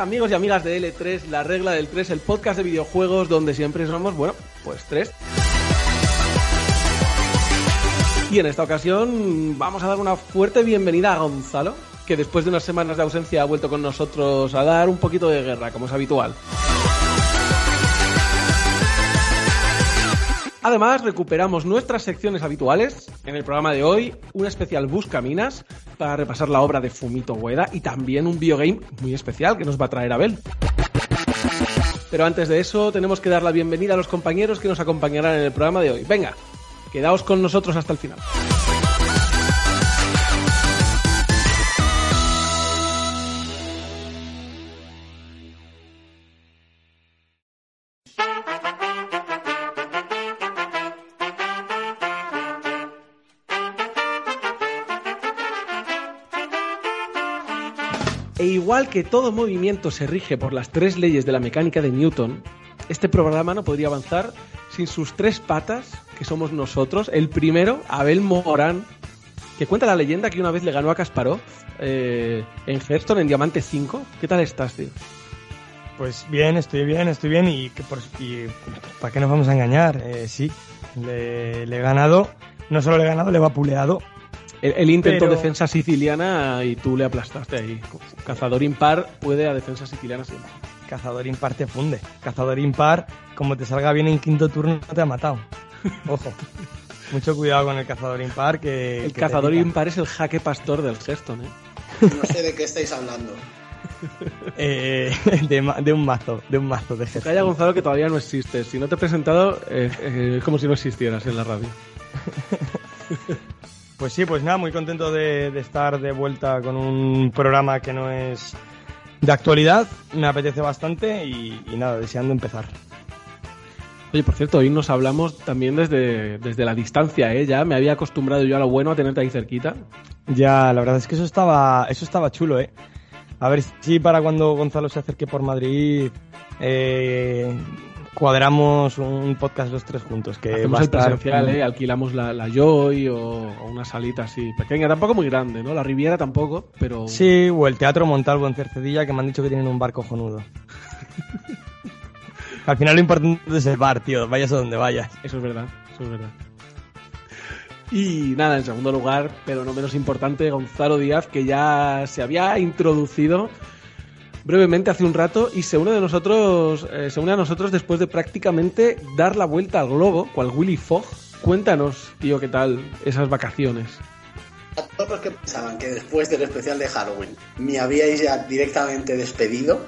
Amigos y amigas de L3, la regla del 3, el podcast de videojuegos donde siempre somos, bueno, pues tres. Y en esta ocasión vamos a dar una fuerte bienvenida a Gonzalo, que después de unas semanas de ausencia ha vuelto con nosotros a dar un poquito de guerra, como es habitual. Además, recuperamos nuestras secciones habituales. En el programa de hoy, un especial Buscaminas para repasar la obra de Fumito Ueda y también un biogame muy especial que nos va a traer Abel. Pero antes de eso, tenemos que dar la bienvenida a los compañeros que nos acompañarán en el programa de hoy. Venga, quedaos con nosotros hasta el final. Que todo movimiento se rige por las tres leyes de la mecánica de Newton, este programa no podría avanzar sin sus tres patas, que somos nosotros. El primero, Abel Morán, que cuenta la leyenda que una vez le ganó a Kasparov eh, en Hearthstone en Diamante 5. ¿Qué tal estás, tío? Pues bien, estoy bien, estoy bien y, que por, y ¿para qué nos vamos a engañar? Eh, sí, le, le he ganado, no solo le he ganado, le he vapuleado. El, el intento Pero- defensa siciliana y tú le aplastaste ahí. Cazador impar puede a defensa siciliana siempre. Cazador impar te funde. Cazador impar, como te salga bien en quinto turno, no te ha matado. Ojo. Mucho cuidado con el cazador impar que... El que cazador impar es el jaque pastor del Hearthstone, ¿eh? No sé de qué estáis hablando. Eh, de, un mazo, de un mazo de Calla Hearthstone. Gonzalo que todavía no existes. Si no te he presentado, eh, eh, es como si no existieras en la radio. Pues sí, pues nada, muy contento de, de estar de vuelta con un programa que no es de actualidad. Me apetece bastante y, y nada, deseando empezar. Oye, por cierto, hoy nos hablamos también desde, desde la distancia, ¿eh? Ya me había acostumbrado yo a lo bueno a tenerte ahí cerquita. Ya, la verdad es que eso estaba, eso estaba chulo, ¿eh? A ver si para cuando Gonzalo se acerque por Madrid eh, cuadramos un podcast los tres juntos. Que Hacemos va el presencial, ¿eh? Alquilamos la, la Joy o, o una salita así pequeña, tampoco muy grande, ¿no? La Riviera tampoco, pero... Sí, o el Teatro Montalvo en Cercedilla, que me han dicho que tienen un bar cojonudo. Al final lo importante es el bar, tío, vayas a donde vayas. Eso es verdad, eso es verdad. Y nada, en segundo lugar, pero no menos importante, Gonzalo Díaz, que ya se había introducido brevemente hace un rato y se une, de nosotros, eh, se une a nosotros después de prácticamente dar la vuelta al globo, cual Willy Fogg. Cuéntanos, tío, qué tal esas vacaciones. A todos los que pensaban que después del especial de Halloween me habíais ya directamente despedido,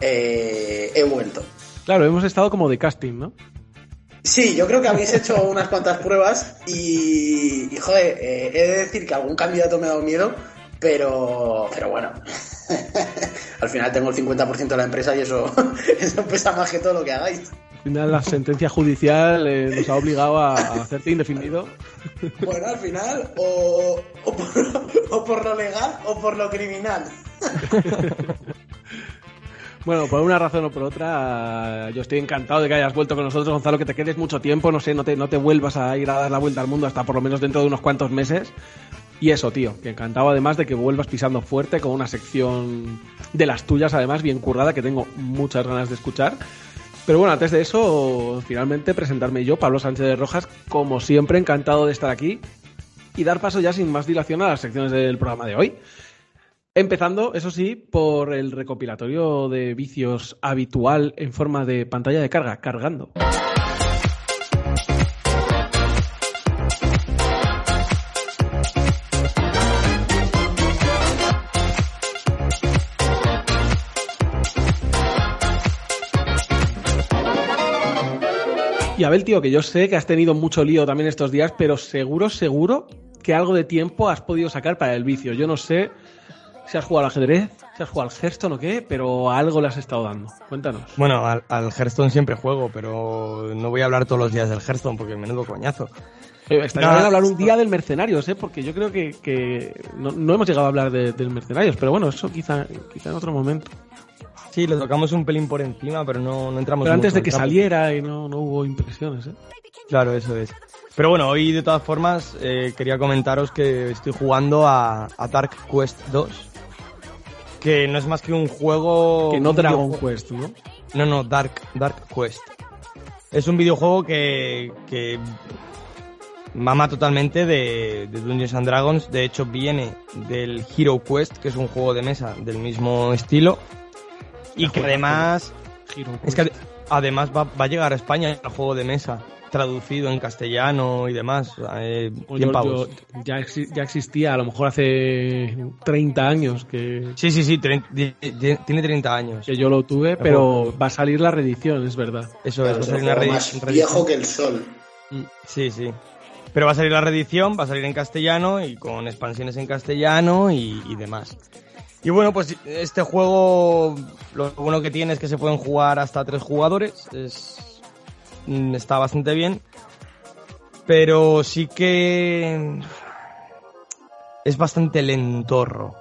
eh, he vuelto. Claro, hemos estado como de casting, ¿no? Sí, yo creo que habéis hecho unas cuantas pruebas y, y, joder, eh, he de decir que algún candidato me ha dado miedo, pero, pero bueno, al final tengo el 50% de la empresa y eso, eso pesa más que todo lo que hagáis. Al final la sentencia judicial eh, nos ha obligado a, a hacerte indefinido. Bueno, al final, o, o, por, o por lo legal o por lo criminal. Bueno, por una razón o por otra, yo estoy encantado de que hayas vuelto con nosotros, Gonzalo, que te quedes mucho tiempo, no sé, no te, no te vuelvas a ir a dar la vuelta al mundo hasta por lo menos dentro de unos cuantos meses. Y eso, tío, que encantado además de que vuelvas pisando fuerte con una sección de las tuyas, además, bien currada, que tengo muchas ganas de escuchar. Pero bueno, antes de eso, finalmente presentarme yo, Pablo Sánchez de Rojas, como siempre, encantado de estar aquí y dar paso ya sin más dilación a las secciones del programa de hoy. Empezando, eso sí, por el recopilatorio de vicios habitual en forma de pantalla de carga, cargando. Y Abel, tío, que yo sé que has tenido mucho lío también estos días, pero seguro, seguro que algo de tiempo has podido sacar para el vicio. Yo no sé si has jugado al ajedrez, si has jugado al Hearthstone o qué, pero algo le has estado dando. Cuéntanos. Bueno, al, al Hearthstone siempre juego, pero no voy a hablar todos los días del Hearthstone porque menudo coñazo. Oye, estaría bien hablar un día del Mercenarios, ¿eh? porque yo creo que, que no, no hemos llegado a hablar de- del Mercenarios, pero bueno, eso quizá, quizá en otro momento. Sí, lo tocamos un pelín por encima, pero no, no entramos Pero antes mucho de que saliera y no, no hubo impresiones, ¿eh? Claro, eso es. Pero bueno, hoy de todas formas eh, quería comentaros que estoy jugando a, a Dark Quest 2, que no es más que un juego... Que no Dragon Quest, ¿no? No, no, Dark, Dark Quest. Es un videojuego que, que mama totalmente de, de Dungeons and Dragons. De hecho, viene del Hero Quest, que es un juego de mesa del mismo estilo. Y que además, es que ade- además va, va a llegar a España el juego de mesa, traducido en castellano y demás. Eh, 100 yo- pavos. yo- ya, exi- ya existía, a lo mejor hace 30 años que, Sí, sí, sí, tre- di- di- tiene 30 años. que yo lo tuve, pero va a salir la reedición, es verdad. Eso Claro, es, va a salir una juego reedi- más reedición. viejo que el sol. Sí, sí. Pero va a salir la reedición, va a salir en castellano y con expansiones en castellano y, y demás. Y bueno, pues este juego lo bueno que tiene es que se pueden jugar hasta tres jugadores. Es, mm, está bastante bien. Pero sí que es bastante lentorro.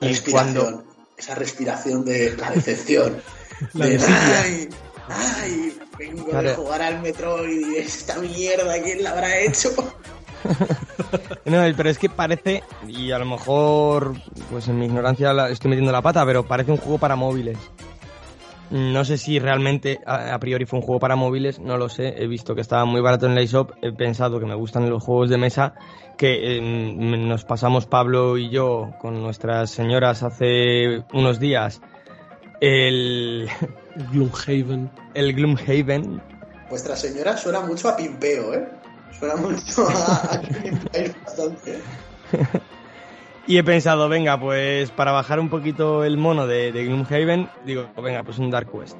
La Y respiración. cuando, Esa respiración de la decepción. La de, ay, ay, vengo de Claro. jugar al Metroid y esta mierda, ¿quién la habrá hecho? No, pero es que parece, y a lo mejor, pues en mi ignorancia la- estoy metiendo la pata, pero parece un juego para móviles. No sé si realmente a, priori fue un juego para móviles, no lo sé. He visto que estaba muy barato en la eShop, he pensado que me gustan los juegos de mesa, que eh, nos pasamos Pablo y yo con nuestras señoras hace unos días el, Gloomhaven. el Gloomhaven. Vuestra señora suena mucho a pimpeo, ¿eh? Suena mucho bastante. Y he pensado, venga, pues para bajar un poquito el mono de, de Gloomhaven, digo, venga, pues un Dark Quest.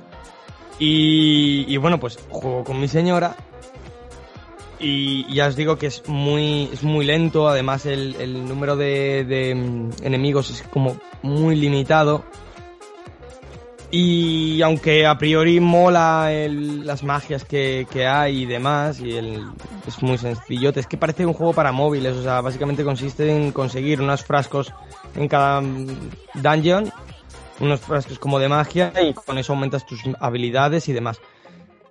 Y, y bueno, pues juego con mi señora. Y ya os digo que es muy, es muy lento, además el, el número de, de, mm, enemigos es como muy limitado. Y aunque a priori mola el- las magias que, que hay y demás, y el, es muy sencillote, es que parece un juego para móviles, o sea, básicamente consiste en conseguir unos frascos en cada mm, dungeon, unos frascos como de magia, y con eso aumentas tus habilidades y demás.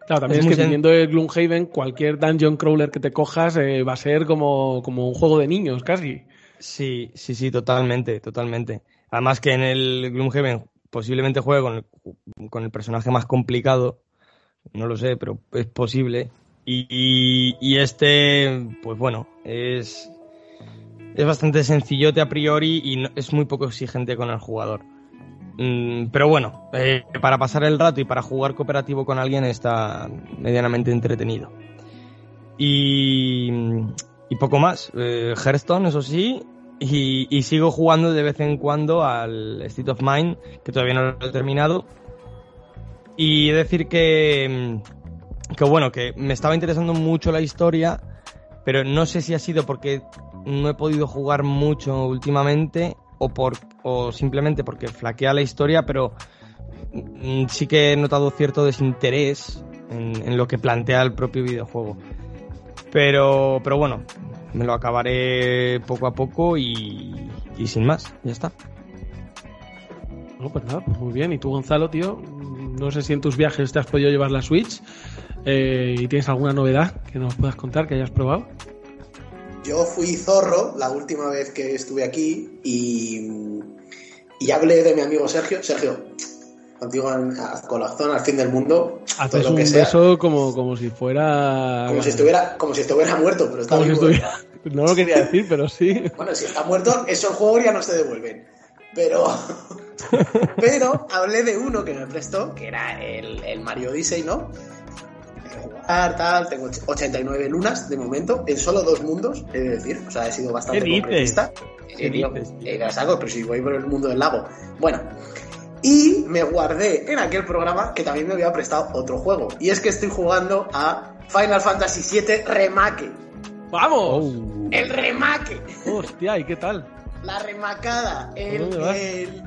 Claro, también Es que viniendo de Gloomhaven, cualquier dungeon crawler que te cojas eh, va a ser como, como un juego de niños, casi. Sí, sí, sí, totalmente, totalmente. Además que en el Gloomhaven posiblemente juegue con el, personaje más complicado, no lo sé, pero es posible. Y, y- y este, pues bueno, es, es bastante sencillote a priori y no- es muy poco exigente con el jugador. Mm, pero bueno, eh, para pasar el rato y para jugar cooperativo con alguien está medianamente entretenido. Y, y poco más. Eh, Hearthstone, eso sí. Y, y sigo jugando de vez en cuando al State of Mind, que todavía no lo he terminado. Y he de decir que, mm, que bueno, que me estaba interesando mucho la historia, pero no sé si ha sido porque no he podido jugar mucho últimamente o, por, o simplemente porque flaquea la historia, pero mm, sí que he notado cierto desinterés en, en lo que plantea el propio videojuego. Pero, pero bueno, me lo acabaré poco a poco y, y sin más, ya está. No, pues nada, pues muy bien. Y tú, Gonzalo, tío, no sé si en tus viajes te has podido llevar la Switch eh, y tienes alguna novedad que nos puedas contar que hayas probado. Yo fui zorro la última vez que estuve aquí y, y hablé de mi amigo Sergio. Sergio, contigo en, a- corazón al fin del mundo. todo Haces lo un que sea. beso como, como si fuera. Como si estuviera, como si estuviera muerto, pero está como si vivo. estuviera- No lo quería decir, pero sí. Bueno, si está muerto, esos juegos ya no se devuelven. Pero, pero hablé de uno que me prestó, que era el, el Mario Odyssey, ¿no? Jugar, tal, tengo och- 89 lunas de momento, en solo dos mundos, he de decir. O sea, he sido bastante. ¿Qué Eh, tío, dices, tío? eh, la saco, pero si voy por el mundo del lago. Bueno, y me guardé en aquel programa que también me había prestado otro juego. Y es que estoy jugando a Final Fantasy VII Remake. ¡Vamos! Oh. El remake. Hostia, ¿y qué tal? La remacada, el, el,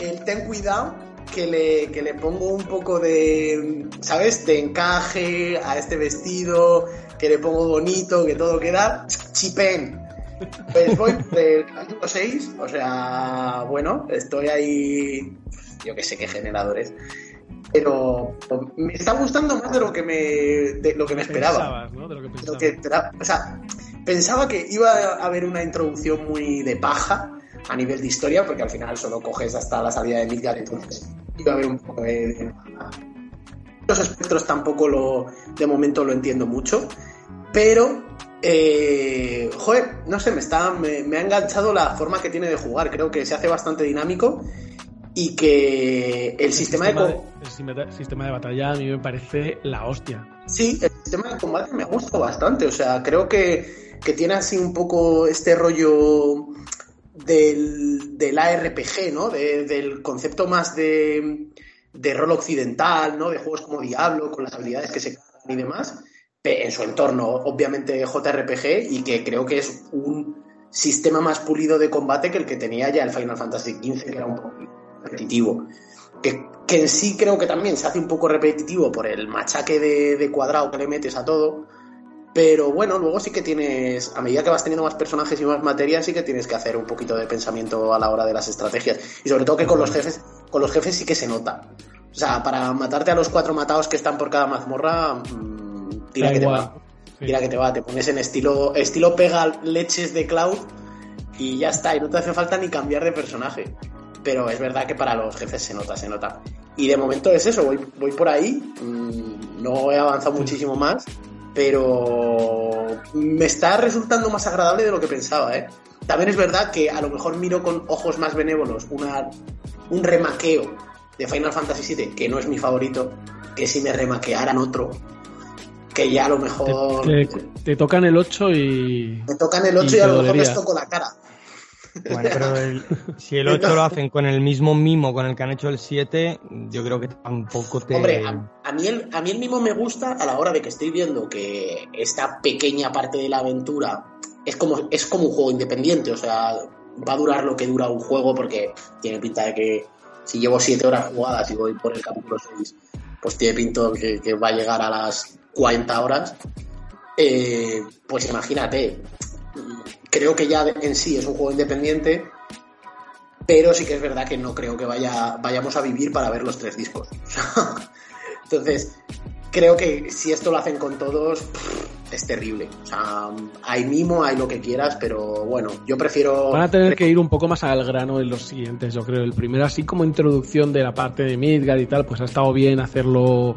el ten cuidado, que le, que le pongo un poco de, ¿sabes? De encaje a este vestido, que le pongo bonito, que todo queda chipén. Pues voy del capítulo 6, o sea, bueno, estoy ahí, yo que sé qué generadores, pero me está gustando más de lo que me, de lo que me esperaba. Pensabas, ¿no? De lo que Lo pensabas. que tra- o sea, pensaba que iba a haber una introducción muy de paja, a nivel de historia, porque al final solo coges hasta la salida de Midgard, entonces iba a haber un poco de... Los espectros tampoco lo, de momento lo entiendo mucho, pero eh, no sé, me, está, me, ha enganchado la forma que tiene de jugar. Creo que se hace bastante dinámico y que el, el sistema, sistema, de, de, el sistema de batalla a mí me parece la hostia. Sí, el sistema de combate me gusta bastante. O sea, creo que, que tiene así un poco este rollo del, del ARPG, ¿no? De, del concepto más de, de rol occidental, ¿no? De juegos como Diablo, con las habilidades que se cargan y demás en su entorno, obviamente JRPG, y que creo que es un sistema más pulido de combate que el que tenía ya el Final Fantasy XV, que era un poco repetitivo. Que, que en sí creo que también se hace un poco repetitivo por el machaque de, de, cuadrado que le metes a todo. Pero bueno, luego sí que tienes, a medida que vas teniendo más personajes y más materias, sí que tienes que hacer un poquito de pensamiento a la hora de las estrategias. Y sobre todo que con los jefes, con los jefes sí que se nota. O sea, para matarte a los cuatro matados que están por cada mazmorra, mmm, tira da que igual. te va. Tira que te va, te pones en estilo, estilo pega leches de Cloud y ya está, y no te hace falta ni cambiar de personaje. Pero es verdad que para los jefes se nota, se nota. Y de momento es eso, voy, voy por ahí, mmm, no he avanzado muchísimo más, pero me está resultando más agradable de lo que pensaba, ¿eh? También es verdad que a lo mejor miro con ojos más benévolos una, un remaqueo de Final Fantasy VII, que no es mi favorito, que si me remaquearan otro, que ya a lo mejor. Te, te, te tocan el 8 y. Me tocan el 8 y, y a lo mejor les toco la cara. Bueno, pero el, si el 8 lo hacen con el mismo mimo con el que han hecho el 7, yo creo que tampoco te. Hombre, a, a, mí el, a mí el mimo me gusta a la hora de que estoy viendo que esta pequeña parte de la aventura es como, es como un juego independiente, o sea, va a durar lo que dura un juego porque tiene pinta de que si llevo 7 horas jugadas y voy por el capítulo 6, pues tiene pinta que, que va a llegar a las 40 horas, eh, pues imagínate, creo que ya en sí es un juego independiente, pero sí que es verdad que no creo que vaya, vayamos a vivir para ver los tres discos. Entonces, creo que si esto lo hacen con todos, es terrible. O sea, hay mimo, hay lo que quieras, pero bueno, yo prefiero. Van a tener que ir un poco más al grano en los siguientes, yo creo. El primero, así como introducción de la parte de Midgard y tal, pues ha estado bien hacerlo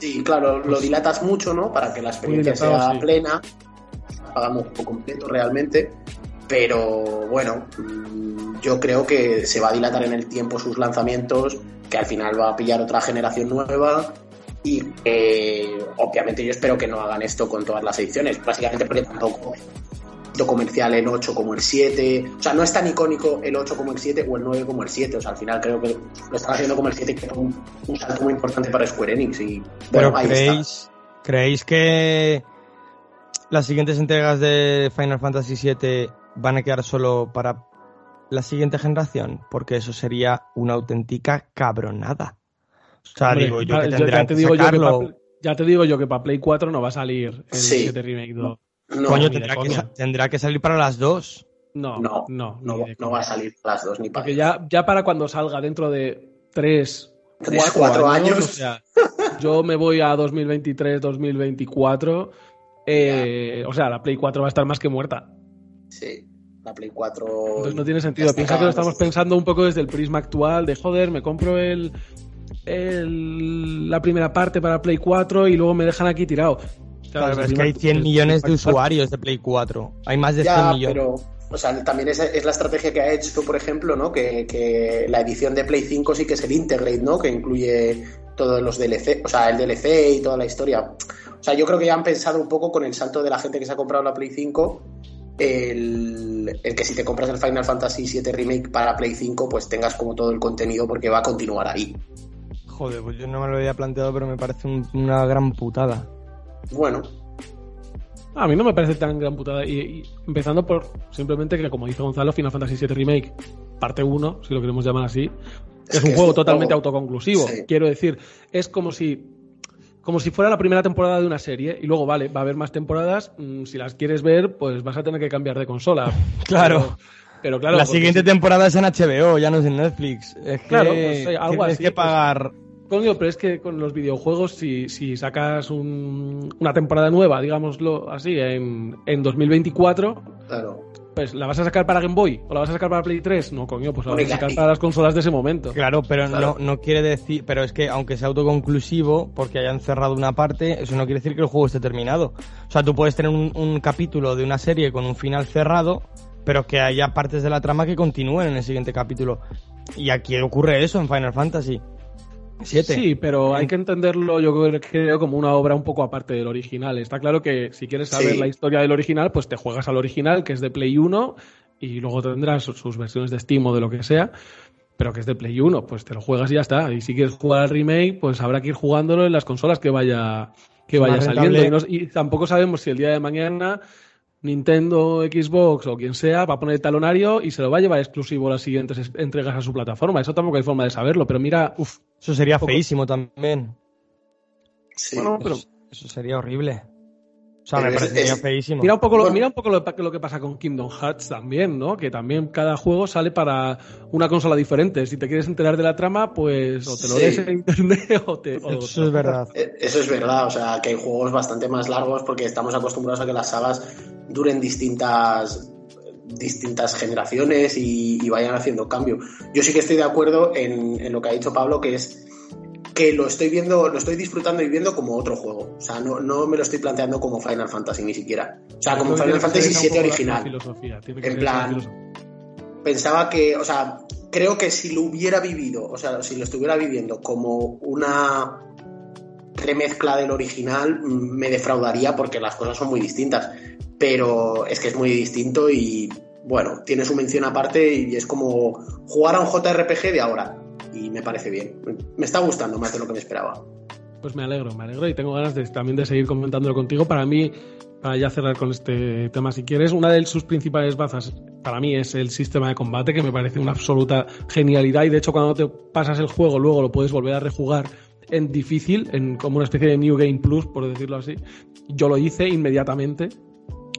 Sí, claro, lo dilatas mucho, ¿no? Para que la experiencia dilatado, sea sí. plena. Pagamos por completo realmente. Pero bueno, mm, yo creo que se va a dilatar en el tiempo sus lanzamientos, que al final va a pillar otra generación nueva. Y eh, obviamente yo espero que no hagan esto con todas las ediciones, básicamente porque tampoco comercial el 8 como el 7. O sea, no es tan icónico el 8 como el 7 o el 9 como el 7. O sea, al final creo que lo están haciendo como el 7, que es un, un salto muy importante para Square Enix. Y, Pero ¿creéis, ¿creéis que las siguientes entregas de Final Fantasy 7 van a quedar solo para la siguiente generación? Porque eso sería una auténtica cabronada. O sea, Hombre, digo yo ya- que ya tendrán te que digo yo que sacarlo. pa- ya te digo yo que para Play 4 no va a salir el Sí. 7 Remake 2. No, Coño, tendrá que, tendrá que salir para las dos. No, no, no, no, no va a salir las dos ni para Porque ya, ya para cuando salga dentro de 3, Tres, cuatro años. o sea, yo me voy a 2023, 2024. Eh, o sea, la Play 4 va a estar más que muerta. Sí, la Play 4. Entonces no tiene sentido. Piensa que lo estamos pensando un poco desde el prisma actual de joder, me compro el, el- la primera parte para Play 4 y luego me dejan aquí tirado. Claro, pero es que hay 100 millones de usuarios de Play 4. Hay más de 100 Ya, millones. pero o sea, también es, es la estrategia que ha hecho, por ejemplo, ¿no? Que, que la edición de Play 5 sí que es el Integrate, ¿no? Que incluye todos los DLC, o sea, el DLC y toda la historia. O sea, yo creo que ya han pensado un poco con el salto de la gente que se ha comprado la Play 5, el, el que si te compras el Final Fantasy VII Remake para Play 5, pues tengas como todo el contenido porque va a continuar ahí. Joder, pues yo no me lo había planteado, pero me parece un- una gran putada. Bueno, A mí no me parece tan gran putada. Y, y empezando por simplemente que, como dice Gonzalo, Final Fantasy VII Remake, parte 1, si lo queremos llamar así, es, Es un juego es un totalmente juego. autoconclusivo. Sí. Quiero decir, es como si. Como si fuera la primera temporada de una serie y luego, vale, va a haber más temporadas. mm, si las quieres ver, pues vas a tener que cambiar de consola. Claro. Pero, pero claro. la siguiente si- temporada es en HBO, ya no es en Netflix. Es que Claro, pues, algo tienes así, que pues. pagar. Coño, pero es que con los videojuegos, si, si sacas un- una temporada nueva, digámoslo así, en, en 2024, claro. Pues ¿la vas a sacar para Game Boy o la vas a sacar para Play 3? No, coño, pues la vas a sacar para las consolas de ese momento. Claro, pero Claro. No, no quiere decir, pero es que aunque sea autoconclusivo, porque hayan cerrado una parte, eso no quiere decir que el juego esté terminado. O sea, tú puedes tener un, un capítulo de una serie con un final cerrado, pero que haya partes de la trama que continúen en el siguiente capítulo. Y aquí ocurre eso en Final Fantasy 7. Sí, pero hay que entenderlo, yo creo, como una obra un poco aparte del original. Está claro que si quieres saber Sí. la historia del original, pues te juegas al original, que es de Play 1, y luego tendrás sus- versiones de Steam o de lo que sea, pero que es de Play 1, pues te lo juegas y ya está. Y si quieres jugar al remake, pues habrá que ir jugándolo en las consolas que vaya, que Es vaya saliendo. rentable. Y, no- y tampoco sabemos si el día de mañana Nintendo, Xbox o quien sea va a poner el talonario y se lo va a llevar exclusivo las siguientes es- entregas a su plataforma. Eso tampoco hay forma de saberlo, pero mira, uff, Eso sería Poco- feísimo también. Sí. bueno, pero Eso, eso sería horrible. O sea, me es- parecería es- feísimo. Mira un poco, lo, Bueno. mira un poco lo, lo que pasa con Kingdom Hearts también, ¿no? Que también cada juego sale para una consola diferente. Si te quieres enterar de la trama, pues o te lo Sí. lees en internet o te... o- Eso es verdad. Eh, Eso es verdad, o sea, que hay juegos bastante más largos porque estamos acostumbrados a que las sagas duren distintas distintas generaciones y, y vayan haciendo cambio. Yo sí que estoy de acuerdo en, en lo que ha dicho Pablo, que es que lo estoy viendo, lo estoy disfrutando y viendo como otro juego. O sea, no, no me lo estoy planteando como Final Fantasy ni siquiera. O sea, como Final Fantasy VII original. filosofía, tiene que En plan, pensaba que, o sea, creo que si lo hubiera vivido, o sea, si lo estuviera viviendo como una remezcla del original, me defraudaría porque las cosas son muy distintas. Pero es que es muy distinto y, bueno, tiene su mención aparte y es como jugar a un JRPG de ahora. Y me parece bien. Me está gustando más de lo que me esperaba. Pues me alegro, me alegro y tengo ganas de, también de seguir comentándolo contigo. Para mí, para ya cerrar con este tema si quieres, una de sus principales bazas para mí es el sistema de combate, que me parece una absoluta genialidad y de hecho cuando te pasas el juego luego lo puedes volver a rejugar en difícil, en como una especie de New Game Plus, por decirlo así. Yo lo hice inmediatamente.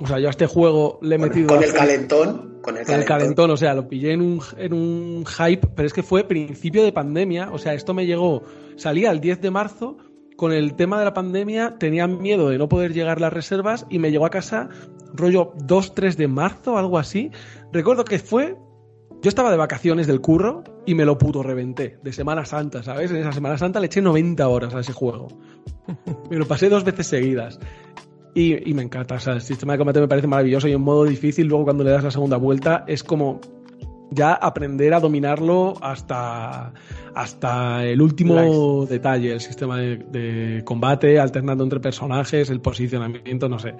O sea, yo a este juego le he metido... con el calentón. Con el calentón, o sea, lo pillé en un, en un hype, pero es que fue principio de pandemia, o sea, esto me llegó, salía el 10 de marzo, con el tema de la pandemia tenían miedo de no poder llegar las reservas y me llegó a casa rollo 2-3 de marzo, algo así. Recuerdo que fue, yo estaba de vacaciones del curro y me lo puto reventé, de Semana Santa, ¿sabes? En esa Semana Santa le eché 90 horas a ese juego. Me lo pasé dos veces seguidas. Y, y me encanta, o sea, el sistema de combate me parece maravilloso y en modo difícil, luego cuando le das la segunda vuelta, es como ya aprender a dominarlo hasta, hasta el último detalle, el sistema de, de combate, alternando entre personajes, el posicionamiento, no sé.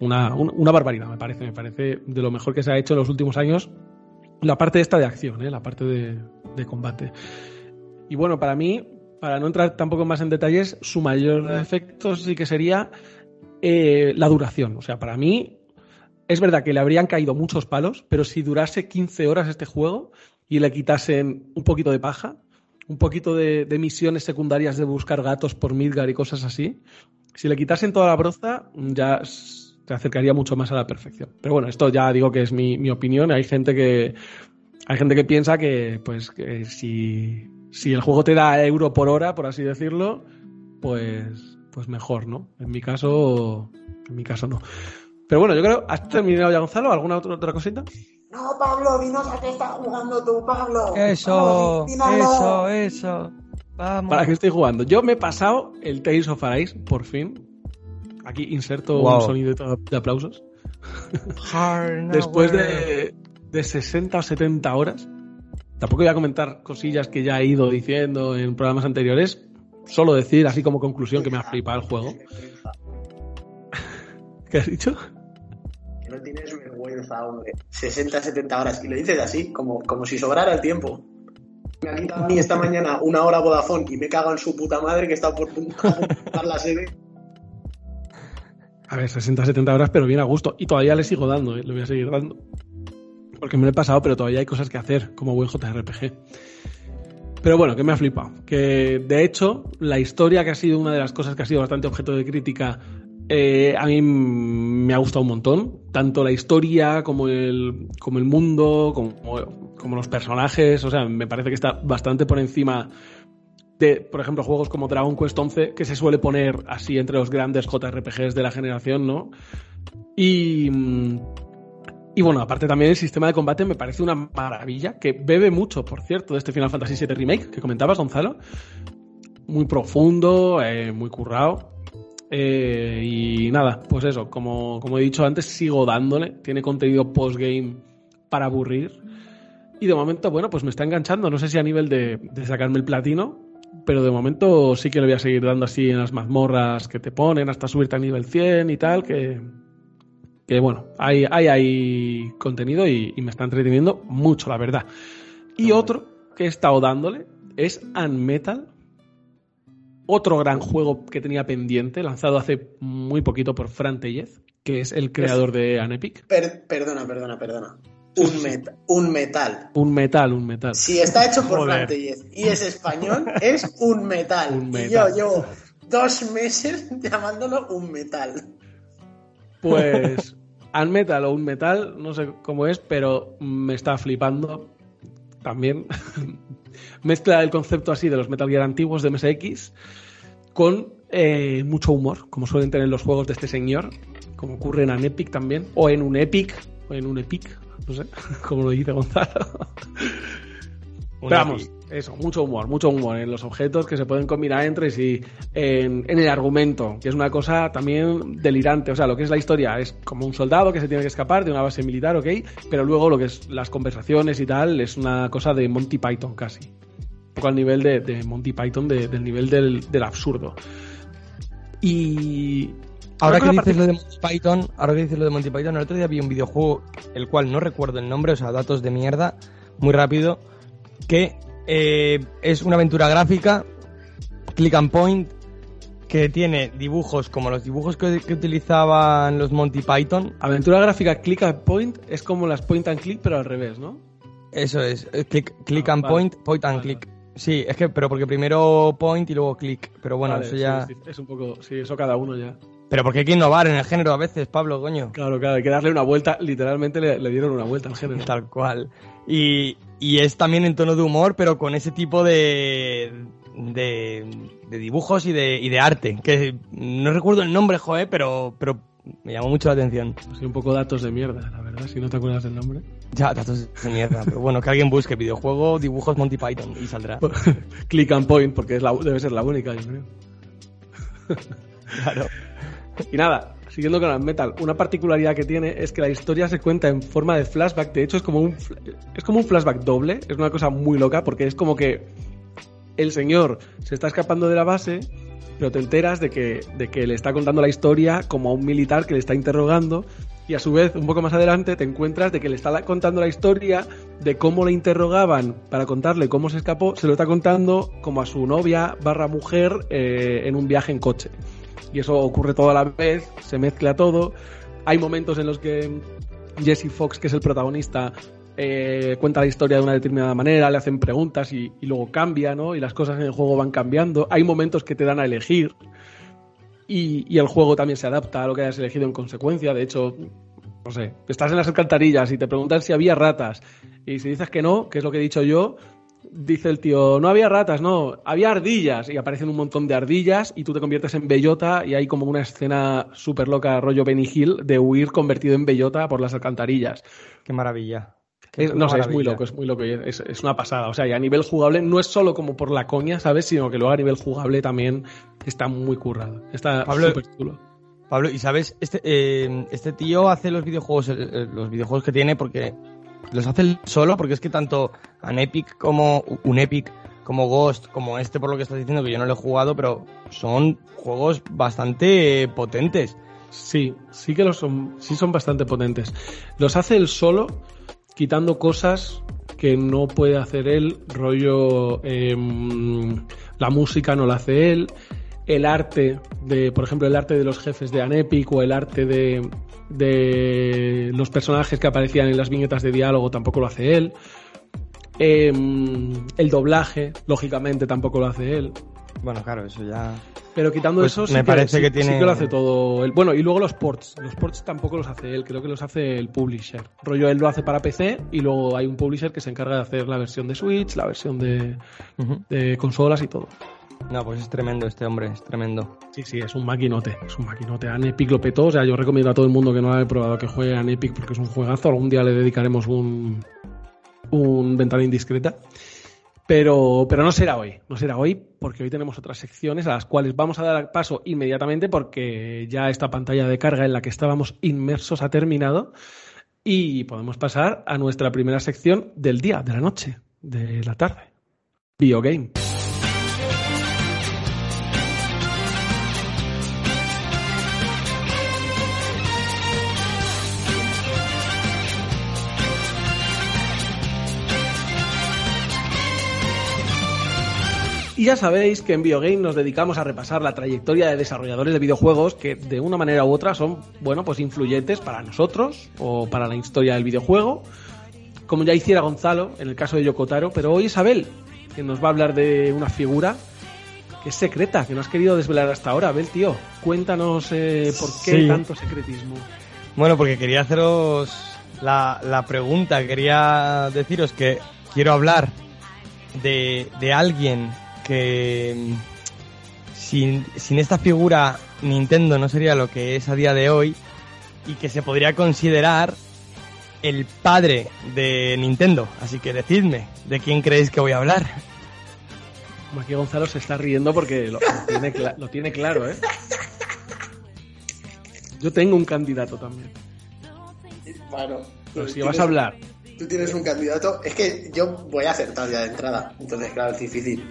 Una, un- una barbaridad, me parece, me parece de lo mejor que se ha hecho en los últimos años. La parte esta de acción, ¿eh? la parte de, de combate. Y bueno, para mí, para no entrar tampoco más en detalles, su mayor efecto sí que sería eh, la duración. O sea, para mí, es verdad que le habrían caído muchos palos, pero si durase 15 horas este juego y le quitasen un poquito de paja, un poquito de, misiones secundarias de buscar gatos por Midgar y cosas así, si le quitasen toda la broza, ya se acercaría mucho más a la perfección. Pero bueno, esto ya digo que es mi, mi opinión. Hay gente que hay gente que piensa que, pues, que si, si el juego te da euro por hora, por así decirlo, pues, pues mejor, ¿no? En mi caso, en mi caso no. Pero bueno, yo creo, ¿has terminado ya, Gonzalo? ¿Alguna otra, otra cosita? No, Pablo, dinos a qué estás jugando tú, Pablo. Eso, dínoslo. eso, eso. Vamos. ¿Para qué estoy jugando? Yo me he pasado el Tales of Arise, por fin. Aquí inserto Wow. un sonido de aplausos. Después de, de 60 o 70 horas, tampoco voy a comentar cosillas que ya he ido diciendo en programas anteriores, solo decir así como conclusión que me ha flipado el juego. ¿Qué has dicho? Que no tienes vergüenza, hombre. 60, 70 horas. Y lo dices así, como, como si sobrara el tiempo. Me ha quitado a mí esta mañana una hora Vodafone y me cago en su puta madre que está por ocupar la sede. A ver, 60, 70 horas, pero bien a gusto. Y todavía le sigo dando, ¿eh? le voy a seguir dando. Porque me lo he pasado, pero todavía hay cosas que hacer, como buen JRPG. Pero bueno, que me ha flipado. Que de hecho, la historia, que ha sido una de las cosas que ha sido bastante objeto de crítica, eh, a mí me ha gustado un montón. Tanto la historia como el, como el mundo, como, como los personajes. O sea, me parece que está bastante por encima de, por ejemplo, juegos como Dragon Quest 11, que se suele poner así entre los grandes JRPGs de la generación, ¿no? Y, Y bueno, aparte también el sistema de combate me parece una maravilla, que bebe mucho, por cierto, de este Final Fantasy VII Remake que comentabas, Gonzalo. Muy profundo, eh, muy currado. Eh, y nada, pues eso, como, como he dicho antes, sigo dándole. Tiene contenido postgame para aburrir. Y de momento, bueno, pues me está enganchando. No sé si a nivel de, de sacarme el platino, pero de momento sí que le voy a seguir dando así en las mazmorras que te ponen hasta subirte a nivel 100 y tal, que, que bueno, hay, hay, hay contenido y, y me está entreteniendo mucho, la verdad. Y otro que he estado dándole es Unmetal, otro gran juego que tenía pendiente, lanzado hace muy poquito por Fran Tellez, que es el creador de Anepic. Per- perdona, perdona, perdona. Un, meta- un metal. Un metal, un metal. Si está hecho por Joder. Fran Tellez y es español, es un metal. Un Y metal. yo llevo dos meses llamándolo un metal. Pues Unmetal o un metal, no sé cómo es, pero me está flipando también. Mezcla el concepto así de los Metal Gear antiguos de MSX con eh, mucho humor, como suelen tener los juegos de este señor, como ocurre en Epic también, o en un Epic, o en un Epic, no sé, como lo dice Gonzalo. Un Pero vamos. Eso, mucho humor, mucho humor en los objetos que se pueden combinar entre sí, en, en el argumento, que es una cosa también delirante. O sea, lo que es la historia es como un soldado que se tiene que escapar de una base militar, ok, pero luego lo que es las conversaciones y tal es una cosa de Monty Python casi. Un poco al nivel de, de Monty Python, de- del nivel del, del absurdo. Y. Ahora que dices lo de Monty Python, ahora que dices lo de Monty Python, el otro día vi un videojuego, el cual no recuerdo el nombre, o sea, datos de mierda, muy rápido, que eh, es una aventura gráfica, click and point, que tiene dibujos como los dibujos que, que utilizaban los Monty Python. Aventura gráfica click and point es como las point and click, pero al revés, ¿no? Eso es, eh, click, click Ah, and vale. point, point and Vale, click. Sí, es que, pero porque primero point y luego click, pero bueno, eso sí, ya... sí, es un poco. Sí, eso cada uno ya. Pero porque hay que innovar en el género a veces, Pablo, coño. Claro, claro, hay que darle una vuelta. Literalmente le, le dieron una vuelta al género. Tal cual. Y, y es también en tono de humor, pero con ese tipo de, de, de dibujos y de, y de arte. Que no recuerdo el nombre, joder, pero, pero me llamó mucho la atención. Sí, un poco datos de mierda, la verdad, si no te acuerdas del nombre. Ya, datos de mierda. Pero bueno, que alguien busque videojuego, dibujos Monty Python y saldrá. Click and point, porque es la, debe ser la única, yo creo. Claro. Y nada, siguiendo con el metal, una particularidad que tiene es que la historia se cuenta en forma de flashback. De hecho, es como un, es como un flashback doble. Es una cosa muy loca porque es como que el señor se está escapando de la base, pero te enteras de que, de que le está contando la historia como a un militar que le está interrogando. Y a su vez, un poco más adelante, te encuentras de que le está contando la historia de cómo le interrogaban para contarle cómo se escapó. Se lo está contando como a su novia barra mujer eh, en un viaje en coche y eso ocurre todo a la vez, se mezcla todo. Hay momentos en los que Jesse Fox, que es el protagonista, eh, cuenta la historia de una determinada manera, le hacen preguntas y, y luego cambia, ¿no? Y las cosas en el juego van cambiando. Hay momentos que te dan a elegir y, y el juego también se adapta a lo que hayas elegido en consecuencia. De hecho, no sé, estás en las alcantarillas y te preguntan si había ratas y si dices que no, que es lo que he dicho yo, dice el tío, no había ratas, no, había ardillas y aparecen un montón de ardillas y tú te conviertes en bellota y hay como una escena súper loca rollo Benny Hill de huir convertido en bellota por las alcantarillas. Qué maravilla. Qué Es- no sé, es muy maravilla. loco, es muy loco es, es una pasada. O sea, y a nivel jugable no es solo como por la coña, ¿sabes? Sino que luego a nivel jugable también está muy currado. Está súper chulo. Pablo, y sabes, este, eh, este tío hace los videojuegos, los videojuegos que tiene porque los hace solo, porque es que tanto un Epic como un Epic, como Ghost, como este por lo que estás diciendo que yo no lo he jugado, pero son juegos bastante potentes. Sí, sí que los son, sí son bastante potentes. Los hace él solo, quitando cosas que no puede hacer él, rollo em, la música no la hace él, el arte de, por ejemplo, el arte de los jefes de Anepic o el arte de, de los personajes que aparecían en las viñetas de diálogo tampoco lo hace él. Em, el doblaje, lógicamente, tampoco lo hace él. Bueno, claro, eso ya. Pero quitando Pues eso, sí me parece sí- que tiene- sí lo hace todo él. Bueno, y luego los ports. Los ports tampoco los hace él, creo que los hace el publisher. Rollo, él lo hace para PC y luego hay un publisher que se encarga de hacer la versión de Switch, la versión de consolas y todo. No, pues es tremendo este hombre, es tremendo. Sí, sí, es un maquinote, es un maquinote. A Epic lo petó, o sea, yo recomiendo a todo el mundo que no lo haya probado que juegue a Epic porque es un juegazo. Algún día le dedicaremos un, un ventana indiscreta. Pero, pero no será hoy, no será hoy, porque hoy tenemos otras secciones a las cuales vamos a dar paso inmediatamente porque ya esta pantalla de carga en la que estábamos inmersos ha terminado y podemos pasar a nuestra primera sección del día, de la noche, de la tarde. Biogame. Ya sabéis que en Biogame nos dedicamos a repasar la trayectoria de desarrolladores de videojuegos que de una manera u otra son, bueno, pues influyentes para nosotros o para la historia del videojuego, como ya hiciera Gonzalo en el caso de Yokotaro, pero hoy es Abel, que nos va a hablar de una figura que es secreta, que no has querido desvelar hasta ahora. Abel, tío, cuéntanos eh, por qué Sí. tanto secretismo. Bueno, porque quería haceros la, la pregunta, quería deciros que quiero hablar de, de alguien que sin, sin esta figura Nintendo no sería lo que es a día de hoy y que se podría considerar el padre de Nintendo. Así que decidme, ¿de quién creéis que voy a hablar? Aquí Gonzalo se está riendo porque lo, lo tiene, cla- lo tiene claro, ¿eh? Yo tengo un candidato también. Bueno, Pero si vas tienes- a hablar, Tú tienes un candidato. Es que yo voy a acertar ya de entrada. Entonces, claro, es difícil.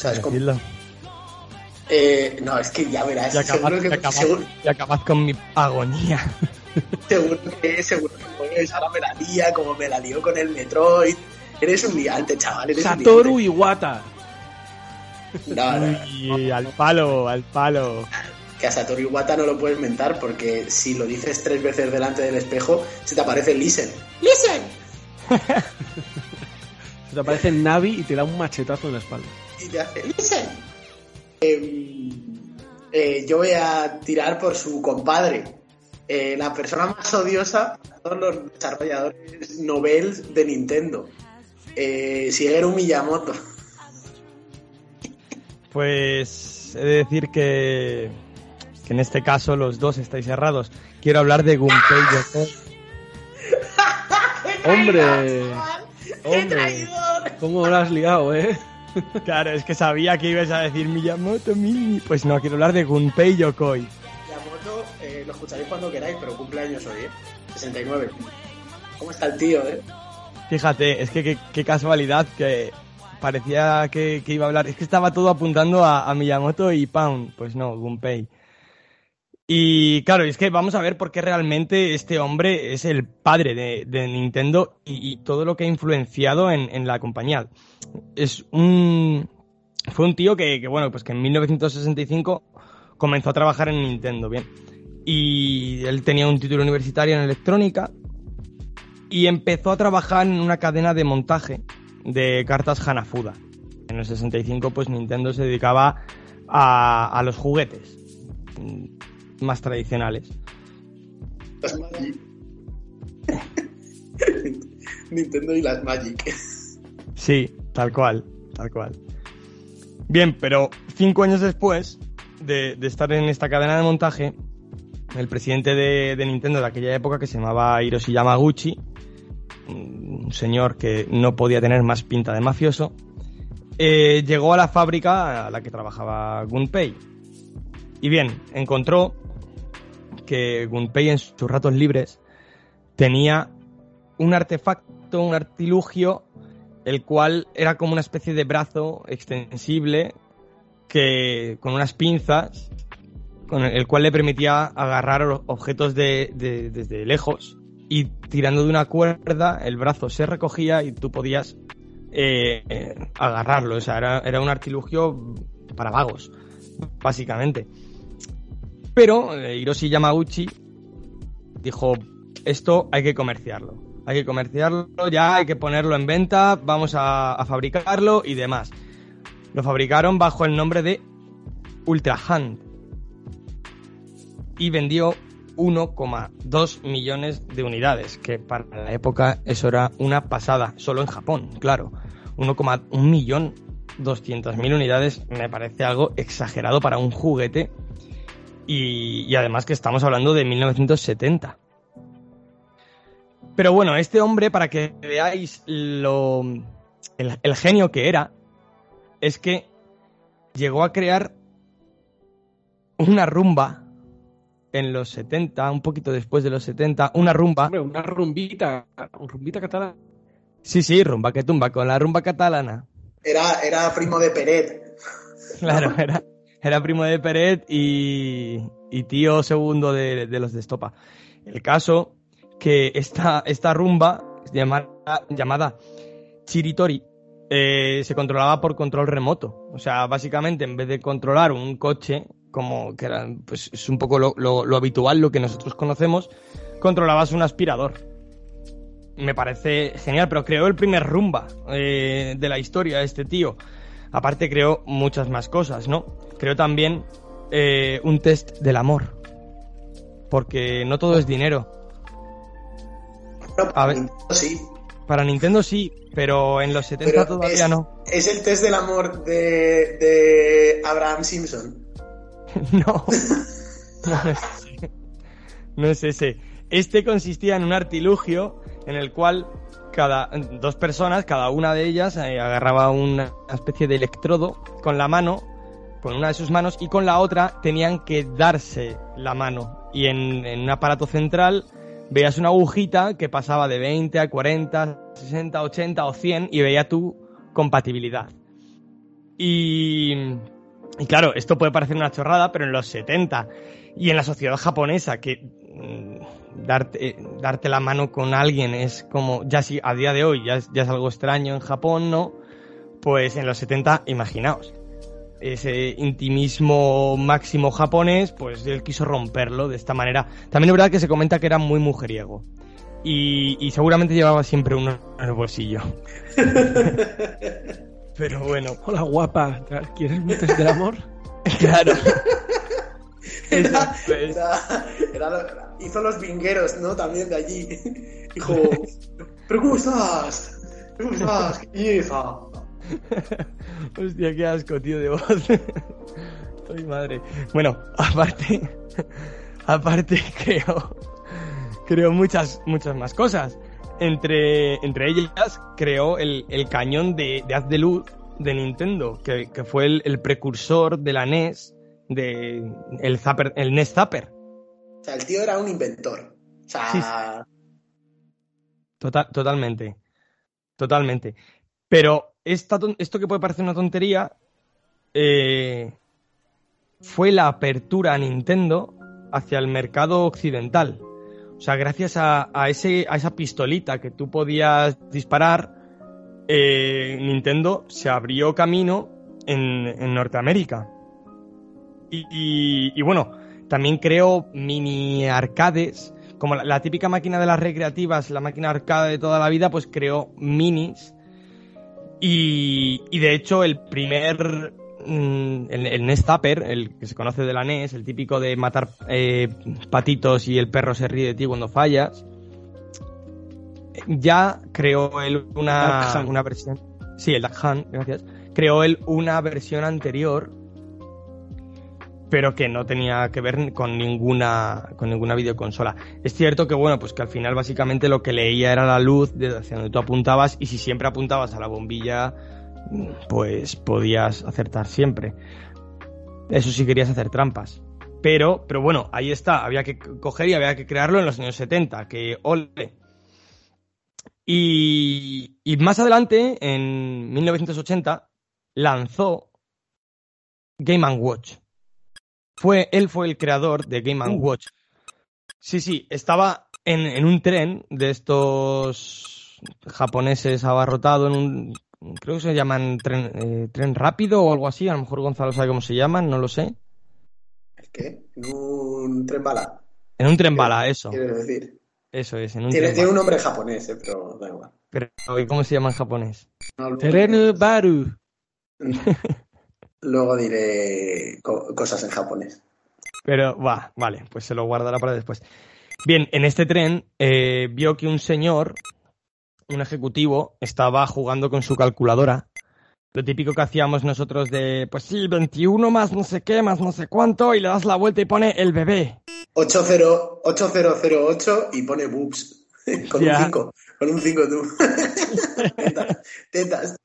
O sea, es como. Decidlo. Eh, no, es que ya verás. Y acabad, seguro, que, y acabad- seguro, y acabad con mi agonía. seguro que seguro que pues, ahora me la lía como me la lió con el Metroid. Eres un liante, chaval. Eres un Satoru liante. Iwata. No, no, no. Uy, al palo, al palo. Que a Satoru Iwata no lo puedes mentar porque si lo dices tres veces delante del espejo, se te aparece Listen. ¡Listen! Se te aparece Navi y te da un machetazo en la espalda. Em, eh, yo voy a tirar por su compadre, eh, la persona más odiosa de todos los desarrolladores novels de Nintendo, eh, Shigeru Miyamoto. Pues he de decir que, que en este caso los dos estáis errados. Quiero hablar de Gunpei Yokoi. Hombre, hombre, ¿cómo lo has liado, eh? Claro, es que sabía que ibas a decir Miyamoto Mini. Pues no, quiero hablar de Gunpei Yokoi. Miyamoto, eh, lo escucharéis cuando queráis, pero cumpleaños hoy, ¿eh? 69. ¿Cómo está el tío, eh? Fíjate, es que qué, casualidad que parecía que, que iba a hablar. Es que estaba todo apuntando a, a Miyamoto y Pound. Pues no, Gunpei. Y claro, es que vamos a ver por qué realmente este hombre es el padre de, Nintendo y, todo lo que ha influenciado en, la compañía. Es un. Fue un tío que, bueno, pues que en 1965 comenzó a trabajar en Nintendo, bien. Y él tenía un título universitario en electrónica y empezó a trabajar en una cadena de montaje de cartas Hanafuda. En el 65, pues Nintendo se dedicaba a, los juguetes más tradicionales. Las Magic. Nintendo y las Magic. Sí, tal cual, tal cual. Bien, pero cinco años después de, de estar en esta cadena de montaje, el presidente de, de Nintendo de aquella época, que se llamaba Hiroshi Yamaguchi, un señor que no podía tener más pinta de mafioso, eh, llegó a la fábrica a la que trabajaba Gunpei. Y bien, encontró que Gunpei en sus ratos libres tenía un artefacto, un artilugio, el cual era como una especie de brazo extensible que con unas pinzas, con el cual le permitía agarrar objetos de, de- desde lejos y tirando de una cuerda el brazo se recogía y tú podías eh, agarrarlo. O sea, era, era un artilugio para vagos, básicamente. Pero eh, Hiroshi Yamaguchi dijo, esto hay que comerciarlo. Hay que comerciarlo ya, hay que ponerlo en venta, vamos a, fabricarlo y demás. Lo fabricaron bajo el nombre de Ultra Hand. Y vendió 1,2 millones de unidades, que para la época eso era una pasada, solo en Japón, claro. 1,1 millón 200.000 unidades me parece algo exagerado para un juguete. Y, y además que estamos hablando de 1970. Pero bueno, este hombre, para que veáis lo, el, el genio que era, es que llegó a crear una rumba en los 70, un poquito después de los 70, una rumba. Hombre, una rumbita, rumbita catalana. Sí, sí, rumba que tumba, con la rumba catalana. Era, era primo de Peret. Claro, era, era primo de Peret y, y tío segundo de, los de Estopa. El caso que esta, esta rumba llamada, llamada Chiritori eh, se controlaba por control remoto. O sea, básicamente en vez de controlar un coche, como que era, pues es un poco lo, lo, lo habitual, lo que nosotros conocemos, controlabas un aspirador. Me parece genial, pero creó el primer rumba eh, de la historia este tío. Aparte creó muchas más cosas, ¿no? Creó también eh, un test del amor. Porque no todo es dinero. A ver. Nintendo sí. Para Nintendo sí, pero en los 70 Pero todavía es, no. Es el test del amor de, de Abraham Simpson. No. No es ese. No es ese. Este consistía en un artilugio en el cual cada dos personas, cada una de ellas, eh, agarraba una especie de electrodo con la mano, con una de sus manos, y con la otra tenían que darse la mano. Y en, un aparato central veías una agujita que pasaba de 20 a 40, 60, 80 o 100 y veía tu compatibilidad. Y, y claro, esto puede parecer una chorrada, pero en los 70 y en la sociedad japonesa que mm, darte, darte la mano con alguien es como, ya si a día de hoy ya es, ya es algo extraño en Japón, ¿no? Pues en los 70, imaginaos, ese intimismo máximo japonés, pues él quiso romperlo de esta manera. También es verdad que se comenta que era muy mujeriego. Y, y seguramente llevaba siempre uno en el bolsillo. Pero bueno, Hola, guapa. ¿Quieres un test del amor? claro. Era, Eso es. era- era lo- hizo los vingueros, ¿no? También de allí. Dijo, ¿pero cómo estás? ¿Cómo estás? ¡Qué belleza! Hostia, qué asco, tío, de voz. Ay, madre. Bueno, aparte, aparte creo, creo muchas, muchas más cosas. Entre, entre ellas, creó el, el cañón de, de haz de luz de Nintendo, que, que fue el, el precursor de la NES, de el, zapper, el NES Zapper. O sea, el tío era un inventor. O sea, Sí, Total, totalmente. Totalmente. Pero esto que puede parecer una tontería eh, fue la apertura a Nintendo hacia el mercado occidental. O sea, gracias a, esa pistolita que tú podías disparar, eh, Nintendo se abrió camino en, Norteamérica. Y bueno, también creó mini arcades, como la, la típica máquina de las recreativas, la máquina arcade de toda la vida, pues creó minis. Y, y de hecho, el primer. mm, El, el NES Zapper, el que se conoce de la NES, el típico de matar eh, patitos y el perro se ríe de ti cuando fallas, ya creó él una, una versión. Sí, el Duck Hunt, gracias. Creó él una versión anterior pero que no tenía que ver con ninguna con ninguna videoconsola. Es cierto que bueno, pues que al final básicamente lo que leía era la luz de hacia donde tú apuntabas y si siempre apuntabas a la bombilla, pues podías acertar siempre. Eso sí querías hacer trampas. Pero, pero bueno, ahí está, había que coger y había que crearlo en los años 70, que ole. Y, y más adelante, en 1980, lanzó Game Watch fue, él fue el creador de Game Uh. Watch. Sí, sí, estaba en, en un tren de estos japoneses abarrotado en un, creo que se llaman tren, eh, tren rápido o algo así, a lo mejor Gonzalo sabe cómo se llaman, no lo sé. ¿qué? Un tren bala, En un tren bala, eso, quieres decir. eso es, en un Tiene, tren tiene un nombre japonés, eh, pero da igual. Pero, ¿y cómo se llama en japonés? No, Baru. Luego diré co- cosas en japonés. Pero va, vale, pues se lo guardará para después. Bien, en este tren eh, vio que un señor, un ejecutivo, estaba jugando con su calculadora lo típico que hacíamos nosotros de, pues sí, 21 más no sé qué, más no sé cuánto, y le das la vuelta y pone el bebé. 80, 8008 y pone boobs. Con un 5. Con un 5 tú. tetas, tetas.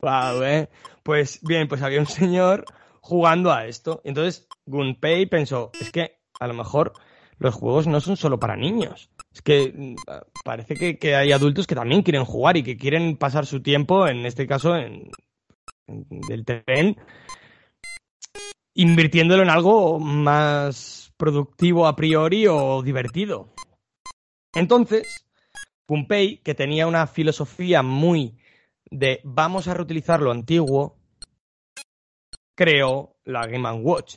Wow, eh. Pues bien, pues había un señor jugando a esto. Entonces Gunpei pensó, es que a lo mejor los juegos no son solo para niños. Es que mm, parece que, hay adultos que también quieren jugar y que quieren pasar su tiempo, en este caso, en, en- del tren, invirtiéndolo en algo más productivo a priori o divertido. Entonces, Gunpei, que tenía una filosofía muy de vamos a reutilizar lo antiguo, creó la Game Watch,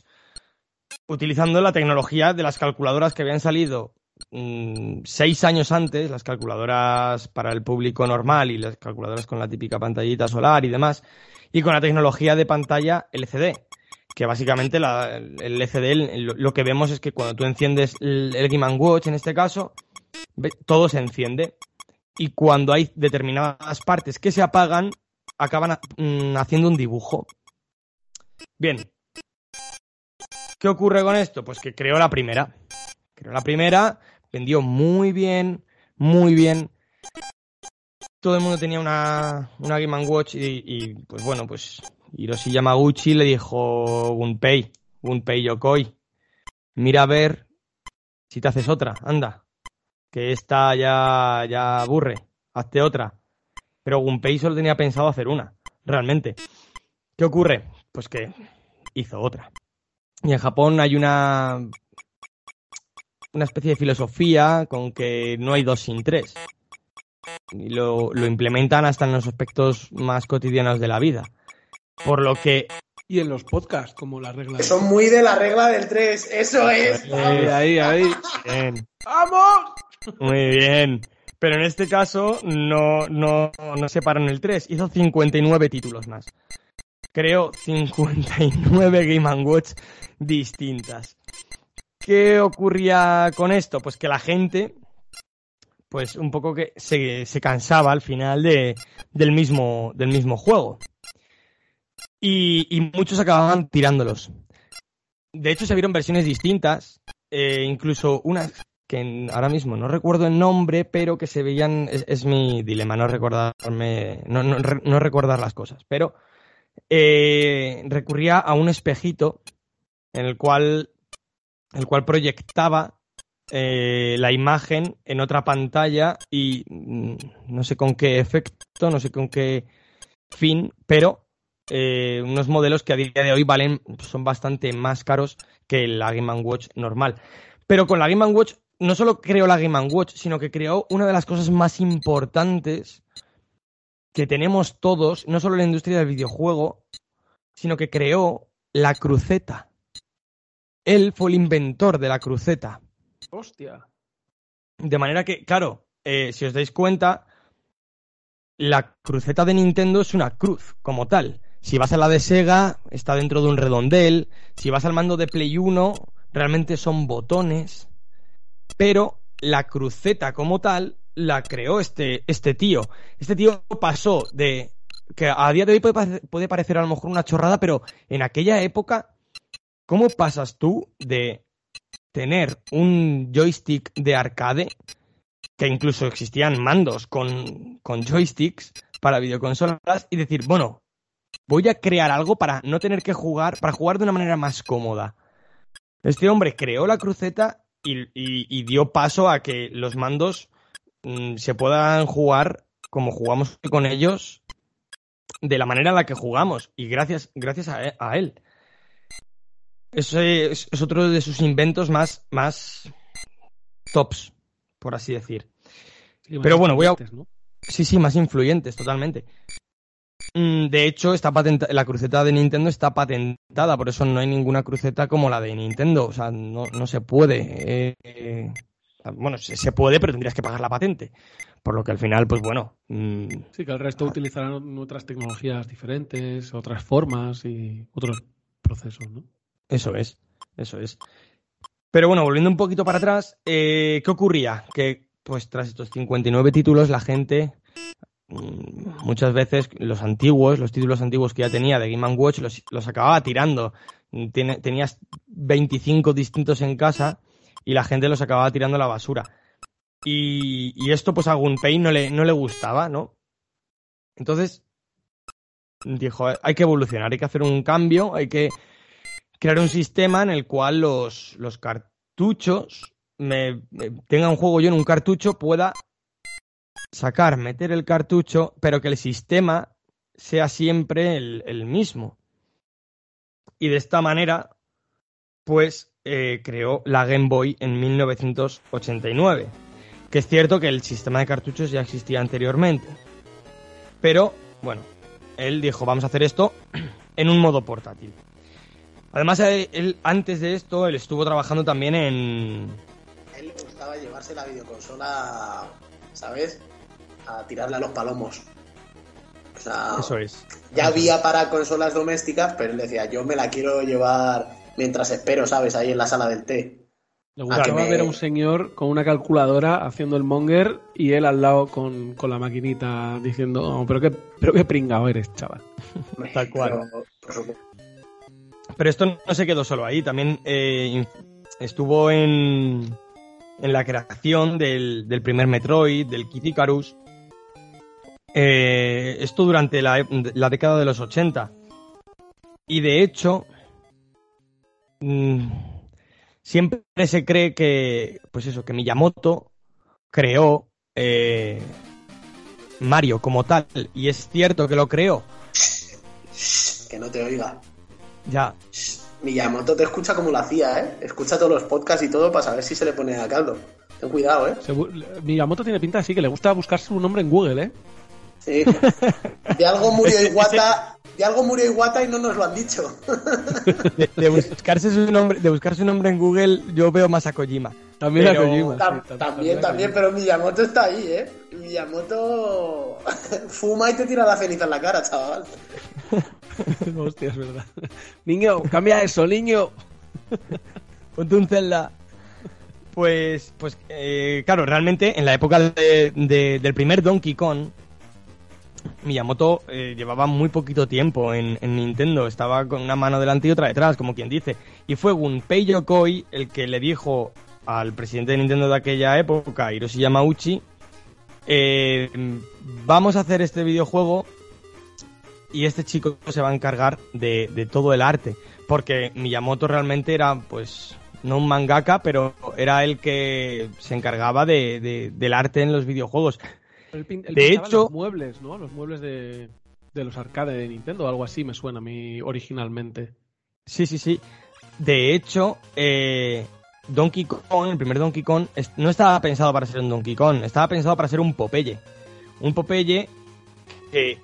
utilizando la tecnología de las calculadoras que habían salido mm, seis años antes, las calculadoras para el público normal y las calculadoras con la típica pantallita solar y demás, y con la tecnología de pantalla LCD, que básicamente la- el LCD lo, que vemos es que cuando tú enciendes el, Game Watch, en este caso, todo se enciende y cuando hay determinadas partes que se apagan, acaban mm, haciendo un dibujo. Bien. ¿Qué ocurre con esto? Pues que creó la primera. Creó la primera, vendió muy bien, muy bien. Todo el mundo tenía una, una Game Watch y, pues bueno, pues Hiroshi Yamaguchi le dijo Gunpei, Gunpei Yokoi, mira a ver si te haces otra, anda que esta ya, ya aburre, hazte otra. Pero Gunpei solo tenía pensado hacer una, realmente. ¿Qué ocurre? Pues que hizo otra. Y en Japón hay una, una especie de filosofía con que no hay dos sin tres. Y lo, lo implementan hasta en los aspectos más cotidianos de la vida. Por lo que Y en los podcasts, como la regla. Son muy de la regla del 3. Eso es. Ahí, ahí, ahí. Bien. ¡Vamos! Muy bien. Pero en este caso no, no, no se paró en el 3. Hizo 59 títulos más. Creó 59 Game Watch distintas. ¿Qué ocurría con esto? Pues que la gente, pues un poco que se, se cansaba al final de, del, mismo, del mismo juego. Y, muchos acababan tirándolos. De hecho, se vieron versiones distintas, eh, incluso unas que ahora mismo no recuerdo el nombre, pero que se veían, es, es mi dilema, no recordarme, no, no, no recordar las cosas, pero eh, recurría a un espejito en el cual, el cual proyectaba eh, la imagen en otra pantalla y mm, no sé con qué efecto, no sé con qué fin, pero eh, unos modelos que a día de hoy valen, son bastante más caros que la Game Watch normal. Pero con la Game Watch no solo creó la Game Watch, sino que creó una de las cosas más importantes que tenemos todos, no solo la industria del videojuego, sino que creó la cruceta. Él fue el inventor de la cruceta. Hostia. De manera que, claro, eh, si os dais cuenta, la cruceta de Nintendo es una cruz, como tal. Si vas a la de Sega, está dentro de un redondel. Si vas al mando de Play 1, realmente son botones. Pero la cruceta como tal la creó este, este tío. Este tío pasó de. que a día de hoy puede, puede parecer a lo mejor una chorrada, pero en aquella época, ¿cómo pasas tú de tener un joystick de arcade, que incluso existían mandos con, con joysticks para videoconsolas, y decir, bueno, voy a crear algo para no tener que jugar, para jugar de una manera más cómoda. Este hombre creó la cruceta y dio paso a que los mandos mm, se puedan jugar como jugamos con ellos, de la manera en la que jugamos, y gracias, gracias a e- a él. Ese es, es otro de sus inventos más, más tops, por así decir. Sí, Pero bueno, voy a-. Sí, sí, más influyentes, totalmente. Mm, De hecho, está patenta- la cruceta de Nintendo está patentada, por eso no hay ninguna cruceta como la de Nintendo. O sea, no, no se puede. eh, eh, bueno, se, se puede, pero tendrías que pagar la patente. Por lo que al final, pues bueno. mm, Sí, que el resto utilizarán otras tecnologías diferentes, otras formas y otros procesos, ¿no? Eso es, eso es. Pero bueno, volviendo un poquito para atrás, eh, ¿qué ocurría? Que pues tras estos 59 títulos la gente mm, muchas veces los antiguos, los títulos antiguos que ya tenía de Game Watch, los, los acababa tirando. Tenías 25 distintos en casa y la gente los acababa tirando a la basura. Y, y esto pues a Gunpei no le, no le gustaba, ¿no? Entonces dijo, hay que evolucionar, hay que hacer un cambio, hay que crear un sistema en el cual los, los cartuchos, me, tenga un juego yo en un cartucho, pueda sacar, meter el cartucho, pero que el sistema sea siempre el, el mismo. Y de esta manera, pues eh, creó la Game Boy en 1989. Que es cierto que el sistema de cartuchos ya existía anteriormente. Pero, bueno, él dijo, vamos a hacer esto en un modo portátil. Además, él, antes de esto, él estuvo trabajando también en... él le gustaba llevarse la videoconsola, ¿sabes? A tirarle a los palomos. O sea, Eso es. ya había para consolas domésticas, pero él decía, yo me la quiero llevar mientras espero, ¿sabes? Ahí en la sala del té. Le gustaba me- ver a un señor con una calculadora haciendo el monger y él al lado con, con la maquinita diciendo, "Oh, pero qué, pero qué pringao eres, chaval. Tal cual. pero, por supuesto. Pero esto no se quedó solo ahí, también eh, estuvo en, en la creación del, del primer Metroid, del Kid Icarus. Eh, esto durante la, la década de los 80. Y de hecho, mm, siempre se cree que, pues eso, que Miyamoto creó eh, Mario como tal. Y es cierto que lo creó. Que no te oiga. Ya, Miyamoto te escucha como lo hacía, ¿eh? Escucha todos los podcasts y todo para saber si se le pone a caldo. Ten cuidado, ¿eh? Se Miyamoto tiene pinta así que le gusta buscar su nombre en Google, ¿eh? Sí. De algo murió Iwata, de algo murió Iwata y no nos lo han dicho. de, de buscarse su nombre, de buscar su nombre en Google, yo veo más a Kojima. También Pero- a Kojima. sí, Tam- tam- también, también, pero Miyamoto está ahí, ¿eh? Miyamoto fuma y te tira la ceniza en la cara, chaval. Hostia, es verdad. Niño, cambia eso, niño. Ponte un Zelda. Pues, pues eh, claro, realmente en la época de- de- del primer Donkey Kong, Miyamoto eh, llevaba muy poquito tiempo en, en Nintendo, estaba con una mano delante y otra detrás, como quien dice. Y fue Gunpei Yokoi el que le dijo al presidente de Nintendo de aquella época, Hiroshi Yamauchi, eh, vamos a hacer este videojuego y este chico se va a encargar de, todo el arte. Porque Miyamoto realmente era, pues, no un mangaka, pero era el que se encargaba de- del arte en los videojuegos. Él pin- él De hecho- los muebles, ¿no? Los muebles de, de los arcades de Nintendo, algo así me suena a mí originalmente. Sí, sí, sí. De hecho, eh, Donkey Kong, el primer Donkey Kong, no estaba pensado para ser un Donkey Kong, estaba pensado para ser un Popeye. Un Popeye que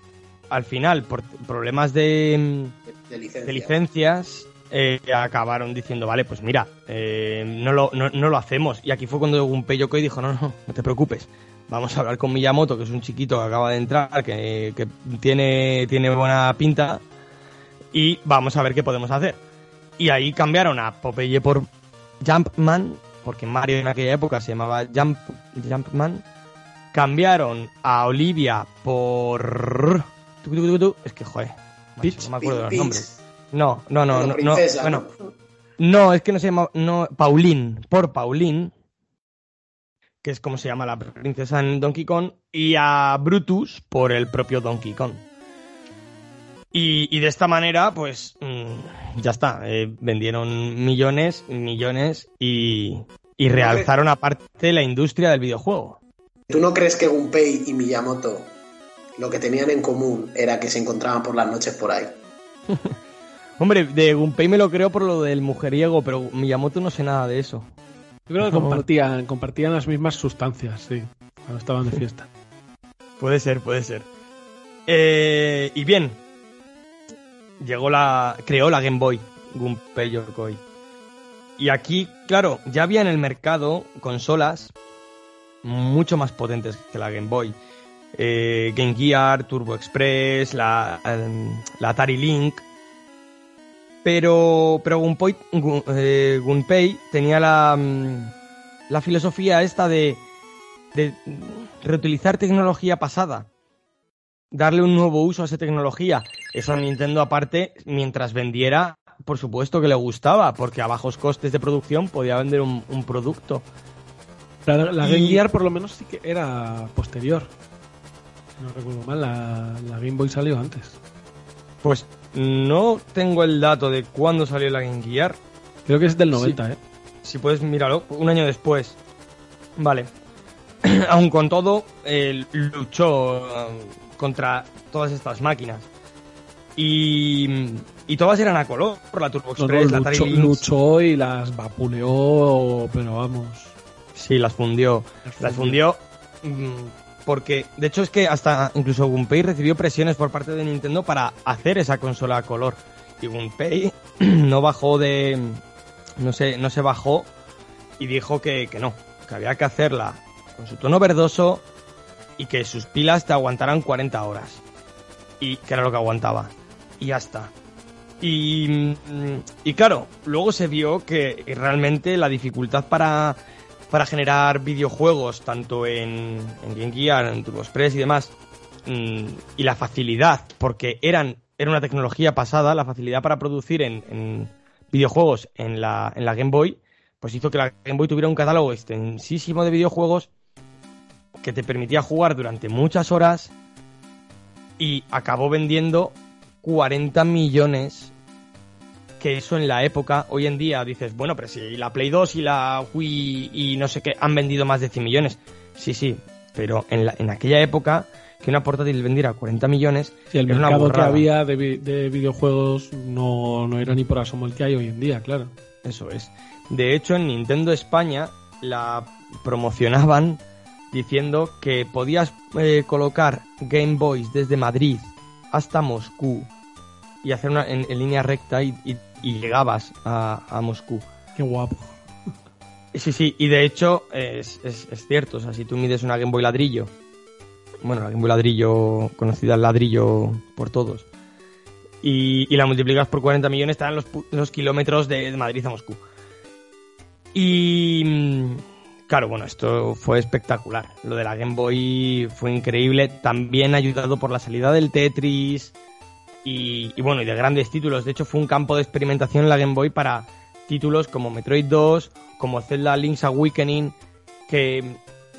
al final, por problemas de, De licencia. de licencias, eh, acabaron diciendo, vale, pues mira, eh, no, lo, no, no lo hacemos. Y aquí fue cuando Gunpei Yokoi dijo, no, no, no te preocupes. Vamos a hablar con Miyamoto, que es un chiquito que acaba de entrar, que, que tiene, tiene buena pinta, y vamos a ver qué podemos hacer. Y ahí cambiaron a Popeye por Jumpman, porque Mario en aquella época se llamaba Jump, Jumpman. Cambiaron a Olivia por... Es que, joder, Peach. no me acuerdo de los Peach. nombres. No, no, no, no, no, bueno, ¿no? no, es que no se llama, no, Pauline, por Pauline, que es como se llama la princesa en Donkey Kong, y a Brutus por el propio Donkey Kong. Y, y de esta manera, pues, mm, ya está, eh, vendieron millones, millones y, y realzaron aparte la industria del videojuego. ¿Tú no crees que Gunpei y Miyamoto lo que tenían en común era que se encontraban por las noches por ahí? Hombre, de Gunpei me lo creo por lo del mujeriego, pero Miyamoto no sé nada de eso. Yo creo que compartían, compartían las mismas sustancias, sí, cuando estaban de fiesta. Puede ser, puede ser. Eh, y bien, llegó la. creó la Game Boy, Gunpei Yokoi. Y aquí, claro, ya había en el mercado consolas mucho más potentes que la Game Boy. Eh, Game Gear, Turbo Express, la, em, la Atari Lynx. Pero, pero Gunpei, Gun- eh, Gunpei tenía la, mm, la filosofía esta de, de reutilizar tecnología pasada. darle un nuevo uso a esa tecnología. Eso a Nintendo aparte, mientras vendiera, por supuesto que le gustaba, porque a bajos costes de producción podía vender un, un producto. La, la Y- Game Gear por lo menos sí que era posterior. Si no recuerdo mal, la, la Game Boy salió antes. Pues no tengo el dato de cuándo salió la Game Gear. Creo que es del 90, ¿eh? Si puedes míralo, un año después. Vale. Aun con todo, eh, luchó eh, contra todas estas máquinas. Y, y todas eran a color, por la Turbo No, no, Express, la Atari luchó, Lynx. luchó y las vapuleó, pero vamos. Sí, las fundió. Las Las fundió. Porque, de hecho, es que hasta incluso Gunpei recibió presiones por parte de Nintendo para hacer esa consola a color. Y Gunpei no bajó de... No sé, no se bajó y dijo que, que no, que había que hacerla con su tono verdoso y que sus pilas te aguantaran 40 horas. Y que era lo que aguantaba. Y ya está. Y, mm, y claro, luego se vio que realmente la dificultad para, para generar videojuegos, tanto en, en Game Gear, en Turbo Express y demás, mm, y la facilidad, porque eran, era una tecnología pasada, la facilidad para producir en, en videojuegos en la, en la Game Boy, pues hizo que la Game Boy tuviera un catálogo extensísimo de videojuegos que te permitía jugar durante muchas horas y acabó vendiendo 40 millones que eso en la época, hoy en día dices, bueno, pero si la Play 2 y la Wii y no sé qué han vendido más de 100 millones. Sí, sí, pero en, la- en aquella época que una portátil vendiera 40 millones el una mercado que había de, vi- de videojuegos no, no era ni por asomo el que hay hoy en día, claro. Eso es. De hecho, en Nintendo España la promocionaban diciendo que podías eh, colocar Game Boys desde Madrid hasta Moscú y hacer una en, en línea recta y, y- y llegabas a, a Moscú. Qué guapo. Sí, sí, y de hecho es, es- es cierto, o sea, si tú mides una Game Boy ladrillo, bueno, la Game Boy ladrillo, conocida el ladrillo por todos, y, y la multiplicas por 40 millones, te dan los, los kilómetros de, de Madrid a Moscú. Y mm, claro, bueno, esto fue espectacular. Lo de la Game Boy fue increíble, también ayudado por la salida del Tetris y, bueno, y de grandes títulos. De hecho, fue un campo de experimentación en la Game Boy para títulos como Metroid 2, como Zelda Link's Awakening, que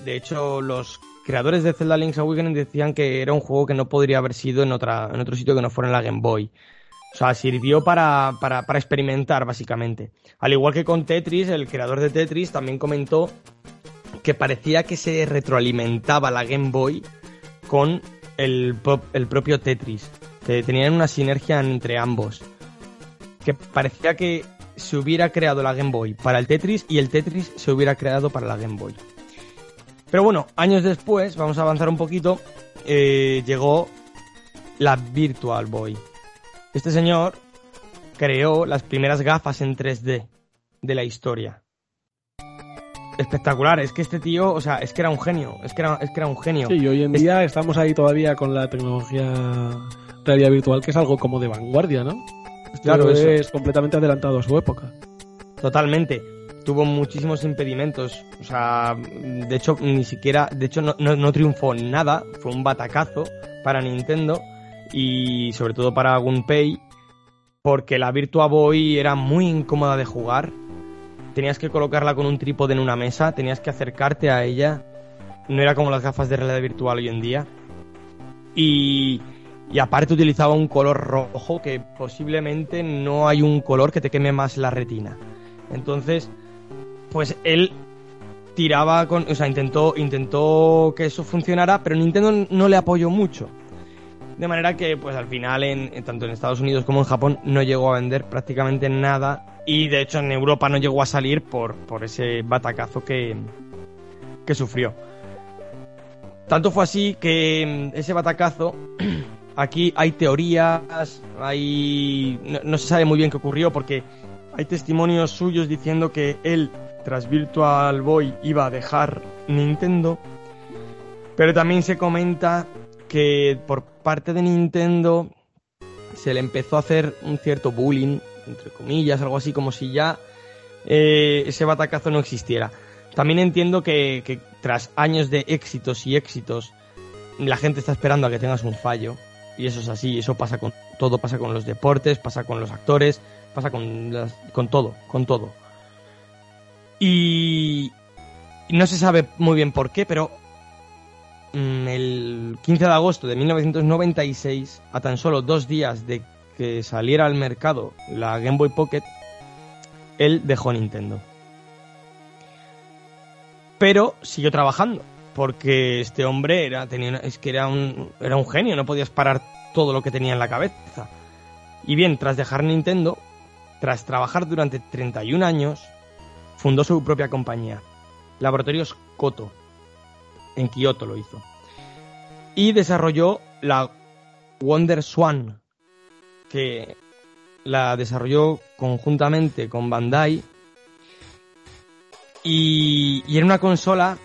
de hecho los creadores de Zelda Link's Awakening decían que era un juego que no podría haber sido en, otra, en otro sitio que no fuera en la Game Boy. O sea, sirvió para, para, para experimentar, básicamente. Al igual que con Tetris, el creador de Tetris también comentó que parecía que se retroalimentaba la Game Boy con el, el propio Tetris, tenían una sinergia entre ambos. Que parecía que se hubiera creado la Game Boy para el Tetris y el Tetris se hubiera creado para la Game Boy. Pero bueno, años después, vamos a avanzar un poquito, eh, llegó la Virtual Boy. Este señor creó las primeras gafas en 3D de la historia. Espectacular, es que este tío, o sea, es que era un genio, es que era, es que era un genio. Sí, y hoy en Es- día estamos ahí todavía con la tecnología realidad virtual, que es algo como de vanguardia, ¿no? Claro, eso. es completamente adelantado a su época. Totalmente. Tuvo muchísimos impedimentos. O sea, de hecho, ni siquiera, de hecho, no, no, no triunfó en nada. Fue un batacazo para Nintendo y sobre todo para Gunpei, porque la Virtua Boy era muy incómoda de jugar. Tenías que colocarla con un trípode en una mesa, tenías que acercarte a ella. No era como las gafas de realidad virtual hoy en día. Y, y aparte utilizaba un color rojo que posiblemente no hay un color que te queme más la retina. Entonces, pues él tiraba con, o sea, intentó intentó que eso funcionara, pero Nintendo no le apoyó mucho. De manera que, pues al final, en, tanto en Estados Unidos como en Japón, no llegó a vender prácticamente nada. Y de hecho en Europa no llegó a salir por, por ese batacazo que, que sufrió. Tanto fue así que mm, ese batacazo, aquí hay teorías, hay... No, se sabe muy bien qué ocurrió porque hay testimonios suyos diciendo que él, tras Virtual Boy, iba a dejar Nintendo. Pero también se comenta que por parte de Nintendo se le empezó a hacer un cierto bullying, entre comillas, algo así como si ya eh, ese batacazo no existiera. También entiendo que tras años de éxitos y éxitos la gente está esperando a que tengas un fallo. Y eso es así, eso pasa con todo, pasa con los deportes, pasa con los actores, pasa con, con todo, con todo. Y, y no se sabe muy bien por qué, pero mm, el 15 de agosto de 1996, a tan solo dos días de que saliera al mercado la Game Boy Pocket, él dejó Nintendo. Pero siguió trabajando, porque este hombre era, es que era un, era un genio, no podías parar todo lo que tenía en la cabeza. Y bien, tras dejar Nintendo, tras trabajar durante 31 años, fundó su propia compañía, Laboratorios Koto, en Kioto lo hizo. Y desarrolló la Wonder Swan, que la desarrolló conjuntamente con Bandai. Y, y era una consola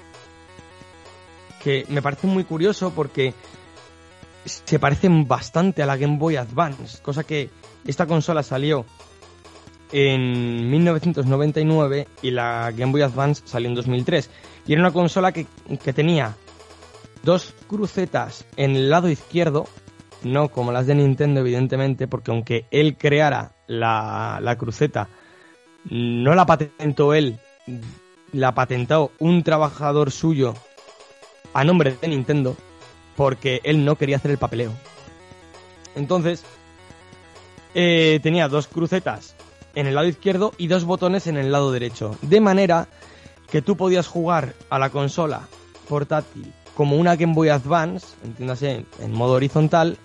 que me parece muy curioso porque se parecen bastante a la Game Boy Advance, cosa que esta consola salió en 1999 y la Game Boy Advance salió en 2003. Y era una consola que, que tenía dos crucetas en el lado izquierdo, no como las de Nintendo evidentemente, porque aunque él creara la, la cruceta, no la patentó él, la patentó un trabajador suyo a nombre de Nintendo, porque él no quería hacer el papeleo. Entonces, eh, tenía dos crucetas en el lado izquierdo y dos botones en el lado derecho. De manera que tú podías jugar a la consola portátil como una Game Boy Advance, entiéndase, en modo horizontal,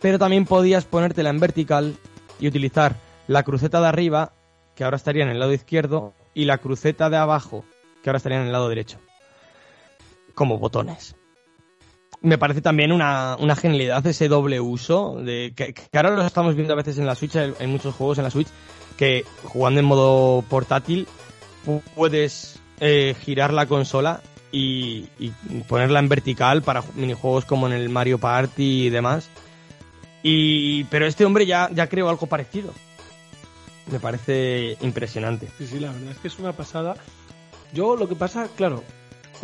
pero también podías ponértela en vertical y utilizar la cruceta de arriba, que ahora estaría en el lado izquierdo, y la cruceta de abajo, que ahora estaría en el lado derecho, como botones. Me parece también una, una genialidad ese doble uso, de que, ahora lo estamos viendo a veces en la Switch, hay muchos juegos en la Switch, que jugando en modo portátil pu- puedes eh, girar la consola y, y ponerla en vertical para ju- minijuegos como en el Mario Party y demás. Y, pero este hombre ya, ya creó algo parecido. Me parece impresionante. Sí, sí, la verdad es que es una pasada. Yo lo que pasa, claro,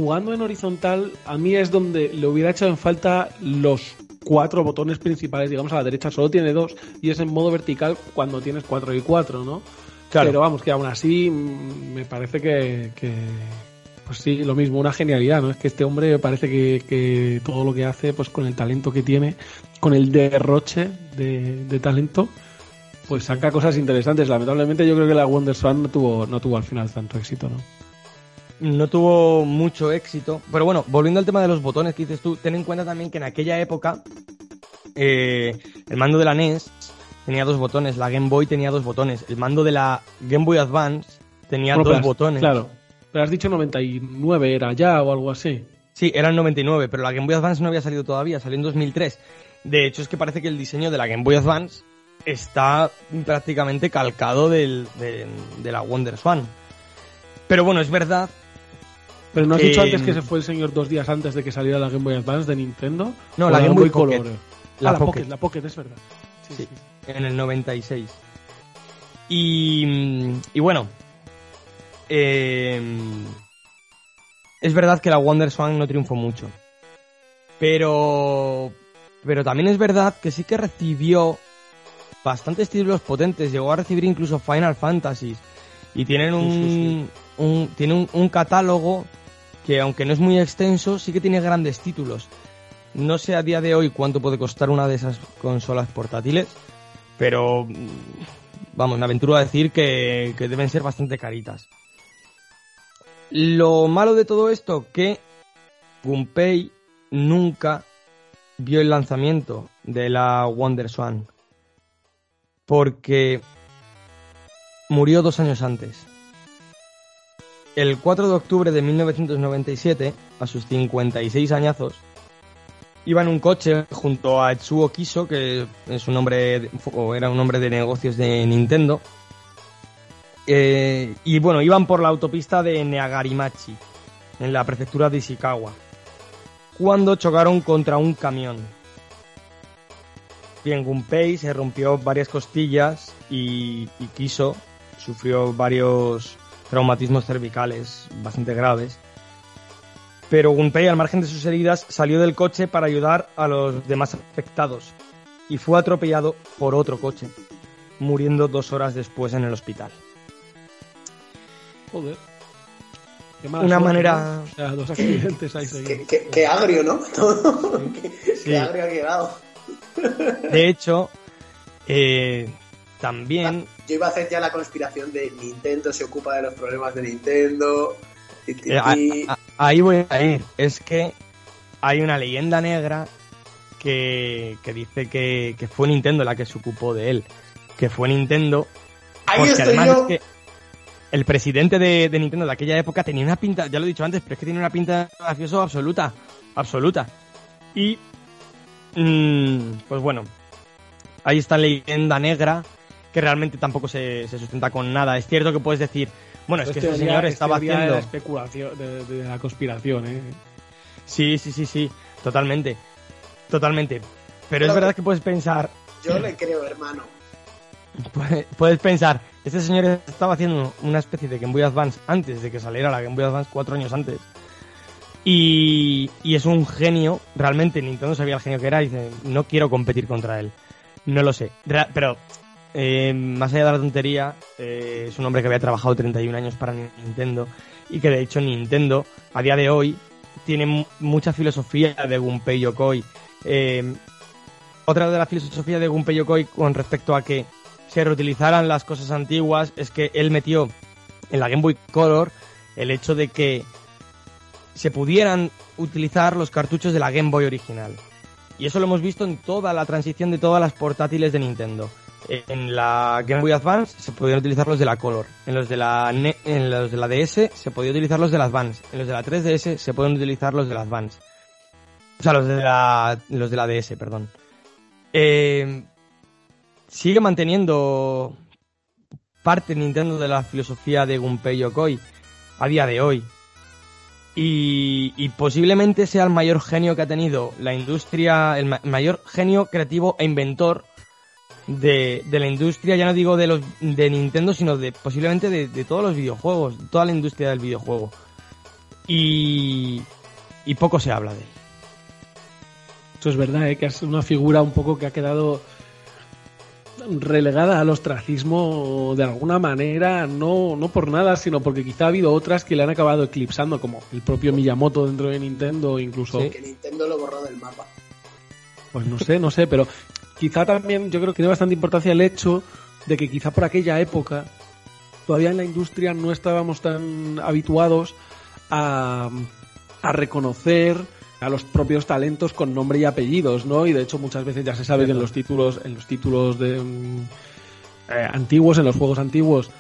jugando en horizontal, a mí es donde le hubiera echado en falta los cuatro botones principales, digamos a la derecha solo tiene dos y es en modo vertical cuando tienes cuatro y cuatro, ¿no? Claro. Pero vamos, que aún así mm, me parece que, que, pues sí, lo mismo, una genialidad, ¿no? Es que este hombre me parece que, que todo lo que hace, pues con el talento que tiene, con el derroche de, de talento, pues saca cosas interesantes. Lamentablemente yo creo que la Wonder Swan no tuvo, no tuvo al final tanto éxito, ¿no? No tuvo mucho éxito. Pero bueno, volviendo al tema de los botones que dices tú, ten en cuenta también que en aquella época eh, el mando de la NES tenía dos botones, la Game Boy tenía dos botones, el mando de la Game Boy Advance tenía Bueno, dos has- botones. Claro. Pero has dicho 99 era ya o algo así. Sí, era el 99, pero la Game Boy Advance no había salido todavía, salió en 2003. De hecho, es que parece que el diseño de la Game Boy Advance está prácticamente calcado del, de, de la Wonder Swan. Pero bueno, es verdad Pero no has Eh, dicho antes que se fue el señor dos días antes de que saliera la Game Boy Advance de Nintendo. No, ¿O la Game Boy. Color. La Ah, la Pocket. Pocket, la Pocket, es verdad. Sí, Sí. sí. en el 96. Y, mm, y bueno, eh, es verdad que la Wonder Swan no triunfó mucho. Pero, pero también es verdad que sí que recibió bastantes títulos potentes. Llegó a recibir incluso Final Fantasy. Y tienen un, Sí, un, tiene un, un catálogo que aunque no es muy extenso, sí que tiene grandes títulos. No sé a día de hoy cuánto puede costar una de esas consolas portátiles, pero mm, vamos, me aventuro a decir que, que deben ser bastante caritas. Lo malo de todo esto, que Gunpei nunca vio el lanzamiento de la Wonder Swan. Porque murió dos años antes. El 4 de octubre de 1997, a sus 56 añazos, iba en un coche junto a Etsuo Kiso, que es un hombre, o era un hombre de negocios de Nintendo. Eh, y bueno, iban por la autopista de Neagarimachi, en la prefectura de Ishikawa, cuando chocaron contra un camión. Bien, Gunpei se rompió varias costillas y, y Kiso sufrió varios traumatismos cervicales bastante graves. pero Gunpei, al margen de sus heridas, salió del coche para ayudar a los demás afectados y fue atropellado por otro coche, muriendo dos horas después en el hospital. Joder. Qué Una suerte, manera- ¿no? O sea, dos accidentes ahí seguidos. Qué, qué- qué agrio, ¿no? Todo. qué, Sí. qué agrio ha quedado. De hecho, eh, también Yo iba a hacer ya la conspiración de Nintendo se ocupa de los problemas de Nintendo. ti, ti, Eh, ti. ahí voy a ir. Es que hay una leyenda negra que, que dice que, que fue Nintendo la que se ocupó de él. Que fue Nintendo. Ahí porque estoy además yo. es que el presidente de, de Nintendo de aquella época tenía una pinta, ya lo he dicho antes, pero es que tiene una pinta de absoluta. Absoluta. Y. mm, pues bueno. Ahí está leyenda negra. Que realmente tampoco se, se sustenta con nada. Es cierto que puedes decir, bueno, es que ese teoría- señor es estaba teoría de haciendo. la especulación, de, de la conspiración, ¿eh? Sí, sí, sí, sí, totalmente. Totalmente. Pero es verdad que puedes pensar, Yo le creo, hermano. puede- puedes pensar, este señor estaba haciendo una especie de Game Boy Advance antes de que saliera la Game Boy Advance cuatro años antes. Y, y es un genio, realmente Nintendo sabía el genio que era y dice, no quiero competir contra él. No lo sé. Pero, eh, más allá de la tontería, eh, es un hombre que había trabajado 31 años para Nintendo y que de hecho Nintendo, a día de hoy, tiene mu- mucha filosofía de Gunpei Yokoi. Eh, otra de las filosofías de Gunpei Yokoi con respecto a que se reutilizaran las cosas antiguas es que él metió en la Game Boy Color el hecho de que se pudieran utilizar los cartuchos de la Game Boy original. Y eso lo hemos visto en toda la transición de todas las portátiles de Nintendo. En la Game Boy Advance se podían utilizar los de la Color. En los de la, Ne- en los de la DS se podía utilizar los de la Advance. En los de la 3DS se pueden utilizar los de la Advance. O sea, los de la, los de la DS, perdón. Eh, sigue manteniendo parte Nintendo de la filosofía de Gunpei Yokoi a día de hoy. Y, y posiblemente sea el mayor genio que ha tenido la industria, el ma- mayor genio creativo e inventor de, de la industria, ya no digo de los de Nintendo, sino de posiblemente de, de todos los videojuegos, de toda la industria del videojuego. Y, y poco se habla de él. Eso es verdad, ¿eh? que es una figura un poco que ha quedado relegada al ostracismo de alguna manera, no, no por nada, sino porque quizá ha habido otras que le han acabado eclipsando, como el propio Miyamoto dentro de Nintendo, incluso, Sí. Que Nintendo lo borró del mapa. pues no sé, no sé, pero quizá también yo creo que tiene bastante importancia el hecho de que quizá por aquella época todavía en la industria no estábamos tan habituados a, a reconocer a los propios talentos con nombre y apellidos, ¿no? Y de hecho muchas veces ya se sabe que en los títulos, en los títulos de mm, eh, antiguos, en los juegos antiguos,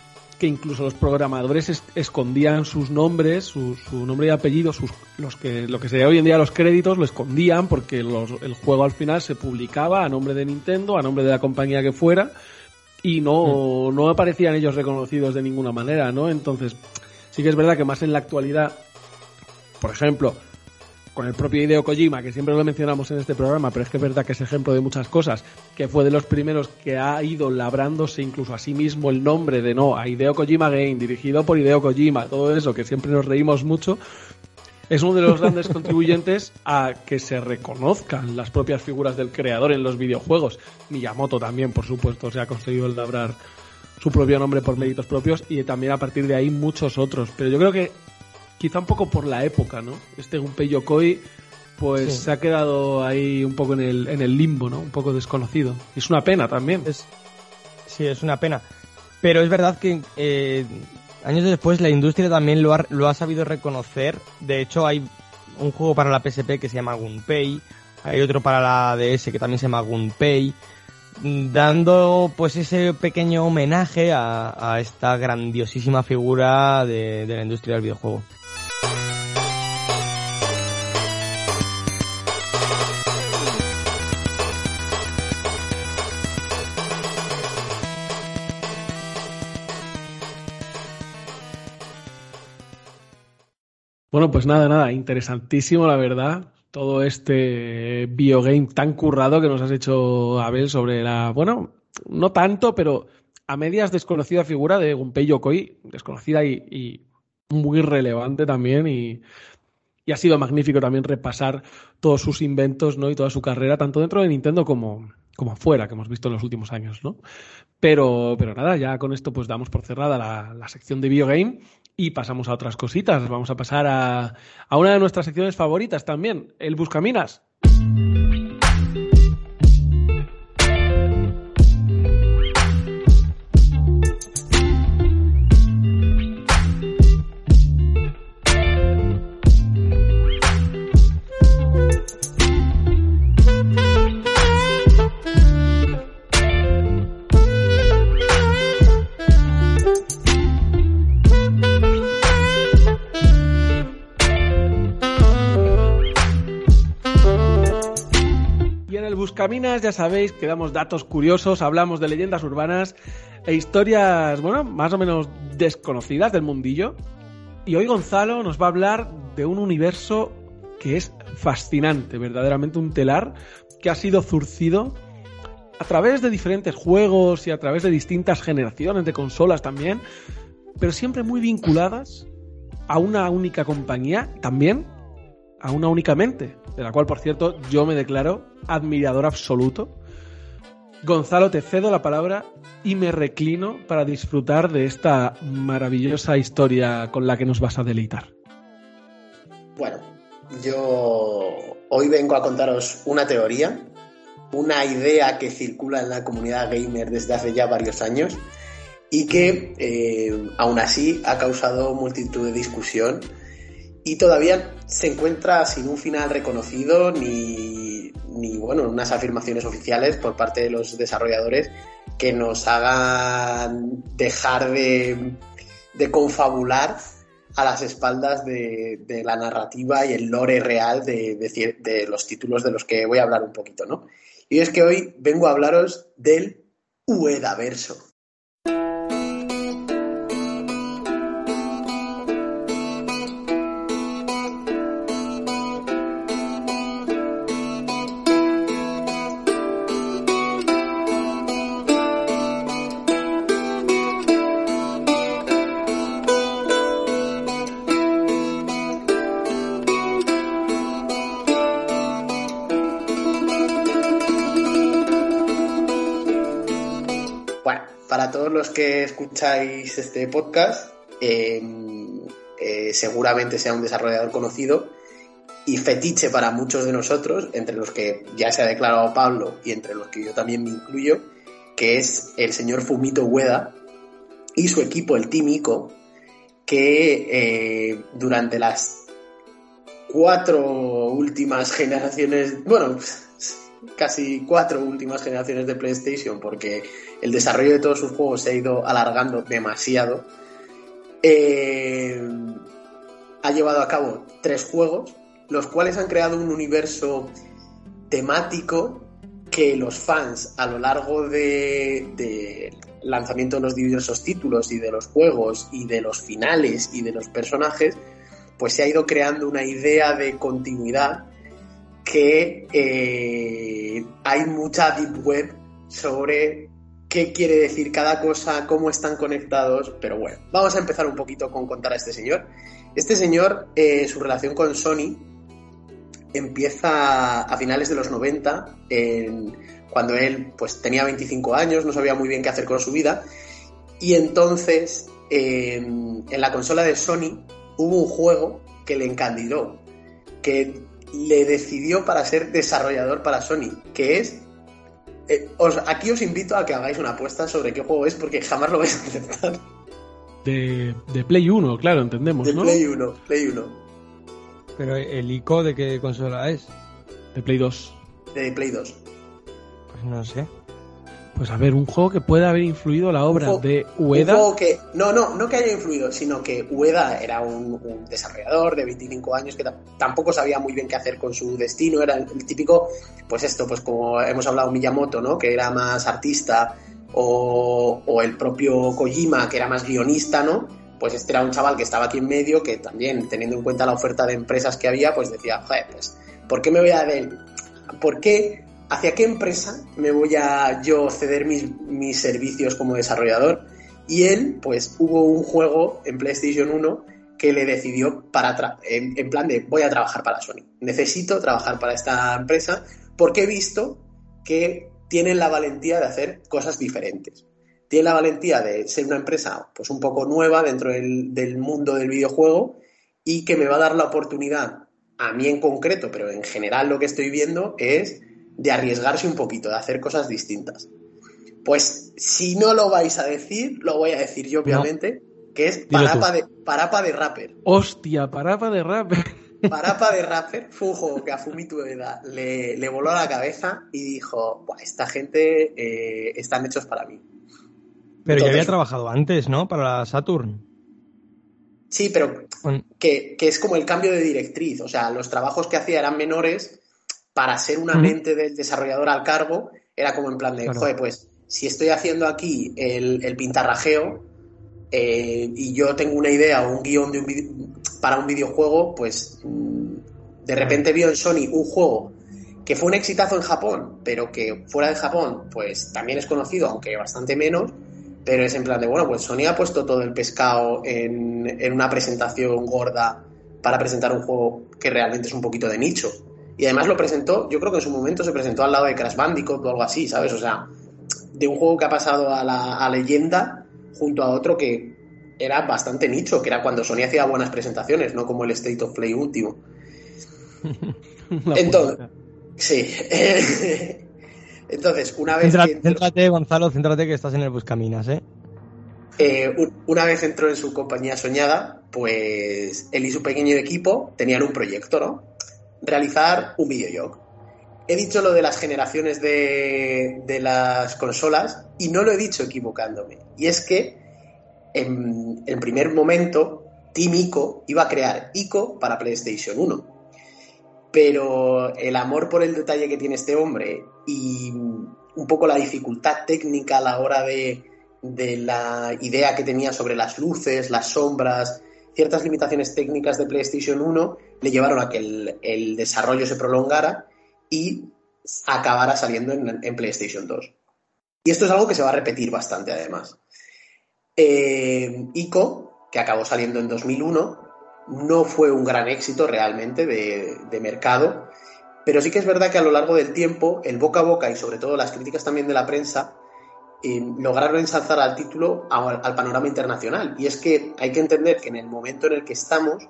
que incluso los programadores es- escondían sus nombres, su, su nombre y apellido, sus, los que, lo que sería hoy en día los créditos, lo escondían porque los- el juego al final se publicaba a nombre de Nintendo, a nombre de la compañía que fuera, y no, no aparecían ellos reconocidos de ninguna manera, ¿no? Entonces, sí que es verdad que más en la actualidad, por ejemplo, con el propio Hideo Kojima, que siempre lo mencionamos en este programa, pero es que es verdad que es ejemplo de muchas cosas, que fue de los primeros que ha ido labrándose incluso a sí mismo el nombre de no, a Hideo Kojima Game, dirigido por Hideo Kojima, todo eso, que siempre nos reímos mucho, es uno de los grandes contribuyentes a que se reconozcan las propias figuras del creador en los videojuegos. Miyamoto también, por supuesto, se ha conseguido labrar su propio nombre por méritos propios y también a partir de ahí muchos otros. Pero yo creo que quizá un poco por la época, ¿no? Este Gunpei Yokoi pues Sí. se ha quedado ahí un poco en el, en el limbo, ¿no? Un poco desconocido. Y es una pena también. Es, sí, es una pena. Pero es verdad que eh, años después la industria también lo ha, lo ha sabido reconocer. De hecho, hay un juego para la PSP que se llama Gunpei. Hay otro para la DS que también se llama Gunpei. Dando pues ese pequeño homenaje a, a esta grandiosísima figura de, de la industria del videojuego. Bueno, pues nada, nada, interesantísimo la verdad. Todo este biogame tan currado que nos has hecho, Abel, sobre la, bueno, no tanto, pero a medias desconocida figura de Gunpei Yokoi, desconocida y, muy relevante también y, Y ha sido magnífico también repasar todos sus inventos ¿no? y toda su carrera, tanto dentro de Nintendo como, como afuera, que hemos visto en los últimos años. ¿no? Pero, pero nada, ya con esto pues damos por cerrada la, la sección de videogame y pasamos a otras cositas. Vamos a pasar a, a una de nuestras secciones favoritas también, el Buscaminas. Buscaminas, ya sabéis que damos datos curiosos, hablamos de leyendas urbanas e historias, bueno, más o menos desconocidas del mundillo. Y hoy Gonzalo nos va a hablar de un universo que es fascinante, verdaderamente un telar que ha sido zurcido a través de diferentes juegos y a través de distintas generaciones de consolas también, pero siempre muy vinculadas a una única compañía también, a una única mente, de la cual, por cierto, yo me declaro admirador absoluto. Gonzalo, te cedo la palabra y me reclino para disfrutar de esta maravillosa historia con la que nos vas a deleitar. Bueno, yo hoy vengo a contaros una teoría, una idea que circula en la comunidad gamer desde hace ya varios años y que eh, aún así ha causado multitud de discusión y todavía se encuentra sin un final reconocido ni, ni bueno, unas afirmaciones oficiales por parte de los desarrolladores que nos hagan dejar de, confabular a las espaldas de, de, la narrativa y el lore real de, de, de, los títulos de los que voy a hablar un poquito, ¿no? Y es que hoy vengo a hablaros del Uedaverso. Escucháis este podcast, eh, eh, seguramente sea un desarrollador conocido y fetiche para muchos de nosotros, entre los que ya se ha declarado Pablo y entre los que yo también me incluyo, que es el señor Fumito Ueda y su equipo, el Tímico, que eh, durante las cuatro últimas generaciones, bueno, casi cuatro últimas generaciones de PlayStation, porque el desarrollo de todos sus juegos se ha ido alargando demasiado, eh, ha llevado a cabo tres juegos, los cuales han creado un universo temático que los fans a lo largo de, de lanzamiento de los diversos títulos y de los juegos y de los finales y de los personajes, pues se ha ido creando una idea de continuidad que eh, hay mucha deep web sobre qué quiere decir cada cosa, cómo están conectados, pero bueno, vamos a empezar un poquito con contar a este señor. Este señor, eh, su relación con Sony empieza a finales de los 90, cuando él pues tenía 25 años, no sabía muy bien qué hacer con su vida, y entonces en la consola de Sony hubo un juego que le encandiló, que le decidió para ser desarrollador para Sony, que es... Eh, os, aquí os invito a que hagáis una apuesta sobre qué juego es porque jamás lo vais a aceptar. De, de Play 1, claro, entendemos, de ¿no? Play 1, Play 1. Pero el ICO de qué consola es? De Play 2. De Play 2. Pues no sé. Pues a ver, un juego que pueda haber influido la obra juego, de Ueda. Un juego que, no, no, no que haya influido, sino que Ueda era un, un desarrollador de 25 años que tampoco sabía muy bien qué hacer con su destino. Era el, el, típico, pues esto, pues como hemos hablado Miyamoto, ¿no? Que era más artista, o, o el propio Kojima, que era más guionista, ¿no? Pues este era un chaval que estaba aquí en medio, que también, teniendo en cuenta la oferta de empresas que había, pues decía, joder, pues, ¿por qué me voy a? ¿Por qué ¿hacia qué empresa me voy a yo ceder mis, mis, servicios como desarrollador? Y él, pues hubo un juego en PlayStation 1 que le decidió para en, plan de voy a trabajar para Sony. Necesito trabajar para esta empresa porque he visto que tienen la valentía de hacer cosas diferentes. Tienen la valentía de ser una empresa pues un poco nueva dentro del mundo del videojuego y que me va a dar la oportunidad, a mí en concreto, pero en general lo que estoy viendo es de arriesgarse un poquito, de hacer cosas distintas. Pues si no lo vais a decir, lo voy a decir yo, obviamente, que es parapa de, parapa de rapper. Hostia, parapa de rapper. Parapa de rapper fue un juego que a Fumito le, le voló a la cabeza y dijo, esta gente eh, están hechos para mí. Pero ya había trabajado antes, ¿no? Para la Saturn. Sí, pero que, que, es como el cambio de directriz. O sea, los trabajos que hacía eran menores para ser una mente del desarrollador al cargo. Era como en plan de, joder, pues si estoy haciendo aquí el, pintarrajeo eh, y yo tengo una idea o un guion de un para un videojuego, pues mm, de repente vio en Sony un juego que fue un exitazo en Japón, pero que fuera de Japón, pues también es conocido, aunque bastante menos, pero es en plan de, bueno, pues Sony ha puesto todo el pescado en, en una presentación gorda para presentar un juego que realmente es un poquito de nicho. Y además lo presentó, yo creo que en su momento se presentó al lado de Crash Bandicoot o algo así, ¿sabes? O sea, de un juego que ha pasado a la leyenda junto a otro que era bastante nicho, que era cuando Sony hacía buenas presentaciones, no como el State of Play último. Entonces, sí. Entonces, una vez. Céntrate, Gonzalo, céntrate que estás en el Buscaminas, ¿eh? ¿eh? una vez entró en su compañía soñada, pues él y su pequeño equipo tenían un proyecto, ¿no? Realizar un videojuego he dicho lo de las generaciones de, las consolas y no lo he dicho equivocándome. Y es que en el primer momento Team ICO iba a crear ICO para PlayStation 1. Pero el amor por el detalle que tiene este hombre y un poco la dificultad técnica a la hora de, de la idea que tenía sobre las luces, las sombras, ciertas limitaciones técnicas de PlayStation 1 le llevaron a que el, desarrollo se prolongara y acabará saliendo en, PlayStation 2. Y esto es algo que se va a repetir bastante además. Eh, ICO, que acabó saliendo en 2001, no fue un gran éxito realmente de, mercado, pero sí que es verdad que a lo largo del tiempo, el boca a boca y sobre todo las críticas también de la prensa, eh, lograron ensalzar al título al, panorama internacional. Y es que hay que entender que en el momento en el que estamos,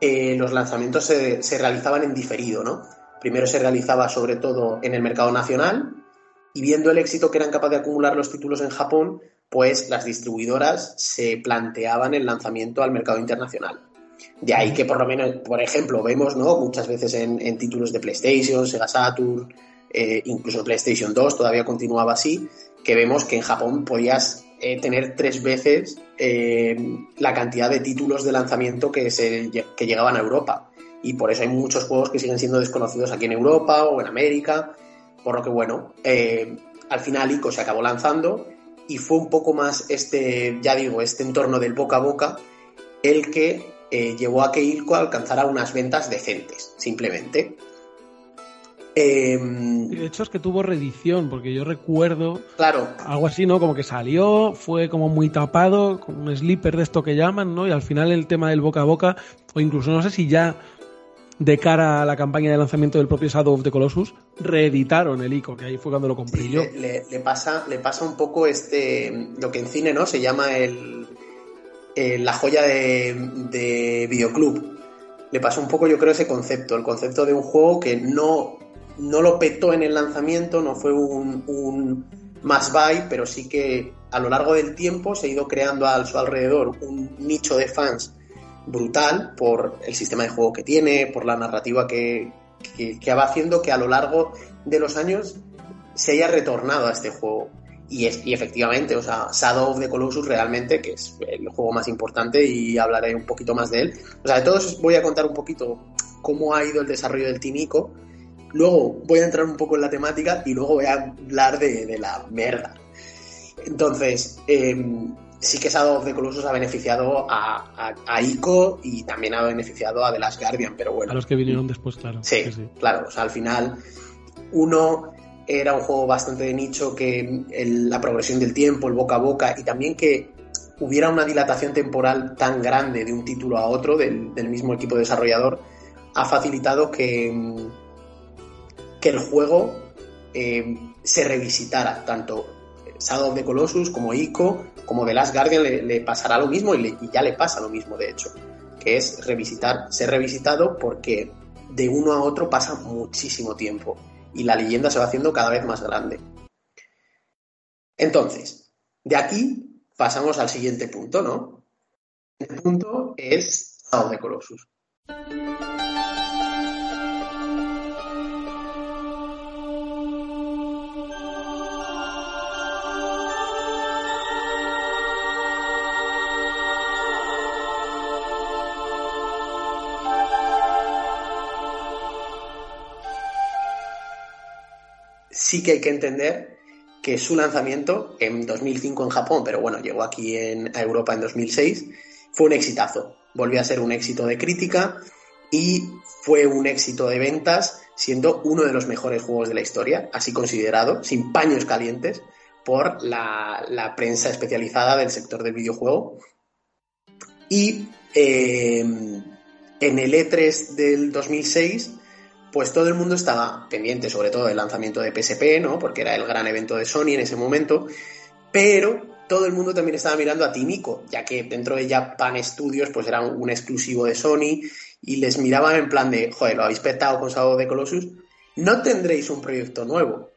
eh, los lanzamientos se, se, realizaban en diferido, ¿no? Primero se realizaba sobre todo en el mercado nacional y viendo el éxito que eran capaces de acumular los títulos en Japón, pues las distribuidoras se planteaban el lanzamiento al mercado internacional. De ahí que por lo menos, por ejemplo, vemos ¿no? muchas veces en, títulos de PlayStation, Sega Saturn, eh, incluso PlayStation 2 todavía continuaba así, que vemos que en Japón podías eh, tener tres veces eh, la cantidad de títulos de lanzamiento que, se, que llegaban a Europa y por eso hay muchos juegos que siguen siendo desconocidos aquí en Europa o en América, por lo que bueno, eh, al final ICO se acabó lanzando y fue un poco más este, ya digo, este entorno del boca a boca el que llevó a que ICO alcanzara unas ventas decentes, simplemente. Em, de hecho es que tuvo reedición, porque yo recuerdo claro. algo así, ¿no? Como que salió, fue como muy tapado, como un sleeper de esto que llaman, ¿no? Y al final el tema del boca a boca, o incluso no sé si ya de cara a la campaña de lanzamiento del propio Shadow of the Colossus, reeditaron el ICO, que ahí fue cuando lo compré yo. Le, pasa, le pasa un poco este lo que en cine no se llama el, la joya de, de, videoclub. Le pasa un poco, yo creo, ese concepto, el concepto de un juego que no, no lo petó en el lanzamiento, no fue un, un más buy, pero sí que a lo largo del tiempo se ha ido creando a su alrededor un nicho de fans brutal por el sistema de juego que tiene, por la narrativa que, que, va haciendo que a lo largo de los años se haya retornado a este juego. Y, es, y efectivamente, o sea, Shadow of the Colossus realmente, que es el juego más importante y hablaré un poquito más de él. O sea, de todos voy a contar un poquito cómo ha ido el desarrollo del Timico. Luego voy a entrar un poco en la temática y luego voy a hablar de, de la merda. Entonces, eh, sí que Shadow of the Colossus ha beneficiado a, a, Ico y también ha beneficiado a The Last Guardian, pero bueno. A los que vinieron después, claro. Sí, claro. O sea, al final, uno era un juego bastante de nicho que la progresión del tiempo, el boca a boca y también que hubiera una dilatación temporal tan grande de un título a otro del, mismo equipo desarrollador ha facilitado que, que el juego eh, se revisitara tanto Shadow of the Colossus como Ico como The Last Guardian le, pasará lo mismo y, y, ya le pasa lo mismo de hecho que es revisitar ser revisitado porque de uno a otro pasa muchísimo tiempo y la leyenda se va haciendo cada vez más grande entonces de aquí pasamos al siguiente punto, ¿no? El punto es Shadow de Colossus. Sí que hay que entender que su lanzamiento en 2005 en Japón, pero bueno, llegó aquí en, a Europa en 2006, fue un exitazo. Volvió a ser un éxito de crítica y fue un éxito de ventas, siendo uno de los mejores juegos de la historia, así considerado, sin paños calientes, por la, prensa especializada del sector del videojuego. Y eh, en el E3 del 2006 pues todo el mundo estaba pendiente, sobre todo del lanzamiento de PSP, ¿no? Porque era el gran evento de Sony en ese momento, pero todo el mundo también estaba mirando a Timico, ya que dentro de Japan Studios pues era un exclusivo de Sony y les miraban en plan de, joder, lo habéis petado con de Colossus, no tendréis un proyecto nuevo.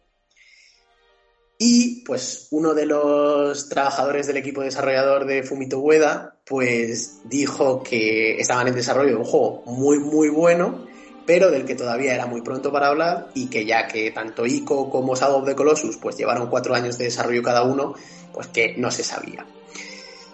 Y pues uno de los trabajadores del equipo desarrollador de Fumito Ueda pues dijo que estaban en desarrollo de un juego muy muy bueno pero del que todavía era muy pronto para hablar y que ya que tanto ICO como Shadow of the Colossus pues llevaron cuatro años de desarrollo cada uno, pues que no se sabía.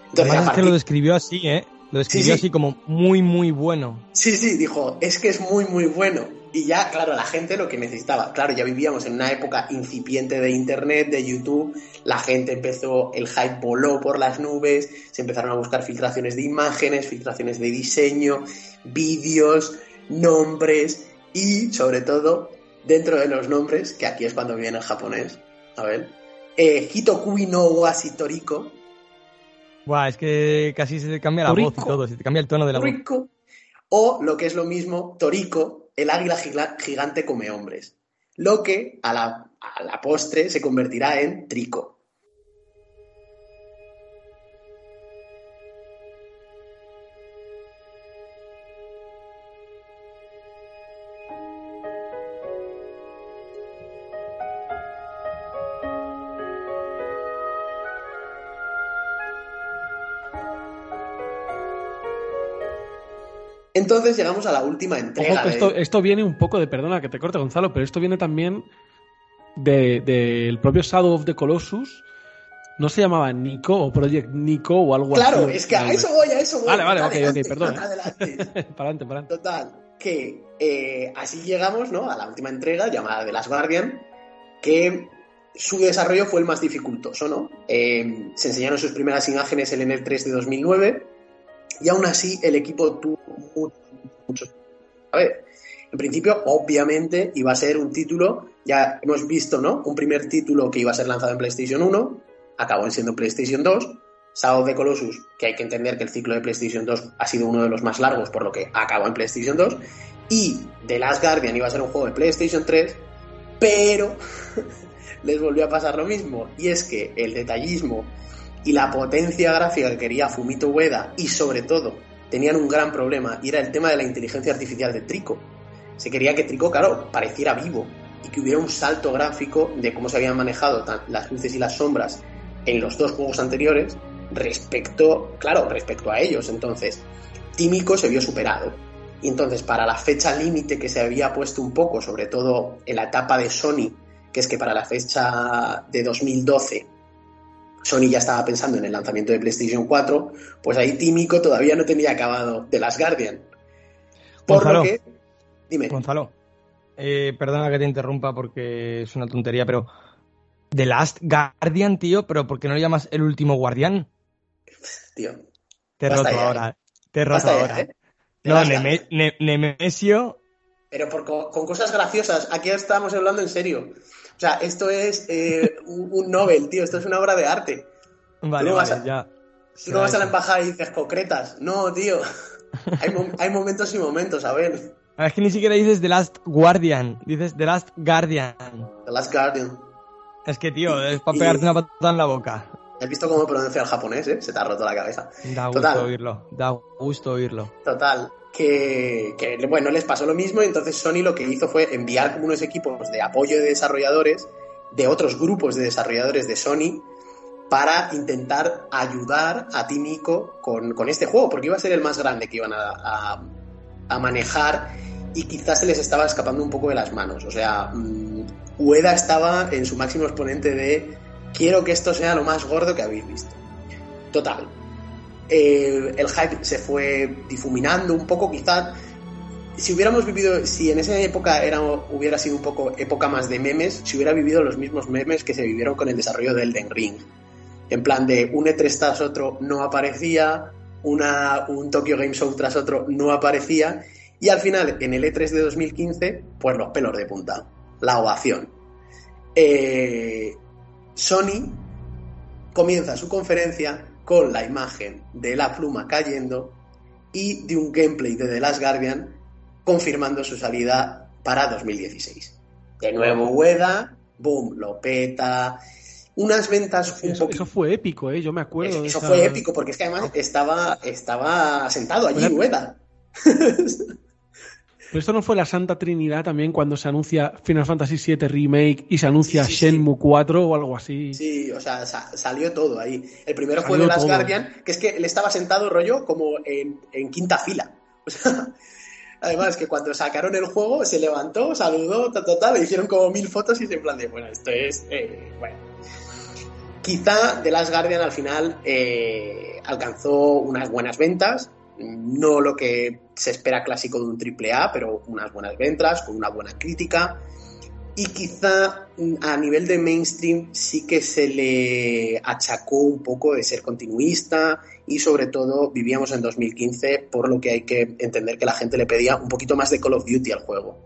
Entonces, Además es que lo describió así, ¿eh? Lo describió así como muy, muy bueno. Sí, sí, dijo, es que es muy, muy bueno. Y ya, claro, la gente lo que necesitaba. Claro, ya vivíamos en una época incipiente de Internet, de YouTube. La gente empezó, el hype voló por las nubes. Se empezaron a buscar filtraciones de imágenes, filtraciones de diseño, vídeos, nombres y, sobre todo, dentro de los nombres, que aquí es cuando viene el japonés, a ver, eh, Hitokui no Toriko. Buah, es que casi se te cambia la voz y todo, se te cambia el tono de la voz. O, lo que es lo mismo, Toriko, el águila gigante come hombres. Lo que a la, a la postre se convertirá en Trico. Entonces llegamos a la última entrega. esto, viene un poco de, perdona que te corte Gonzalo, pero esto viene también del propio Shadow of the Colossus. No se llamaba Nico o Project Nico o algo así. Claro, es que a eso voy, a eso voy. Vale, vale, ok, ok, perdón. Adelante. para adelante, para adelante. Total, que eh, así llegamos ¿no? a la última entrega llamada The Last Guardian, que su desarrollo fue el más dificultoso, ¿no? Eh, se enseñaron sus primeras imágenes en el 3 de 2009 y aún así el equipo tuvo mucho, A ver, en principio, obviamente, iba a ser un título, ya hemos visto, ¿no? Un primer título que iba a ser lanzado en PlayStation 1, acabó siendo PlayStation 2. Shadow of the Colossus, que hay que entender que el ciclo de PlayStation 2 ha sido uno de los más largos, por lo que acabó en PlayStation 2. Y The Last Guardian iba a ser un juego de PlayStation 3, pero les volvió a pasar lo mismo. Y es que el detallismo y la potencia gráfica que quería Fumito Ueda y sobre todo tenían un gran problema y era el tema de la inteligencia artificial de Trico. Se quería que Trico, claro, pareciera vivo y que hubiera un salto gráfico de cómo se habían manejado las luces y las sombras en los dos juegos anteriores respecto, claro, respecto a ellos. Entonces, Tímico se vio superado. Y entonces, para la fecha límite que se había puesto un poco, sobre todo en la etapa de Sony, que es que para la fecha de 2012 Sony ya estaba pensando en el lanzamiento de PlayStation 4, pues ahí Tímico todavía no tenía acabado de Last Guardian. Por Gonzalo, lo que. Dime. Gonzalo, eh, perdona que te interrumpa porque es una tontería, pero. The Last Guardian, tío, pero ¿por qué no le llamas el último guardián? Tío. Te he roto ahora. Te he roto ahora. ¿eh? No, Nemesio. Pero con cosas graciosas. Aquí estamos hablando en serio. O sea, esto es eh, un, Nobel, tío, esto es una obra de arte. Vale, vale, ya. Tú no vas a la embajada y dices concretas. No, tío. Hay, hay momentos y momentos, a ver. Es que ni siquiera dices The Last Guardian, dices The Last Guardian. The Last Guardian. Es que, tío, es para pegarte una patada en la boca. ¿Has visto cómo pronuncia el japonés, eh? Se te ha roto la cabeza. Da gusto oírlo, da gusto oírlo. Total, que, que, bueno, les pasó lo mismo y entonces Sony lo que hizo fue enviar unos equipos de apoyo de desarrolladores de otros grupos de desarrolladores de Sony para intentar ayudar a Timiko con, con este juego, porque iba a ser el más grande que iban a, a, manejar y quizás se les estaba escapando un poco de las manos. O sea, um, Ueda estaba en su máximo exponente de quiero que esto sea lo más gordo que habéis visto. Total. El hype se fue difuminando un poco, quizás si hubiéramos vivido, si en esa época era, hubiera sido un poco época más de memes, si hubiera vivido los mismos memes que se vivieron con el desarrollo del Den Ring. En plan de un E3 tras otro no aparecía, una, un Tokyo Game Show tras otro no aparecía, y al final, en el E3 de 2015, pues los pelos de punta, la ovación. Eh, Sony comienza su conferencia con la imagen de la pluma cayendo y de un gameplay de The Last Guardian confirmando su salida para 2016. De nuevo Ueda, boom, lo peta. Unas ventas un eso, eso fue épico, ¿eh? yo me acuerdo. Eso, fue épico, porque es que además estaba, estaba sentado allí Ueda. Pero esto no fue la Santa Trinidad también cuando se anuncia Final Fantasy VII Remake y se anuncia Shenmue 4 o algo así. Sí, o sea, salió todo ahí. El primero fue de Last Guardian, que es que él estaba sentado rollo como en, en quinta fila. O sea, Además, que cuando sacaron el juego, se levantó, saludó, total, le hicieron como mil fotos y se en plan de, bueno, esto es, eh, bueno. Quizá The Last Guardian al final eh, alcanzó unas buenas ventas, no lo que se espera clásico de un triple A, pero unas buenas ventas, con una buena crítica y quizá mm, a nivel de mainstream sí que se le achacó un poco de ser continuista y sobre todo vivíamos en 2015 por lo que hay que entender que la gente le pedía un poquito más de Call of Duty al juego.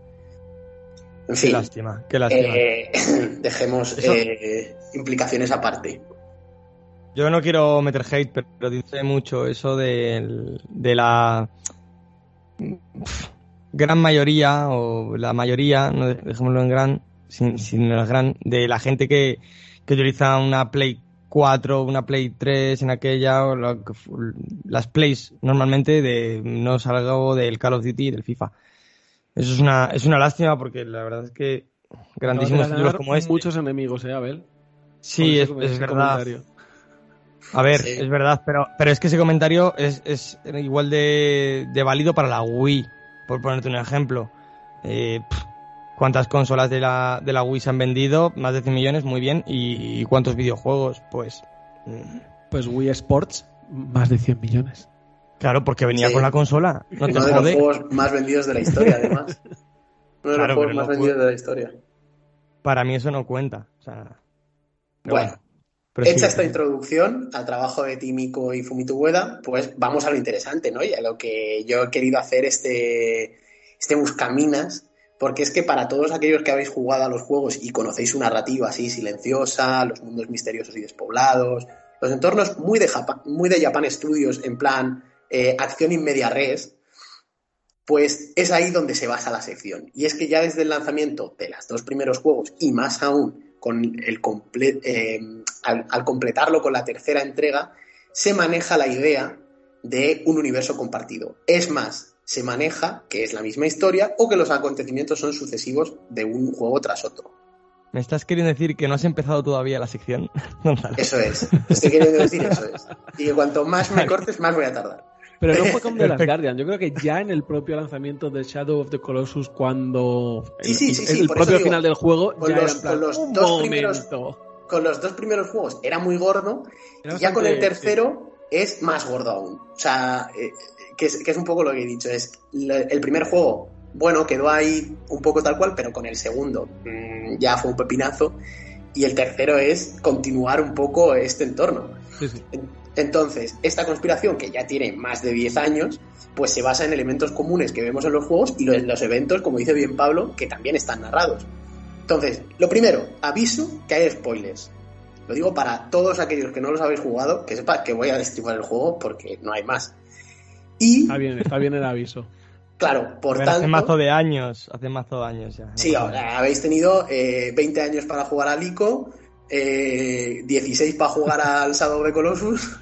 En fin, qué lástima, qué lástima. Eh, dejemos eh, implicaciones aparte. Yo no quiero meter hate, pero dice mucho eso de, de la gran mayoría, o la mayoría, no dejémoslo en gran, sin, sin el gran, de la gente que, que utiliza una Play 4, una Play 3 en aquella, o las Plays normalmente de no salgo del Call of Duty y del FIFA. Eso es una, es una lástima porque la verdad es que grandísimos títulos como este. Muchos enemigos, ¿eh, Abel? Sí, es, verdad. A ver, es verdad, pero, pero es que ese comentario es, es igual de, de válido para la Wii por ponerte un ejemplo. Eh, ¿Cuántas consolas de la, de la Wii se han vendido? Más de 100 millones, muy bien. ¿Y, cuántos videojuegos? Pues... Mm. Pues Wii Sports, más de 100 millones. Claro, porque venía con la consola. No Uno de los juegos más vendidos de la historia, además. Uno de los juegos más vendidos de la historia. Para mí eso no cuenta. bueno, Hecha esta introducción al trabajo de Timiko y Fumito Ueda, pues vamos a lo interesante, ¿no? Y a lo que yo he querido hacer este, este Buscaminas, porque es que para todos aquellos que habéis jugado a los juegos y conocéis su narrativa así silenciosa, los mundos misteriosos y despoblados, los entornos muy de Japan, muy de Japan Studios, en plan eh, acción in media res, pues es ahí donde se basa la sección. Y es que ya desde el lanzamiento de los dos primeros juegos, y más aún con el eh, al, completarlo con la tercera entrega, se maneja la idea de un universo compartido. Es más, se maneja que es la misma historia o que los acontecimientos son sucesivos de un juego tras otro. ¿Me estás queriendo decir que no has empezado todavía la sección? eso es, estoy queriendo decir eso es. Y que cuanto más me cortes, más voy a tardar. Pero no fue como The Last Guardian. Yo creo que ya en el propio lanzamiento de Shadow of the Colossus, cuando el, propio final del juego, con ya los, con los dos primeros, con los dos primeros juegos era muy gordo, y ya con el tercero es más gordo aún. O sea, eh, que, es, un poco lo que he dicho. Es el primer juego, bueno, quedó ahí un poco tal cual, pero con el segundo mm, ya fue un pepinazo. Y el tercero es continuar un poco este entorno. Sí, sí. Entonces, esta conspiración, que ya tiene más de 10 años, pues se basa en elementos comunes que vemos en los juegos y en los eventos, como dice bien Pablo, que también están narrados. Entonces, lo primero, aviso que hay spoilers. Lo digo para todos aquellos que no los habéis jugado, que sepa que voy a destripar el juego porque no hay más. Y, Está bien, está bien el aviso. claro, por Pero tanto... hace mazo de años, hace mazo de años ya. Sí, ahora habéis tenido eh, 20 años para jugar al ICO, eh, 16 para jugar al Shadow of the Colossus,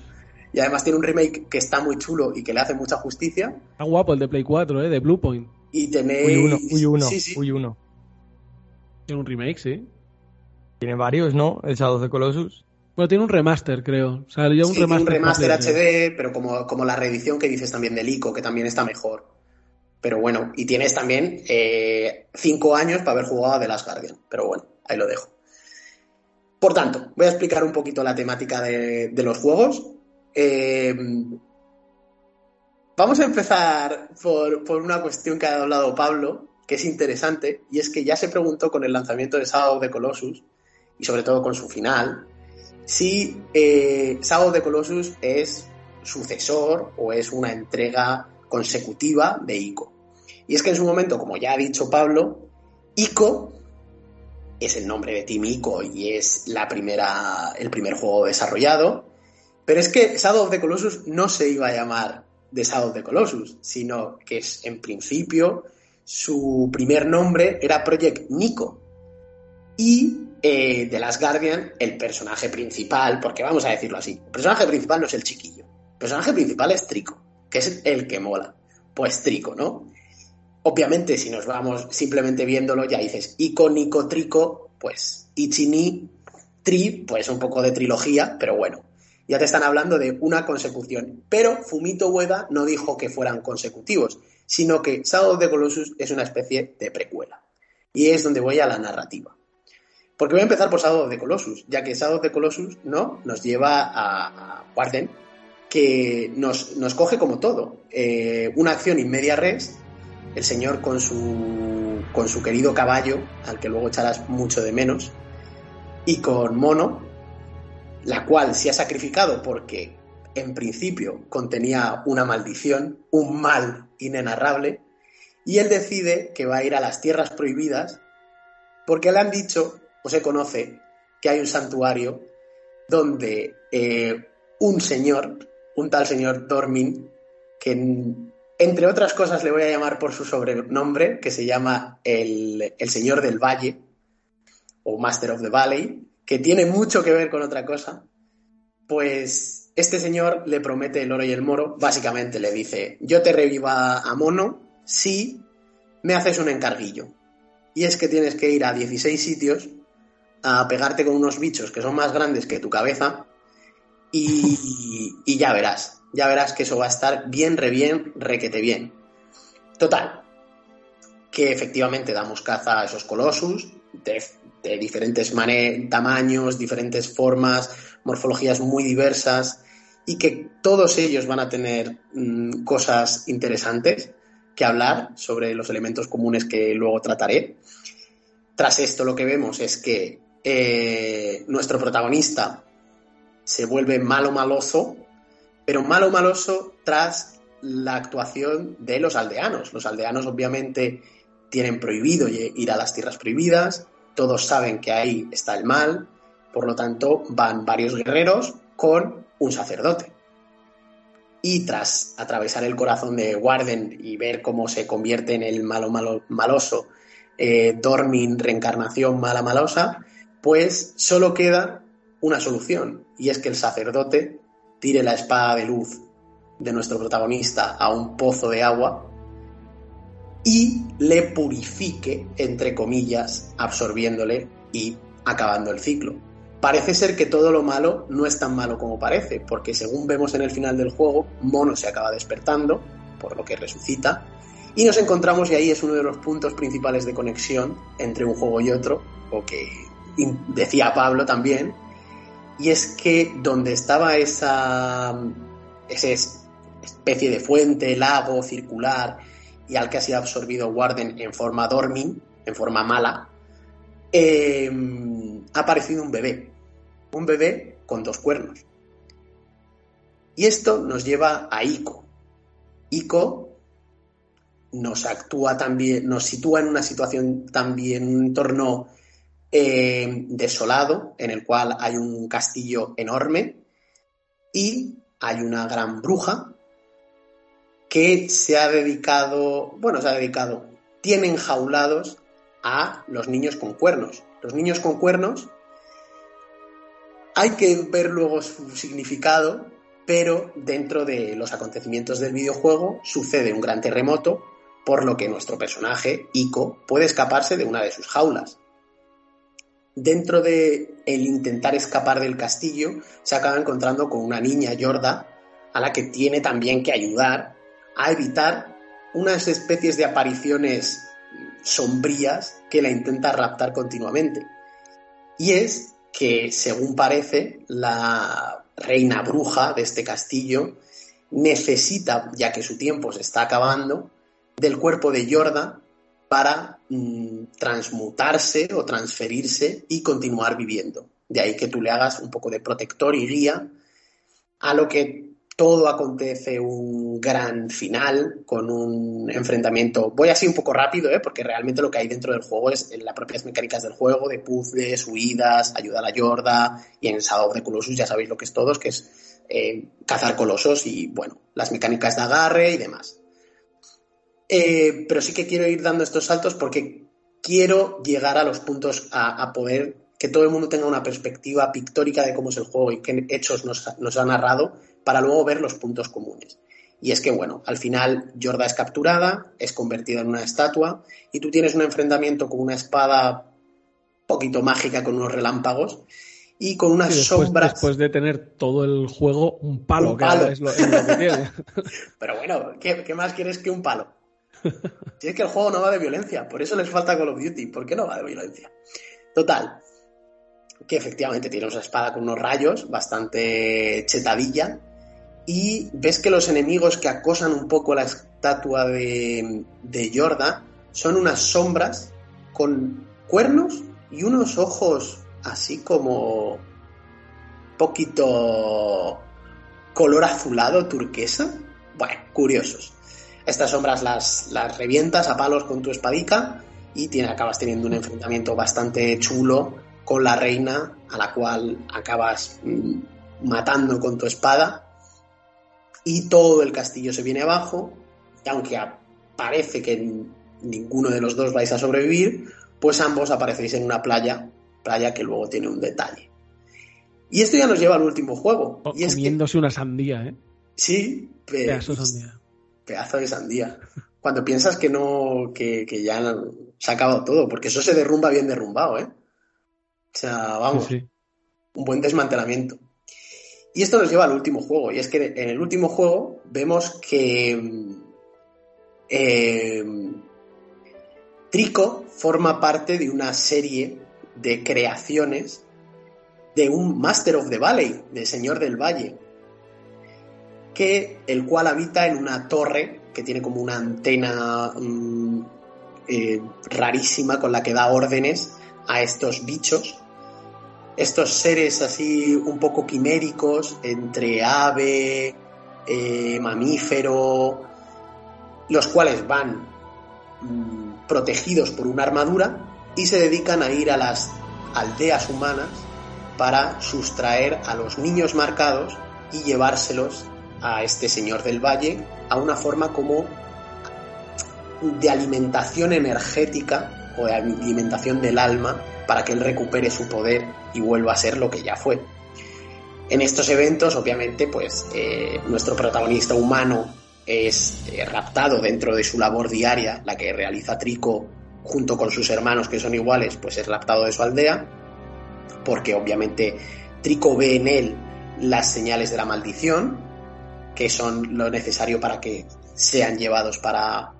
y además tiene un remake que está muy chulo y que le hace mucha justicia. Está guapo el de Play 4, ¿eh? De Bluepoint. Y tenéis... Uy, uno, uy, uno, Sí, sí. uy, uno. Tiene un remake, sí. Tiene varios, ¿no? El Shadow of the Colossus. Bueno, tiene un remaster, creo. O sea, ya un Sí, tiene remaster. un remaster completo. HD, pero como, como la reedición que dices también del ICO, que también está mejor. Pero bueno, y tienes también eh, cinco años para haber jugado a The Last Guardian. Pero bueno, ahí lo dejo. Por tanto, voy a explicar un poquito la temática de, de los juegos. Eh, vamos a empezar por, por una cuestión que ha hablado Pablo, que es interesante, y es que ya se preguntó con el lanzamiento de Shadow the Colossus, y sobre todo con su final, si eh, the Colossus es sucesor o es una entrega consecutiva de ICO. Y es que en su momento, como ya ha dicho Pablo, ICO es el nombre de Team ICO y es la primera, el primer juego desarrollado, pero es que Shadow of the Colossus no se iba a llamar de Shadow of the Colossus, sino que es, en principio su primer nombre era Project Nico. Y eh, de Last Guardian, el personaje principal, porque vamos a decirlo así, el personaje principal no es el chiquillo, el personaje principal es Trico, que es el que mola. Pues Trico, ¿no? Obviamente, si nos vamos simplemente viéndolo, ya dices icónico, trico, pues Ichini, Tri, pues un poco de trilogía, pero bueno, ya te están hablando de una consecución. Pero Fumito Ueda no dijo que fueran consecutivos, sino que Shadow of the Colossus es una especie de precuela. Y es donde voy a la narrativa. Porque voy a empezar por Shadow of the Colossus, ya que Shadow of the Colossus ¿no? nos lleva a, a Warden, que nos, nos coge como todo. Eh, una acción in media res, el señor con su, con su querido caballo, al que luego echarás mucho de menos, y con Mono, la cual se ha sacrificado porque en principio contenía una maldición, un mal inenarrable, y él decide que va a ir a las tierras prohibidas porque le han dicho, o se conoce, que hay un santuario donde eh, un señor, un tal señor Dormin, que entre otras cosas le voy a llamar por su sobrenombre, que se llama el, el Señor del Valle, o Master of the Valley, que tiene mucho que ver con otra cosa, pues este señor le promete el oro y el moro, básicamente le dice, yo te reviva a Mono si me haces un encarguillo. Y es que tienes que ir a 16 sitios a pegarte con unos bichos que son más grandes que tu cabeza y, y ya verás, ya verás que eso va a estar bien, re bien, requete bien. Total, que efectivamente damos caza a esos colosus de, diferentes tamaños, diferentes formas, morfologías muy diversas y que todos ellos van a tener mm, cosas interesantes que hablar sobre los elementos comunes que luego trataré. Tras esto lo que vemos es que eh, nuestro protagonista se vuelve malo maloso, pero malo maloso tras la actuación de los aldeanos. Los aldeanos obviamente tienen prohibido ir a las tierras prohibidas, todos saben que ahí está el mal, por lo tanto van varios guerreros con un sacerdote. Y tras atravesar el corazón de Warden y ver cómo se convierte en el malo, malo maloso, eh, Dormin, reencarnación mala malosa, pues solo queda una solución, y es que el sacerdote tire la espada de luz de nuestro protagonista a un pozo de agua y le purifique, entre comillas, absorbiéndole y acabando el ciclo. Parece ser que todo lo malo no es tan malo como parece, porque según vemos en el final del juego, Mono se acaba despertando, por lo que resucita, y nos encontramos, y ahí es uno de los puntos principales de conexión entre un juego y otro, o que decía Pablo también, y es que donde estaba esa, esa especie de fuente, lago circular, y al que ha sido absorbido Warden en forma dorming, en forma mala, eh, ha aparecido un bebé. Un bebé con dos cuernos. Y esto nos lleva a Ico. Ico nos actúa también, nos sitúa en una situación también, un entorno eh, desolado en el cual hay un castillo enorme y hay una gran bruja que se ha dedicado, bueno, se ha dedicado, tiene enjaulados a los niños con cuernos. Los niños con cuernos hay que ver luego su significado, pero dentro de los acontecimientos del videojuego sucede un gran terremoto, por lo que nuestro personaje, Ico, puede escaparse de una de sus jaulas. Dentro de el intentar escapar del castillo, se acaba encontrando con una niña Yorda, a la que tiene también que ayudar a evitar unas especies de apariciones sombrías que la intenta raptar continuamente. Y es que, según parece, la reina bruja de este castillo necesita, ya que su tiempo se está acabando, del cuerpo de Yorda para mm, transmutarse o transferirse y continuar viviendo. De ahí que tú le hagas un poco de protector y guía a lo que todo acontece un gran final con un enfrentamiento. Voy así un poco rápido, ¿eh? porque realmente lo que hay dentro del juego es las propias mecánicas del juego, de puzzles, huidas, ayuda a Yorda, y en Shadow of the Colossus ya sabéis lo que es todo, que es eh, cazar colosos y, bueno, las mecánicas de agarre y demás. Eh, pero sí que quiero ir dando estos saltos porque quiero llegar a los puntos a, poder que todo el mundo tenga una perspectiva pictórica de cómo es el juego y qué hechos nos, nos ha narrado para luego ver los puntos comunes. Y es que, bueno, al final Yorda es capturada, es convertida en una estatua y tú tienes un enfrentamiento con una espada poquito mágica con unos relámpagos y con unas sombras. Después de tener todo el juego, un palo, un palo. es, lo, que tiene. Pero bueno, ¿qué, más quieres que un palo? Si es que el juego no va de violencia, por eso les falta Call of Duty. ¿Por qué no va de violencia? Total, que efectivamente tiene una espada con unos rayos, bastante chetadilla, y ves que los enemigos que acosan un poco la estatua de, de son unas sombras con cuernos y unos ojos así como poquito color azulado turquesa. Bueno, curiosos. Estas sombras las, las revientas a palos con tu espadica y tiene, acabas teniendo un enfrentamiento bastante chulo con la reina a la cual acabas mm, matando con tu espada y todo el castillo se viene abajo, y aunque parece que ninguno de los dos vais a sobrevivir, pues ambos aparecéis en una playa, playa que luego tiene un detalle. Y esto ya nos lleva al último juego. y es comiéndose una sandía, ¿eh? Sí, sandía. Pedazo de sandía. Cuando piensas que no, que, ya se ha acabado todo, porque eso se derrumba bien derrumbado, ¿eh? O sea, vamos, un buen desmantelamiento. Y esto nos lleva al último juego, y es que en el último juego vemos que eh, Trico forma parte de una serie de creaciones de un Master of the Valley, del Señor del Valle, que el cual habita en una torre que tiene como una antena mm, eh, rarísima con la que da órdenes a estos bichos. Estos seres así un poco quiméricos entre ave, eh, mamífero, los cuales van mm, protegidos por una armadura y se dedican a ir a las aldeas humanas para sustraer a los niños marcados y llevárselos a este señor del valle a una forma como de alimentación energética o de alimentación del alma para que él recupere su poder y vuelva a ser lo que ya fue. En estos eventos, obviamente, pues eh, nuestro protagonista humano es eh, raptado dentro de su labor diaria, la que realiza Trico junto con sus hermanos que son iguales, pues es raptado de su aldea, porque obviamente Trico ve en él las señales de la maldición, que son lo necesario para que sean llevados para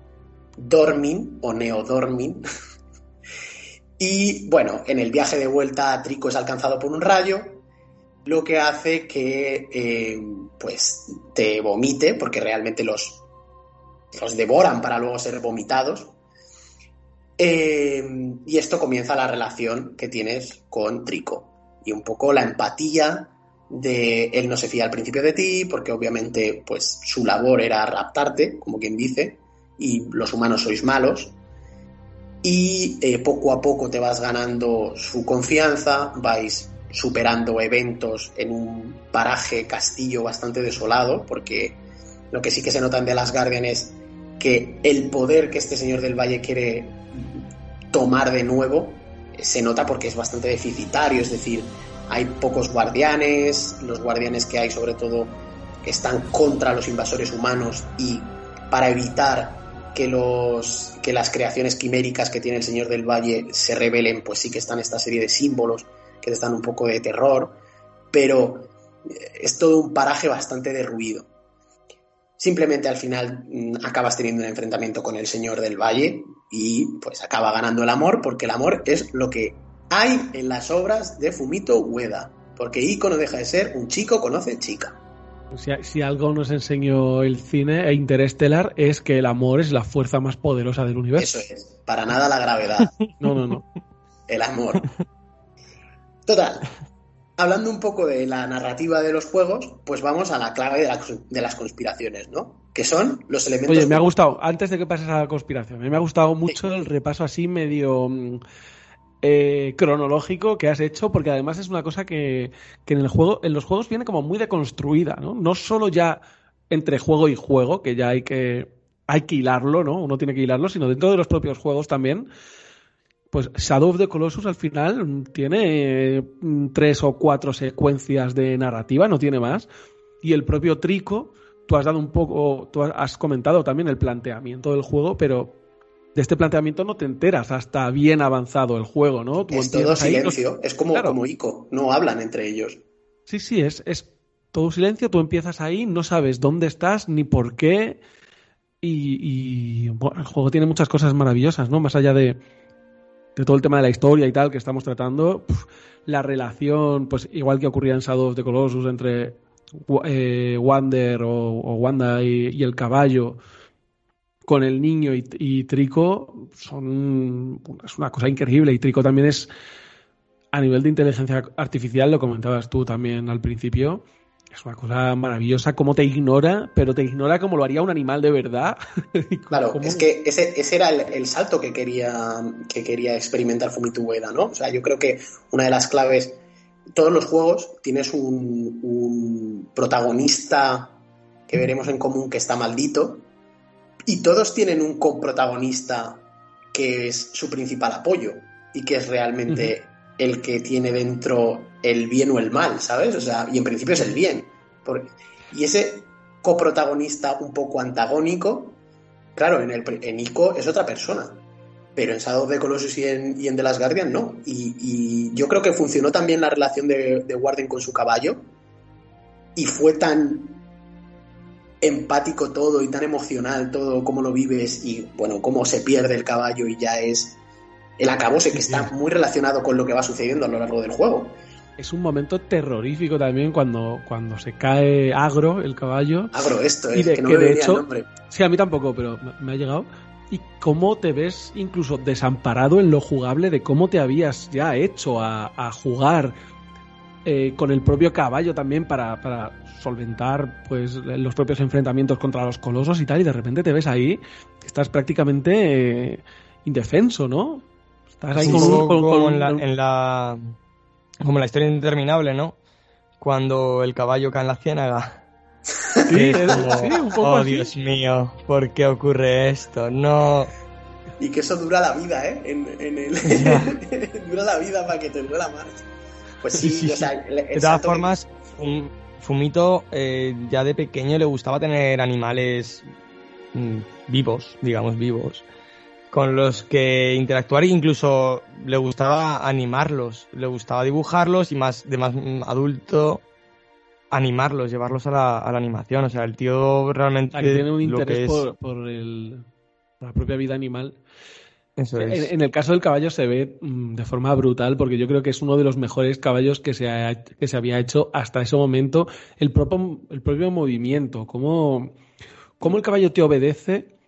Dormin o Neodormin, Y bueno, en el viaje de vuelta Trico es alcanzado por un rayo, lo que hace que eh, pues te vomite, porque realmente los, los devoran para luego ser vomitados. Eh, y esto comienza la relación que tienes con Trico. Y un poco la empatía de él no se fía al principio de ti, porque obviamente pues su labor era raptarte, como quien dice, y los humanos sois malos. Y eh, poco a poco te vas ganando su confianza, vais superando eventos en un paraje castillo bastante desolado, porque lo que sí que se notan de las Guardian es que el poder que este señor del Valle quiere tomar de nuevo eh, se nota porque es bastante deficitario, es decir, hay pocos guardianes, los guardianes que hay sobre todo que están contra los invasores humanos y para evitar que los que las creaciones quiméricas que tiene el Señor del Valle se revelen, pues sí que están esta serie de símbolos que dan un poco de terror, pero eh, es todo un paraje bastante derruido. Simplemente al final mm, acabas teniendo un enfrentamiento con el Señor del Valle y pues acaba ganando el amor porque el amor es lo que hay en las obras de Fumito Ueda, porque Ico no deja de ser un chico conoce chica. Si, algo nos enseñó el cine e Interestelar es que el amor es la fuerza más poderosa del universo. Eso es, para nada la gravedad. no, no, no. El amor. Total, hablando un poco de la narrativa de los juegos, pues vamos a la clave de, las conspiraciones, ¿no? Que son los elementos. Oye, me ha gustado, antes de que pases a la conspiración, me ha gustado mucho el repaso así medio mm, eh, cronológico que has hecho, porque además es una cosa que, que, en el juego, en los juegos viene como muy deconstruida, ¿no? No solo ya entre juego y juego, que ya hay que, hay que hilarlo, ¿no? Uno tiene que hilarlo, sino dentro de los propios juegos también pues Shadow of the Colossus al final tiene mm, tres o cuatro secuencias de narrativa, no tiene más. Y el propio Trico, tú has dado un poco, tú has comentado también el planteamiento del juego, pero de este planteamiento no te enteras hasta bien avanzado el juego, ¿no? es todo silencio, es como, como Ico, no hablan entre ellos. Sí, sí, es, es todo silencio, tú empiezas ahí, no sabes dónde estás ni por qué. Y, el juego tiene muchas cosas maravillosas, ¿no? Más allá de, de todo el tema de la historia y tal que estamos tratando, la relación, pues igual que ocurría en Shadow of the Colossus entre eh, Wander o, Wanda y, el caballo con el niño y, Trico son es una cosa increíble y Trico también es a nivel de inteligencia artificial lo comentabas tú también al principio es una cosa maravillosa cómo te ignora, pero te ignora como lo haría un animal de verdad. claro, es que ese, ese era el, salto que quería, que quería experimentar Fumito Ueda, ¿no? O sea, yo creo que una de las claves, todos los juegos tienes un, un protagonista que veremos en común que está maldito, y todos tienen un coprotagonista que es su principal apoyo y que es realmente el que tiene dentro el bien o el mal, ¿sabes? O sea, y en principio es el bien. y ese coprotagonista un poco antagónico, claro, en, el, en Ico es otra persona, pero en Shadow of the Colossus y en, y The Last Guardian no. Y, yo creo que funcionó también la relación de, de Warden con su caballo y fue tan empático todo y tan emocional todo, cómo lo vives y bueno, cómo se pierde el caballo y ya es el acabose que está muy relacionado con lo que va sucediendo a lo largo del juego. Es un momento terrorífico también cuando, cuando se cae agro el caballo. Agro esto, es que no me de hecho, el nombre. Sí, a mí tampoco, pero me ha llegado. Y cómo te ves incluso desamparado en lo jugable de cómo te habías ya hecho a, jugar eh, con el propio caballo también para, para, solventar pues los propios enfrentamientos contra los colosos y tal, y de repente te ves ahí, estás prácticamente eh, indefenso, ¿no? como, en, la, como en la historia interminable, ¿no? Cuando el caballo cae en la ciénaga. Sí, oh Dios mío, ¿por qué ocurre esto? No. Y que eso dura la vida, ¿eh? En, el... dura la vida para que te duela más. Pues sí, o sea, de todas formas, Fumito eh, ya de pequeño le gustaba tener animales mm, vivos, digamos vivos con los que interactuar e incluso le gustaba animarlos, le gustaba dibujarlos y más de más adulto animarlos, llevarlos a la, animación. O sea, el tío realmente tiene un interés por, la propia vida animal. Eso es. en, el caso del caballo se ve mm, de forma brutal porque yo creo que es uno de los mejores caballos que se, que se había hecho hasta ese momento. El propio, el propio movimiento, cómo, cómo el caballo te obedece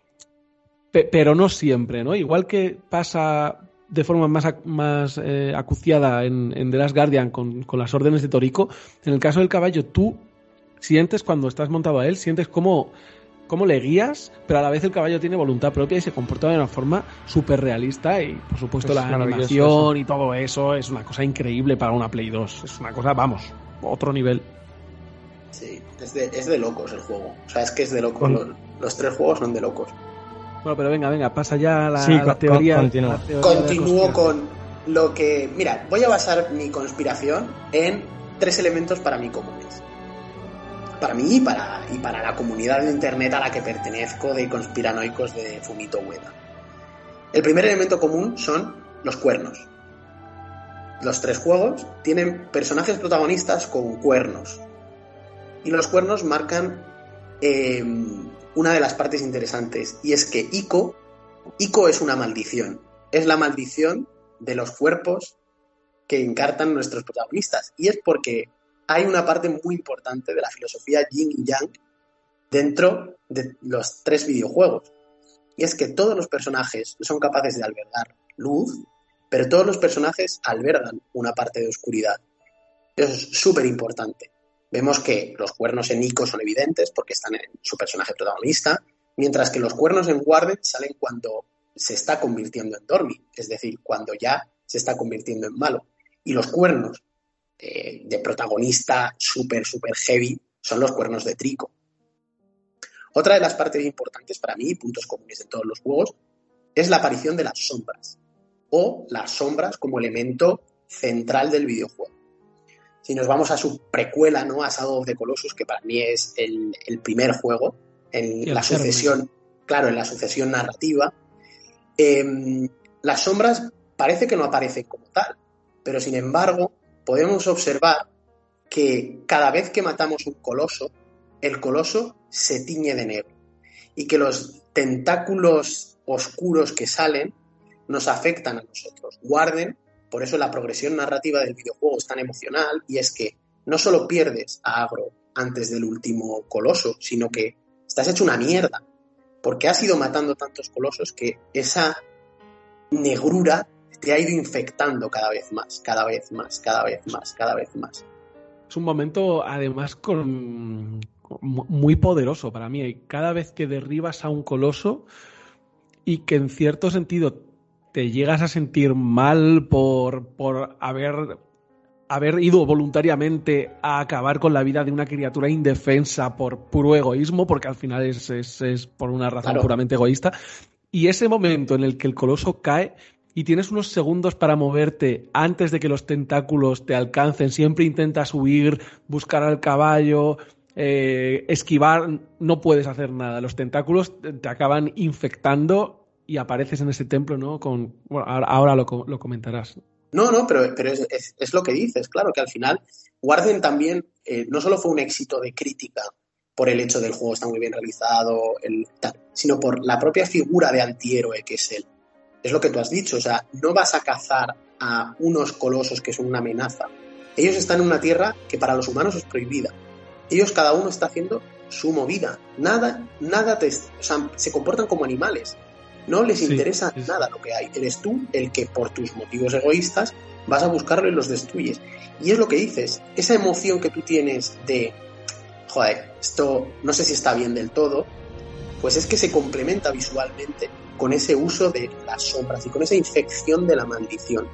pero no siempre, ¿no? Igual que pasa de forma más, más eh, acuciada en, The Last Guardian con, las órdenes de Torico, en el caso del caballo tú sientes cuando estás montado a él, sientes cómo, cómo le guías, pero a la vez el caballo tiene voluntad propia y se comporta de una forma súper realista y por supuesto Es la animación y todo eso es una cosa increíble para una Play 2. Es una cosa, vamos, otro nivel. Sí, es de, es de locos el juego. O sea, es que es de locos. Los, los tres juegos son de locos. Bueno, pero venga, venga, pasa ya a la, Sí, la con- teoría. con- continúa. la teoría Continúo con lo que. Mira, voy a basar mi conspiración en tres elementos para mí comunes. Para mí y para, y para la comunidad de internet a la que pertenezco de conspiranoicos de Fumito Ueda. El primer elemento común son los cuernos. Los tres juegos tienen personajes protagonistas con cuernos. Y los cuernos marcan eh, una de las partes interesantes. Y es que Ico, Ico es una maldición. Es la maldición de los cuerpos que encartan nuestros protagonistas. Y es porque hay una parte muy importante de la filosofía yin y yang dentro de los tres videojuegos. Y es que todos los personajes son capaces de albergar luz, pero todos los personajes albergan una parte de oscuridad. Eso es súper importante. Vemos que los cuernos en Nico son evidentes porque están en su personaje protagonista, mientras que los cuernos en Warden salen cuando se está convirtiendo en Dormi, es decir, cuando ya se está convirtiendo en malo. Y los cuernos eh, de protagonista súper, súper heavy son los cuernos de Trico. Otra de las partes importantes para mí, puntos comunes en todos los juegos, es la aparición de las sombras, o las sombras como elemento central del videojuego. Si nos vamos a su precuela, ¿no? A Shadow of the Colossus, que para mí es el, el primer juego, en El la germen. sucesión, claro, en la sucesión narrativa, eh, las sombras parece que no aparecen como tal, pero sin embargo podemos observar que cada vez que matamos un coloso, el coloso se tiñe de negro y que los tentáculos oscuros que salen nos afectan a nosotros. Guarden, por eso la progresión narrativa del videojuego es tan emocional y es que no solo pierdes a Agro antes del último coloso, sino que estás hecho una mierda, porque has ido matando tantos colosos que esa negrura te ha ido infectando cada vez más, cada vez más, cada vez más, cada vez más. Es un momento, además, con, muy poderoso para mí. Y cada vez que derribas a un coloso y que en cierto sentido te llegas a sentir mal por, por haber, haber ido voluntariamente a acabar con la vida de una criatura indefensa por puro egoísmo, porque al final es, es, es por una razón Claro. puramente egoísta. Y ese momento en el que el coloso cae y tienes unos segundos para moverte antes de que los tentáculos te alcancen, siempre intentas huir, buscar al caballo, eh, esquivar, no puedes hacer nada. Los tentáculos te acaban infectando y apareces en ese templo, ¿no? Con, ahora, lo, lo comentarás. No, no, pero, pero es, es- lo que dices, claro, que al final Warden también eh, no solo fue un éxito de crítica por el hecho del juego está muy bien realizado, el, sino por la propia figura de antihéroe que es él. Es lo que tú has dicho, o sea, no vas a cazar a unos colosos que son una amenaza. Ellos están en una tierra que para los humanos es prohibida. Ellos cada uno está haciendo su movida. Nada, nada te, o sea, se comportan como animales. No les interesa sí, sí. nada lo que hay. Eres tú el que por tus motivos egoístas vas a buscarlo y los destruyes. Y es lo que dices, esa emoción que tú tienes de, joder, esto no sé si está bien del todo, pues es que se complementa visualmente con ese uso de las sombras y con esa infección de la maldición,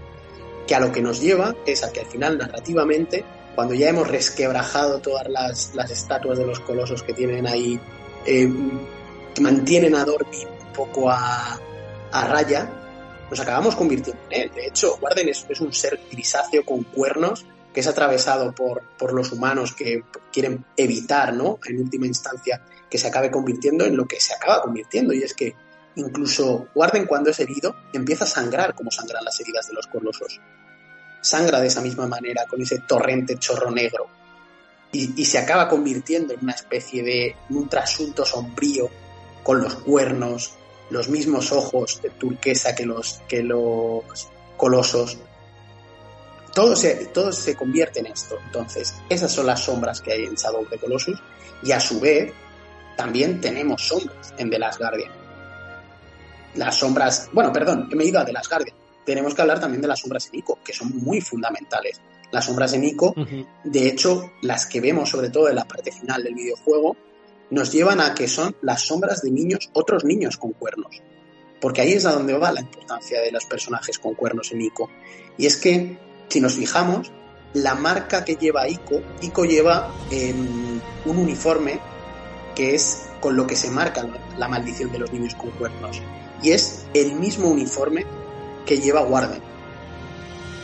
que a lo que nos lleva es a que al final narrativamente, cuando ya hemos resquebrajado todas las, las estatuas de los colosos que tienen ahí, eh, mantienen a Dormi un poco a, a raya, nos acabamos convirtiendo en él. De hecho, Warden es, es un ser grisáceo con cuernos que es atravesado por, por los humanos que quieren evitar, ¿no? En última instancia, que se acabe convirtiendo en lo que se acaba convirtiendo. Y es que incluso Warden cuando es herido empieza a sangrar como sangran las heridas de los colosos. Sangra de esa misma manera, con ese torrente chorro negro. Y, y se acaba convirtiendo en una especie de un trasunto sombrío con los cuernos, los mismos ojos de turquesa que los, que los colosos. Todo se, todo se convierte en esto. Entonces, esas son las sombras que hay en Shadow of the Colossus. Y a su vez, también tenemos sombras en The Last Guardian. Las sombras, bueno, perdón, me he ido a The Last Guardian. Tenemos que hablar también de las sombras en Ico, que son muy fundamentales. Las sombras en Ico, de hecho, las que vemos sobre todo en la parte final del videojuego, nos llevan a que son las sombras de niños, otros niños con cuernos. Porque ahí es a donde va la importancia de los personajes con cuernos en Ico. Y es que, si nos fijamos, la marca que lleva Ico, Ico lleva em, un uniforme que es con lo que se marca la maldición de los niños con cuernos. Y es el mismo uniforme que lleva Warden.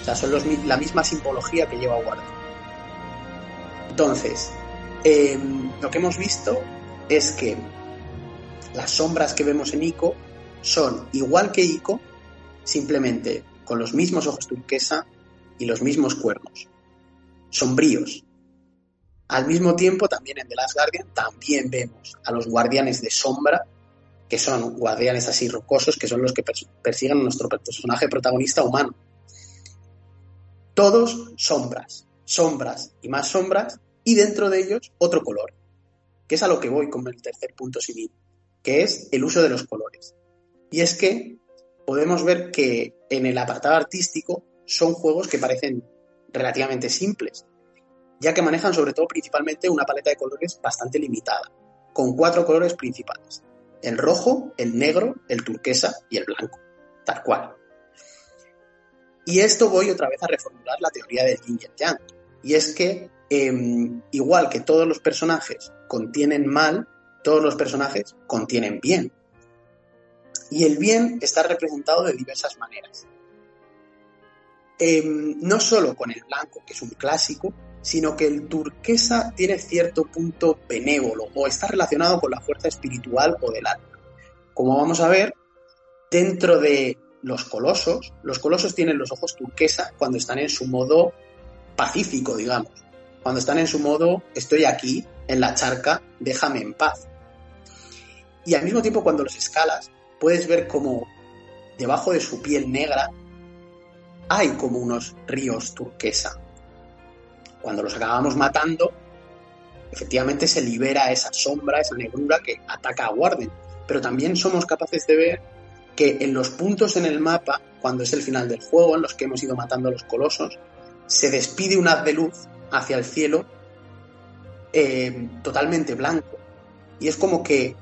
O sea, son la misma simbología que lleva Warden. Entonces, em, lo que hemos visto es que las sombras que vemos en Ico son igual que Ico, simplemente con los mismos ojos turquesa y los mismos cuernos. Sombríos. Al mismo tiempo, también en The Last Guardian, también vemos a los guardianes de sombra, que son guardianes así rocosos, que son los que persiguen a nuestro personaje protagonista humano. Todos sombras, sombras y más sombras, y dentro de ellos otro color, que es a lo que voy con el tercer punto civil, que es el uso de los colores. Y es que podemos ver que en el apartado artístico son juegos que parecen relativamente simples, ya que manejan sobre todo principalmente una paleta de colores bastante limitada, con cuatro colores principales, el rojo, el negro, el turquesa y el blanco, tal cual. Y esto voy otra vez a reformular la teoría del yin y yang, y es que em, igual que todos los personajes contienen mal, todos los personajes contienen bien. Y el bien está representado de diversas maneras. Em, no solo con el blanco, que es un clásico, sino que el turquesa tiene cierto punto benévolo o está relacionado con la fuerza espiritual o del alma. Como vamos a ver, dentro de los colosos, los colosos tienen los ojos turquesa cuando están en su modo pacífico, digamos. Cuando están en su modo, estoy aquí, en la charca, déjame en paz. Y al mismo tiempo, cuando los escalas, puedes ver como debajo de su piel negra hay como unos ríos turquesa. Cuando los acabamos matando, efectivamente se libera esa sombra, esa negrura que ataca a Warden. Pero también somos capaces de ver que en los puntos en el mapa, cuando es el final del juego, en los que hemos ido matando a los colosos, se despide un haz de luz hacia el cielo eh, totalmente blanco. Y es como que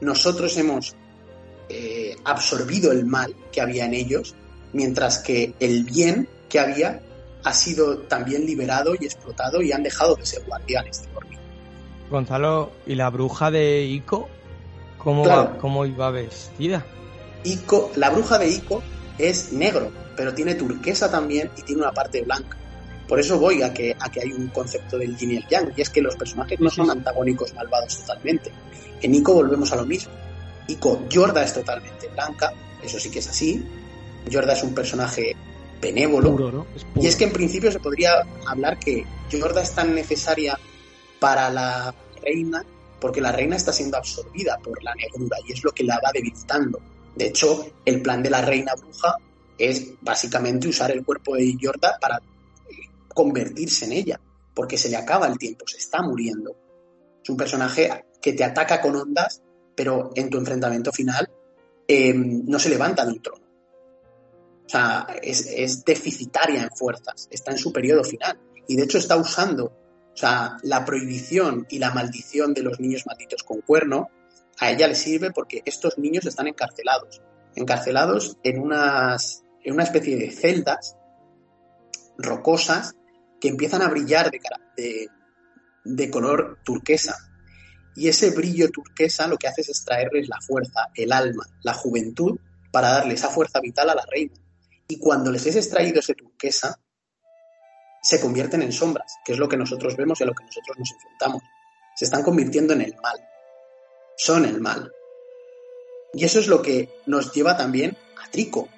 nosotros hemos eh, absorbido el mal que había en ellos, mientras que el bien que había ha sido también liberado y explotado y han dejado de ser guardianes de por Gonzalo, ¿y la bruja de Ico? ¿Cómo, ¿Cómo iba vestida? Ico, la bruja de Ico es negro, pero tiene turquesa también y tiene una parte blanca. Por eso voy a que, a que hay un concepto del yin y el yang, y es que los personajes no son antagónicos malvados totalmente. En Ico volvemos a lo mismo. Ico, Yorda es totalmente blanca, eso sí que es así. Yorda es un personaje benévolo. y es que en principio se podría hablar que Yorda es tan necesaria para la reina porque la reina está siendo absorbida por la negrura y es lo que la va debilitando. De hecho, el plan de la reina bruja es básicamente usar el cuerpo de Yorda para convertirse en ella, porque se le acaba el tiempo, se está muriendo. Es un personaje que te ataca con ondas, pero en tu enfrentamiento final em, no se levanta del trono. O sea, es, deficitaria en fuerzas, está en su periodo final. Y de hecho está usando, o sea, la prohibición y la maldición de los niños malditos con cuerno, a ella le sirve porque estos niños están encarcelados. Encarcelados en, unas, en una especie de celdas rocosas que empiezan a brillar de, de, color turquesa. Y ese brillo turquesa lo que hace es extraerles la fuerza, el alma, la juventud, para darle esa fuerza vital a la reina. Y cuando les es extraído ese turquesa, se convierten en sombras, que es lo que nosotros vemos y a lo que nosotros nos enfrentamos. Se están convirtiendo en el mal. Son el mal. Y eso es lo que nos lleva también a Trico.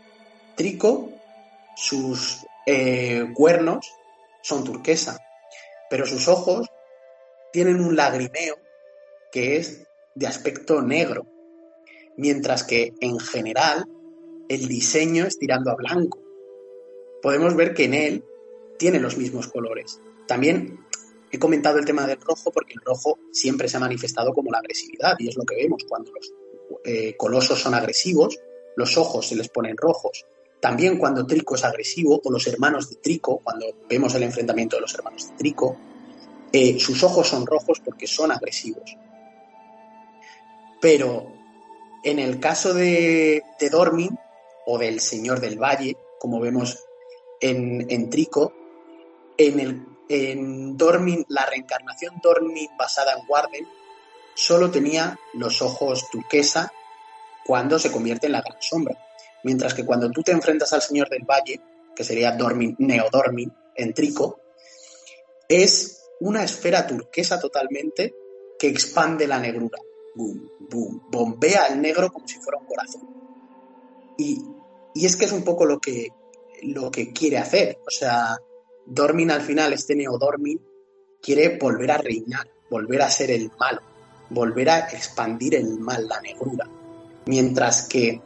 Trico, sus eh, cuernos son turquesa, pero sus ojos tienen un lagrimeo que es de aspecto negro, mientras que en general el diseño es tirando a blanco. Podemos ver que en él tiene los mismos colores. También he comentado el tema del rojo porque el rojo siempre se ha manifestado como la agresividad y es lo que vemos cuando los eh, colosos son agresivos, los ojos se les ponen rojos también cuando Trico es agresivo, o los hermanos de Trico, cuando vemos el enfrentamiento de los hermanos de Trico, eh, sus ojos son rojos porque son agresivos. Pero en el caso de, de Dormin o del Señor del Valle, como vemos en, en Trico, en, el, en Dormin, la reencarnación Dormin basada en Warden, solo tenía los ojos turquesa cuando se convierte en la gran sombra. Mientras que cuando tú te enfrentas al Señor del Valle, que sería Dormin, Neodormin en Trico, es una esfera turquesa totalmente que expande la negrura. Boom, boom, bombea el negro como si fuera un corazón. Y, y es que es un poco lo que, lo que quiere hacer. O sea, Dormin al final, este Neodormin, quiere volver a reinar, volver a ser el malo, volver a expandir el mal, la negrura. Mientras que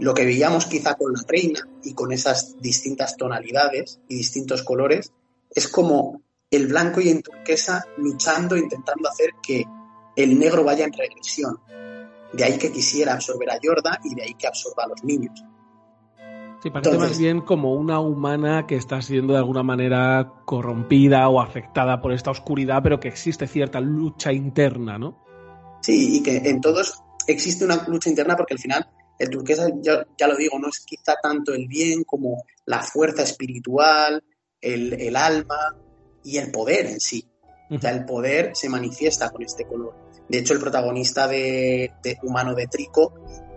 lo que veíamos quizá con la reina y con esas distintas tonalidades y distintos colores es como el blanco y en turquesa luchando, intentando hacer que el negro vaya en regresión. De ahí que quisiera absorber a Yorda y de ahí que absorba a los niños. Sí, parece Entonces- más bien como una humana que está siendo de alguna manera corrompida o afectada por esta oscuridad, pero que existe cierta lucha interna, ¿no? Sí, y que en todos existe una lucha interna porque al final el turquesa, ya, ya lo digo, no es quizá tanto el bien como la fuerza espiritual, el, el alma y el poder en sí. O sea, el poder se manifiesta con este color. De hecho, el protagonista de, de Humano de Trico,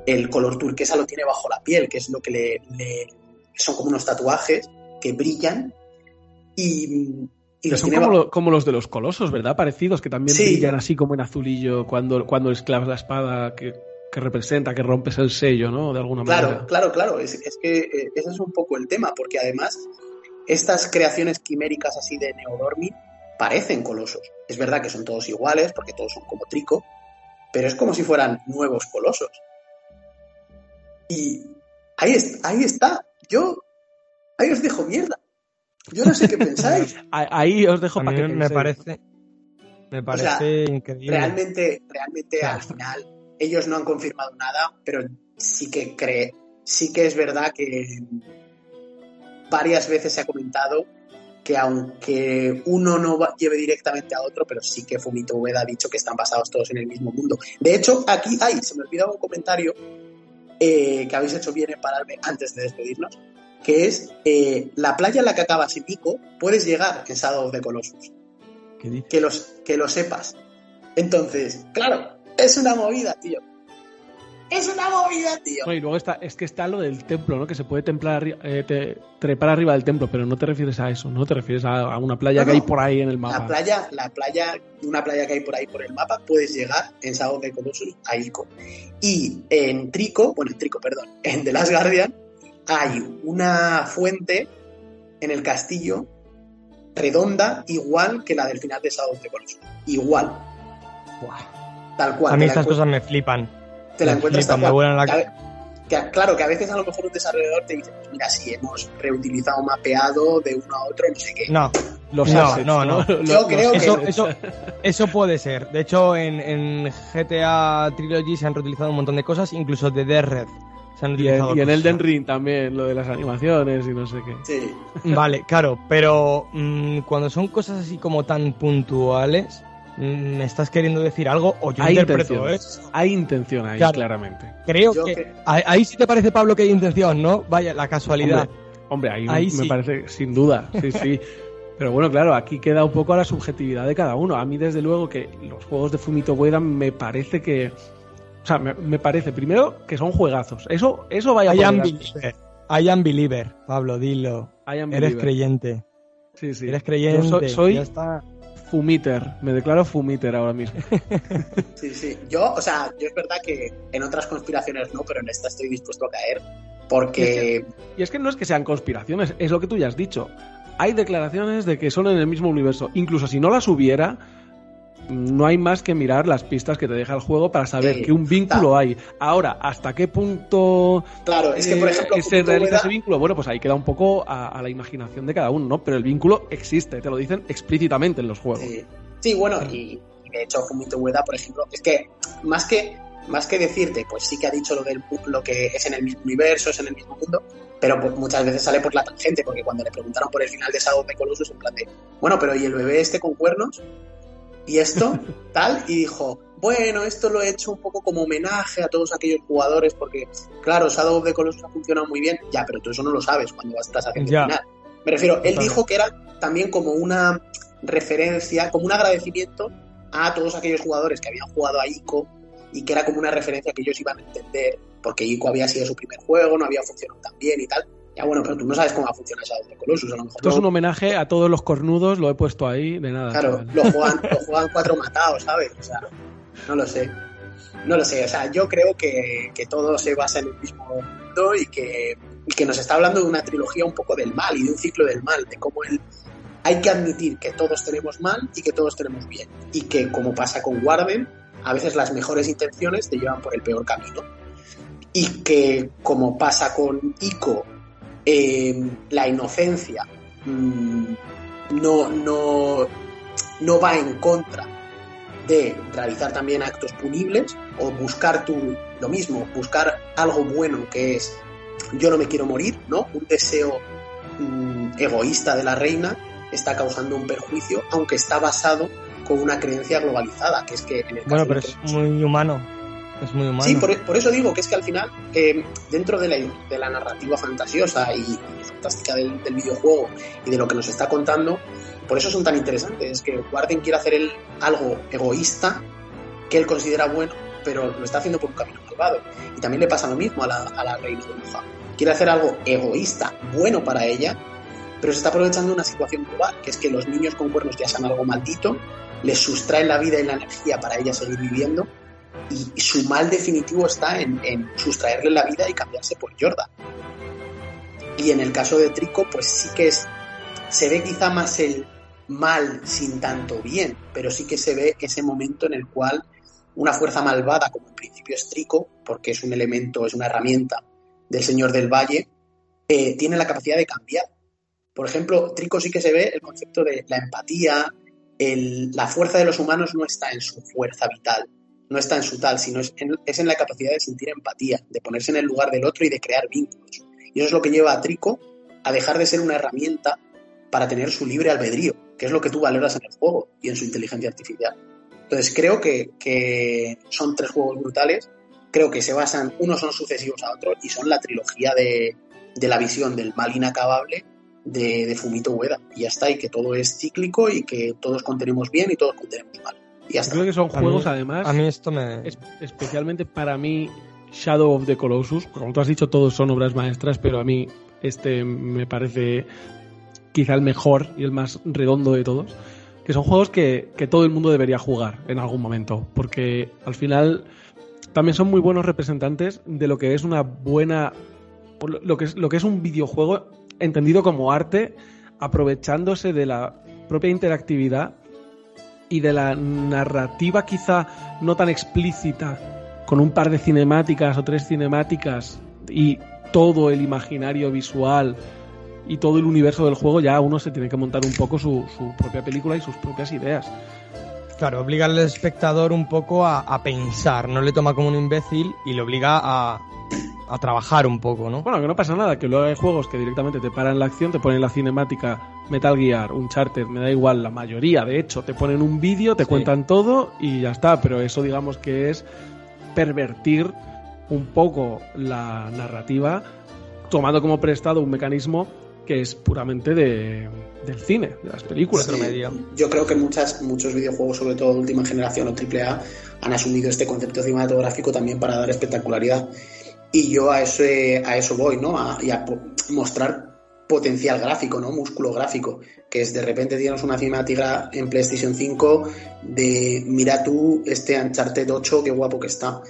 el color turquesa lo tiene bajo la piel, que es lo que le, le- son como unos tatuajes que brillan y, y los son tiene como, bajo- lo- como los de los colosos, ¿verdad? Parecidos, que también Sí. brillan así como en azulillo cuando, cuando esclavas la espada que, que representa, que rompes el sello, ¿no? De alguna Claro, manera. claro, claro. Es, es que eh, ese es un poco el tema, porque además estas creaciones quiméricas así de Neodormin parecen colosos. Es verdad que son todos iguales, porque todos son como trico, pero es como si fueran nuevos colosos. Y ahí, es- ahí está. Yo, ahí os dejo mierda. Yo no sé qué pensáis. Ahí os dejo A para mí que me penséis. parece, me parece sea, increíble. Realmente, realmente Claro. al final ellos no han confirmado nada, pero sí que cree, sí que es verdad que varias veces se ha comentado que aunque uno no va- lleve directamente a otro, pero sí que Fumito Ueda ha dicho que están basados todos en el mismo mundo. De hecho, aquí, ay, se me olvidaba un comentario eh, que habéis hecho bien en pararme antes de despedirnos, que es eh, la playa en la que acabas en Ico, puedes llegar en Shadow of the Colossus ¿Qué dices? que, los, que lo sepas. Entonces, claro, es una movida, tío. Es una movida, tío. No, y luego está, es que está lo del templo, ¿no? Que se puede templar, arri- eh, te- trepar arriba del templo, pero no te refieres a eso, no te refieres a, a una playa No, que hay por ahí en el La mapa. playa, la playa, una playa que hay por ahí por el mapa, puedes llegar en Sao de Colossus a Ico. Y en Trico, bueno, en Trico, perdón, en The Last Guardian, hay una fuente en el castillo redonda, igual que la del final de Sao de Colossus. Igual. Tal cual. A mí la estas cosas me flipan. Te la encuentras me cual. vuelan la Que que claro, que a veces a lo mejor un desarrollador te dice, pues mira, si hemos reutilizado mapeado de uno a otro, no sé qué. No, Los No, assets, no, no. Yo los- creo que- eso, eso, eso puede ser. De hecho, en, en GTA Trilogy se han reutilizado un montón de cosas, incluso de Death Red. Se han Y en, y en. Elden Ring también, lo de las animaciones y no sé qué. Sí. Vale, claro, pero mm, cuando son cosas así como tan puntuales, ¿me estás queriendo decir algo? O yo Hay interpreto, intención. ¿eh? Hay intención ahí, Claro. claramente. Creo Yo que... que- Ahí, ahí sí te parece, Pablo, que hay intención, ¿no? Vaya, la casualidad. Hombre, hombre, ahí, Ahí me sí. parece, sin duda, sí, sí. Pero bueno, claro, aquí queda un poco a la subjetividad de cada uno. A mí, desde luego, que los juegos de Fumito Ueda me parece que... O sea, me, me parece, primero, que son juegazos. Eso, eso vaya I por am believer. I am believer, Pablo, dilo. I am Eres believer. creyente. Sí, sí. Eres creyente. Yo so- soy ya está. Fumiter. Me declaro Fumiter ahora mismo. Sí, sí. Yo, o sea, yo es verdad que en otras conspiraciones no, pero en esta estoy dispuesto a caer. Porque. Y es que no es que sean conspiraciones, es lo que tú ya has dicho. Hay declaraciones de que son en el mismo universo. Incluso si no las hubiera, no hay más que mirar las pistas que te deja el juego para saber Sí, que un vínculo hay. Ahora, ¿hasta qué punto Claro, es que por eh, ejemplo. se Fumito realiza ese vínculo? Bueno, pues ahí queda un poco a, a la imaginación de cada uno, ¿no? Pero el vínculo existe, te lo dicen explícitamente en los juegos. Sí, Sí, bueno, y, y de hecho Fumito Ueda, por ejemplo, es que más que más que decirte, pues sí que ha dicho lo del lo que es en el mismo universo, es en el mismo mundo, pero pues, muchas veces sale por la tangente, porque cuando le preguntaron por el final de Shadow the Colossus, en plan de, bueno, pero ¿y el bebé este con cuernos? ¿Y esto? Tal, y dijo, bueno, esto lo he hecho un poco como homenaje a todos aquellos jugadores, porque, claro, Shadow of the Colossus ha funcionado muy bien, ya, pero tú eso no lo sabes cuando estás haciendo el final. Me refiero, él dijo que era también como una referencia, como un agradecimiento a todos aquellos jugadores que habían jugado a ICO y que era como una referencia que ellos iban a entender, porque ICO había sido su primer juego, no había funcionado tan bien y tal. Ya bueno, pero tú no sabes cómo va a funcionar of the Colossus. A lo mejor Esto es un homenaje a todos los cornudos, lo he puesto ahí, de nada. Claro, lo juegan, lo juegan cuatro matados, ¿sabes? O sea, no lo sé. No lo sé, o sea, yo creo que, que todo se basa en el mismo mundo y que, y que nos está hablando de una trilogía un poco del mal y de un ciclo del mal, de cómo el, hay que admitir que todos tenemos mal y que todos tenemos bien. Y que, como pasa con Warden, a veces las mejores intenciones te llevan por el peor camino. Y que, como pasa con Ico, eh, la inocencia mmm, no, no, no va en contra de realizar también actos punibles o buscar tú lo mismo, buscar algo bueno que es yo no me quiero morir, ¿no? Un deseo mmm, egoísta de la reina está causando un perjuicio, aunque está basado con una creencia globalizada, que es que en el caso Bueno, pero es muy humano. Es muy humano. Sí, por, eso digo que es que al final, eh, dentro de la, narrativa fantasiosa y, fantástica del, videojuego y de lo que nos está contando, por eso son tan interesantes. Es que Warden quiere hacer algo egoísta que él considera bueno, pero lo está haciendo por un camino malvado. Y también le pasa lo mismo a la, a la reina bruja. Quiere hacer algo egoísta, bueno para ella, pero se está aprovechando una situación global, que es que los niños con cuernos ya sean algo maldito, les sustraen la vida y la energía para ella seguir viviendo, y su mal definitivo está en, sustraerle la vida y cambiarse por Jordan. Y en el caso de Trico, pues sí que es, se ve quizá más el mal sin tanto bien, pero sí que se ve ese momento en el cual una fuerza malvada, como en principio es Trico, porque es un elemento, es una herramienta del Señor del Valle, eh, tiene la capacidad de cambiar. Por ejemplo, Trico sí que se ve el concepto de la empatía, el, la fuerza de los humanos no está en su fuerza vital, no está en su tal, sino es en, es en, la capacidad de sentir empatía, de ponerse en el lugar del otro y de crear vínculos. Y eso es lo que lleva a Trico a dejar de ser una herramienta para tener su libre albedrío, que es lo que tú valoras en el juego y en su inteligencia artificial. Entonces creo que, que son tres juegos brutales, creo que se basan, unos son sucesivos a otros y son la trilogía de, de la visión del mal inacabable de, de, Fumito Ueda. Y ya está, y que todo es cíclico y que todos contenemos bien y todos contenemos mal. Y. Creo que son juegos, a mí, además. A mí esto me. Es, especialmente para mí, Shadow of the Colossus. Como tú has dicho, todos son obras maestras, pero a mí este me parece quizá el mejor y el más redondo de todos. Que son juegos que, que todo el mundo debería jugar en algún momento. Porque al final también son muy buenos representantes de lo que es una buena. Lo que es, lo que es un videojuego entendido como arte, aprovechándose de la propia interactividad y de la narrativa quizá no tan explícita, con un par de cinemáticas o tres cinemáticas y todo el imaginario visual y todo el universo del juego, ya uno se tiene que montar un poco su, su propia película y sus propias ideas. Claro, obliga al espectador un poco a, a, pensar, no le toma como un imbécil y le obliga a, a trabajar un poco, ¿no? Bueno, que no pasa nada, que luego hay juegos que directamente te paran la acción, te ponen la cinemática Metal Gear, Uncharted, me da igual, la mayoría, de hecho, te ponen un vídeo, te sí. cuentan todo y ya está, pero eso digamos que es pervertir un poco la narrativa tomando como prestado un mecanismo que es puramente de, del cine, de las películas. Sí, yo creo que muchas, muchos videojuegos, sobre todo de última generación o AAA, han asumido este concepto cinematográfico también para dar espectacularidad. Y yo a eso, a eso voy, ¿no? A, y a mostrar potencial gráfico, ¿no? Músculo gráfico. Que es de repente tienes una cinemática en PlayStation 5 de mira tú este Uncharted 8, qué guapo que está.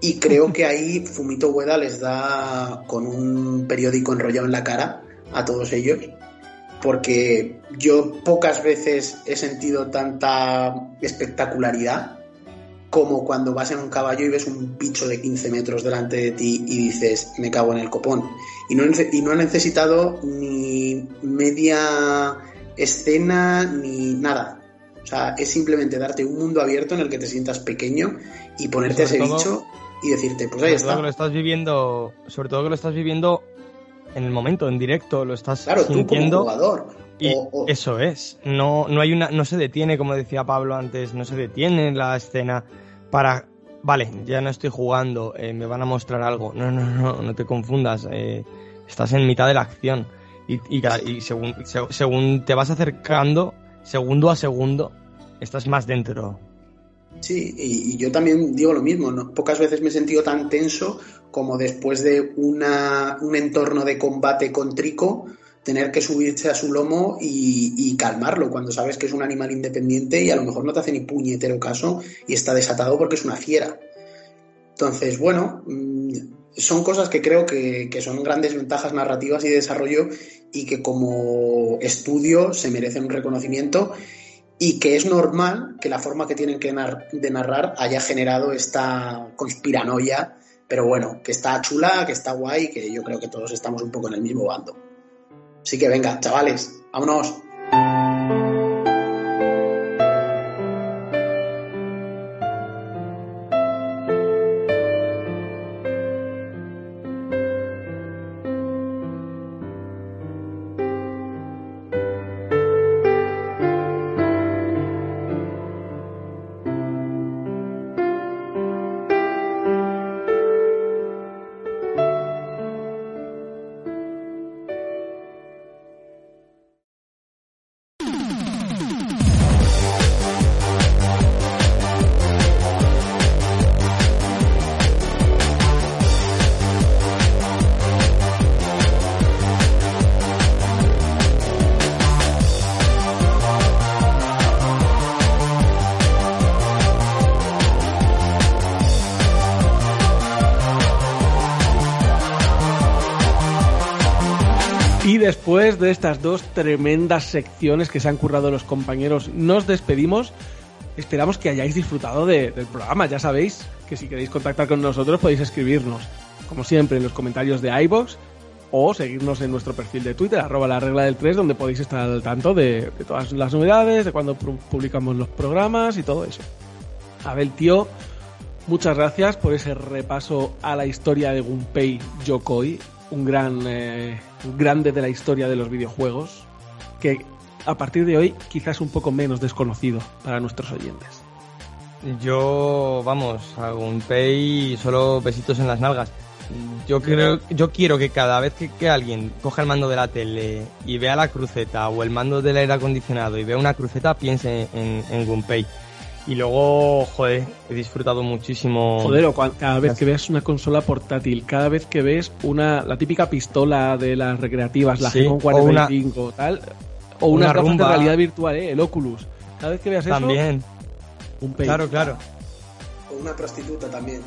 Y creo que ahí Fumito Ueda les da con un periódico enrollado en la cara a todos ellos. Porque yo pocas veces he sentido tanta espectacularidad como cuando vas en un caballo y ves un bicho de 15 metros delante de ti y dices, me cago en el copón. Y no, y no ha necesitado ni media escena ni nada. O sea, es simplemente darte un mundo abierto en el que te sientas pequeño y ponerte ese todo, bicho y decirte, pues ahí está. Que lo estás viviendo, sobre todo que lo estás viviendo en el momento, en directo, lo estás claro, sintiendo. Tú como jugador. Y o, o... eso es. No, no hay una, no se detiene, como decía Pablo antes, no se detiene la escena para, vale, ya no estoy jugando, eh, me van a mostrar algo. No, no, no, no te confundas. eh, estás en mitad de la acción. Y, según, se- según te vas acercando, segundo a segundo, estás más dentro. Sí, y, yo también digo lo mismo, pocas veces me he sentido tan tenso como después de una, un entorno de combate con Trico, tener que subirse a su lomo y, calmarlo cuando sabes que es un animal independiente y a lo mejor no te hace ni puñetero caso y está desatado porque es una fiera. Entonces, bueno, mm, son cosas que creo que, que son grandes ventajas narrativas y de desarrollo y que como estudio se merecen un reconocimiento y que es normal que la forma que tienen que nar- de narrar haya generado esta conspiranoia, pero bueno, que está chula, que está guay, que yo creo que todos estamos un poco en el mismo bando. Así que venga, chavales, vámonos. Tremendas secciones que se han currado los compañeros, nos despedimos. Esperamos que hayáis disfrutado de- del programa. Ya sabéis que si queréis contactar con nosotros podéis escribirnos, como siempre, en los comentarios de iBox o seguirnos en nuestro perfil de Twitter, arroba la regla del 3, donde podéis estar al tanto de, de todas las novedades, de cuando pu- publicamos los programas y todo eso. Abel, tío, muchas gracias por ese repaso a la historia de Gunpei Yokoi, un gran eh, grande de la historia de los videojuegos, que a partir de hoy quizás un poco menos desconocido para nuestros oyentes. Yo, vamos, a Gunpei solo besitos en las nalgas. Yo creo, yo quiero que cada vez que, que alguien coja el mando de la tele y vea la cruceta o el mando del aire acondicionado y vea una cruceta, piense en, en Gunpei. Y luego, joder, he disfrutado muchísimo. Joder, o cada vez que veas una consola portátil, cada vez que ves una la típica pistola de las recreativas, la Sí, G-Con o una- 45, tal, o unas una gafas de realidad virtual, eh, el Oculus. Cada vez que veas eso, También, un pay. claro, claro. O una prostituta también.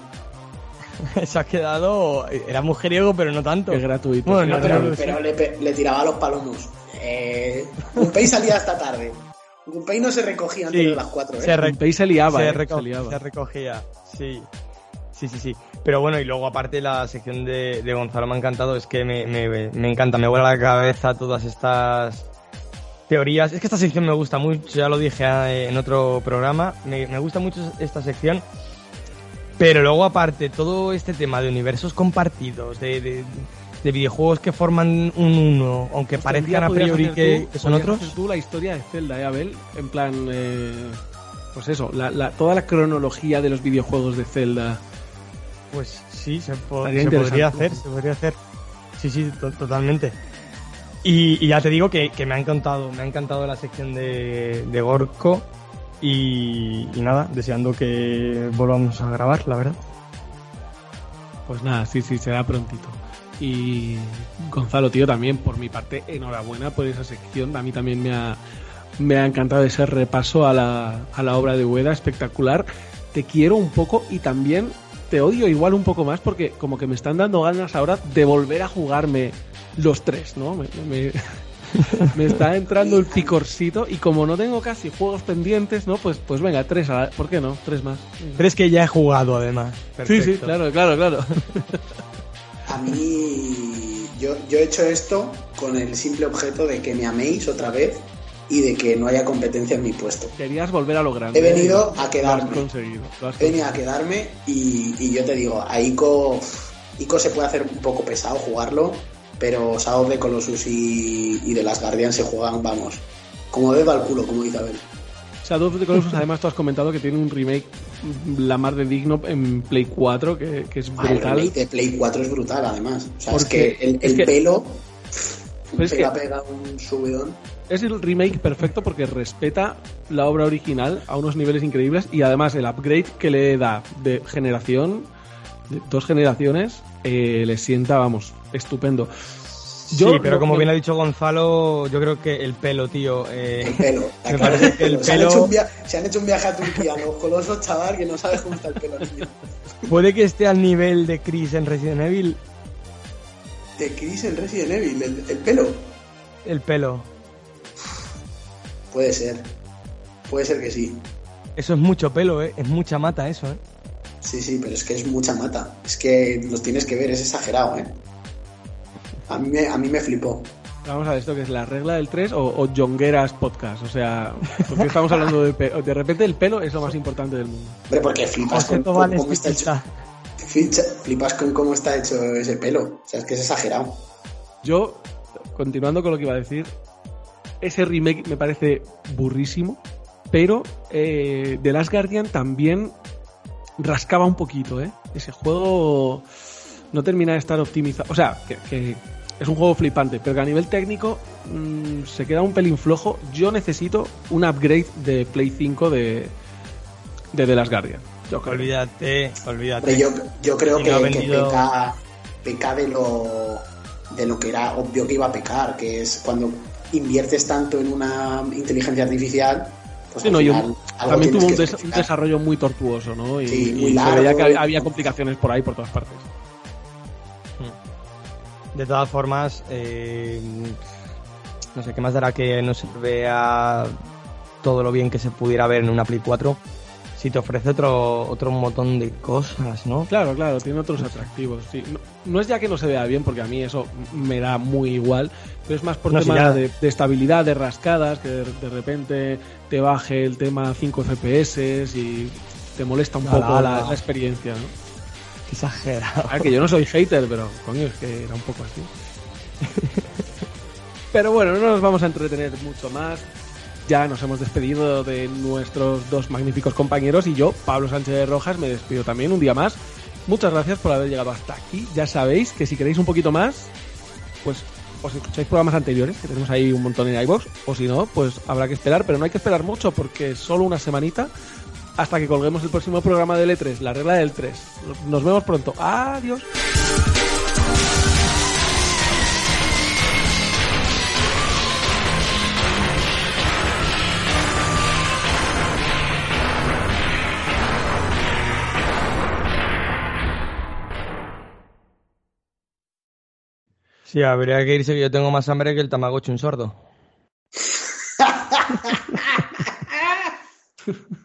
Se ha quedado. Era mujeriego, pero no tanto. Es gratuito. Bueno, No, pero, le, le tiraba a los palomos. Eh, Gunpei salía hasta tarde. Gunpei no se recogía antes Sí, de las 4, ¿eh? se re- Gunpei se liaba, se, eh, reco- se liaba. se recogía, sí. Sí, sí, sí. Pero bueno, y luego aparte la sección de, de Gonzalo me ha encantado, es que me, me, me encanta, me vuela la cabeza todas estas teorías. Es que esta sección me gusta mucho, ya lo dije eh, en otro programa, me, me gusta mucho esta sección. Pero luego aparte, todo este tema de universos compartidos, de, de, de videojuegos que forman un uno, aunque Hostia, día parezcan a priori que, tú- que son otros. hacer tú la historia de Zelda, ¿eh, Abel? En plan, eh, pues eso, la, la- toda la cronología de los videojuegos de Zelda. Pues sí, se, po- se podría hacer, se podría hacer. Sí, sí, to- totalmente. Y, y ya te digo que, que me ha encantado, me ha encantado la sección de, de Gorko y, y nada, deseando que volvamos a grabar, la verdad. Pues nada, sí, sí, será prontito. Y Gonzalo, tío, también por mi parte, enhorabuena por esa sección. A mí también me ha, me ha encantado ese repaso a la, a la obra de Ueda, espectacular. Te quiero un poco y también te odio igual un poco más porque como que me están dando ganas ahora de volver a jugarme los tres, ¿no? Me, me- me está entrando el picorcito y como no tengo casi juegos pendientes, ¿no? Pues, pues venga, tres, a la- ¿por qué no? Tres más. Pero es que ya he jugado además. Sí, sí, claro, claro, claro. A mí, yo, yo he hecho esto con el simple objeto de que me améis otra vez y de que no haya competencia en mi puesto. Querías volver a lo grande. He venido a quedarme. Lo has conseguido. lo has He venido a quedarme y, y yo te digo, a Ico, Ico se puede hacer un poco pesado jugarlo, pero Sao de Colossus y, y de las Guardian se juegan, vamos, como dedo al culo, como dice Abel. Shadow of the Colossus, además, tú has comentado que tiene un remake la mar de digno en Play 4, que, que es Ah, el brutal. remake de Play 4 es brutal, además. O sea, es Porque- que el, es el que- pelo Pero es pega, que- pega un subidón. Es el remake perfecto porque respeta la obra original a unos niveles increíbles y además el upgrade que le da de generación, de dos generaciones, eh, le sienta, vamos, estupendo. Sí, pero como bien ha dicho Gonzalo, yo creo que el pelo, tío. eh, El pelo. la Me cara parece del que el Se, han pelo- hecho un via- se han hecho un viaje a Turquía, los colosos, chaval, que no sabes cómo está el pelo. niño. puede que esté al nivel de Chris en Resident Evil, De Chris en Resident Evil, el, el pelo. el pelo. Puede ser. Puede ser que sí. Eso es mucho pelo, ¿eh? Es mucha mata eso, ¿eh? Sí, sí, pero es que es mucha mata. Es que los tienes que ver, es exagerado, ¿eh? A mí me, a mí me flipó. Vamos a ver, ¿esto que es la regla del 3 o, o Jongueras Podcast? O sea, porque estamos hablando de pelo. De repente el pelo es lo más importante del mundo. Hombre, porque flipas con, cómo es está hecho. Flipas con cómo está hecho ese pelo. O sea, es que es exagerado. Yo, continuando con lo que iba a decir, ese remake me parece burrísimo, pero eh, The Last Guardian también rascaba un poquito, ¿eh? Ese juego no termina de estar optimizado. O sea, que, que es un juego flipante, pero que a nivel técnico mm, se queda un pelín flojo. Yo necesito un upgrade de Play 5 de, de The Last Guardian. Yo creo. Olvídate, olvídate. Yo, yo creo Y que, peca, peca de lo de lo que era obvio que iba a pecar, que es cuando inviertes tanto en una inteligencia artificial, pues Sí, no, y un- final algo también tuvo un, des- desarrollo muy tortuoso, ¿no? Y, Sí, y muy se largo. veía que había, había complicaciones por ahí, por todas partes. De todas formas, eh, no sé qué más dará que no se vea todo lo bien que se pudiera ver en una Play 4 si te ofrece otro otro montón de cosas, ¿no? Claro, claro, tiene otros atractivos. Sí. No, no es ya que no se vea bien, porque a mí eso me da muy igual, pero es más por No, tema ya. de, de estabilidad, de rascadas, que de, de repente te baje el tema 5 FPS y te molesta un poco la, la experiencia, ¿no? Exagerado. A ver, que yo no soy hater, pero coño, es que era un poco así. Pero bueno, no nos vamos a entretener mucho más. Ya nos hemos despedido de nuestros dos magníficos compañeros y yo, Pablo Sánchez Rojas, me despido también un día más. Muchas gracias por haber llegado hasta aquí. Ya sabéis que si queréis un poquito más, pues os escucháis programas anteriores, que tenemos ahí un montón en iVoox, o si no, pues habrá que esperar, pero no hay que esperar mucho porque solo una semanita hasta que colguemos el próximo programa del E3, la regla del 3. Nos vemos pronto. Adiós. Sí, habría que irse que yo tengo más hambre que el Tamagotchi un sordo.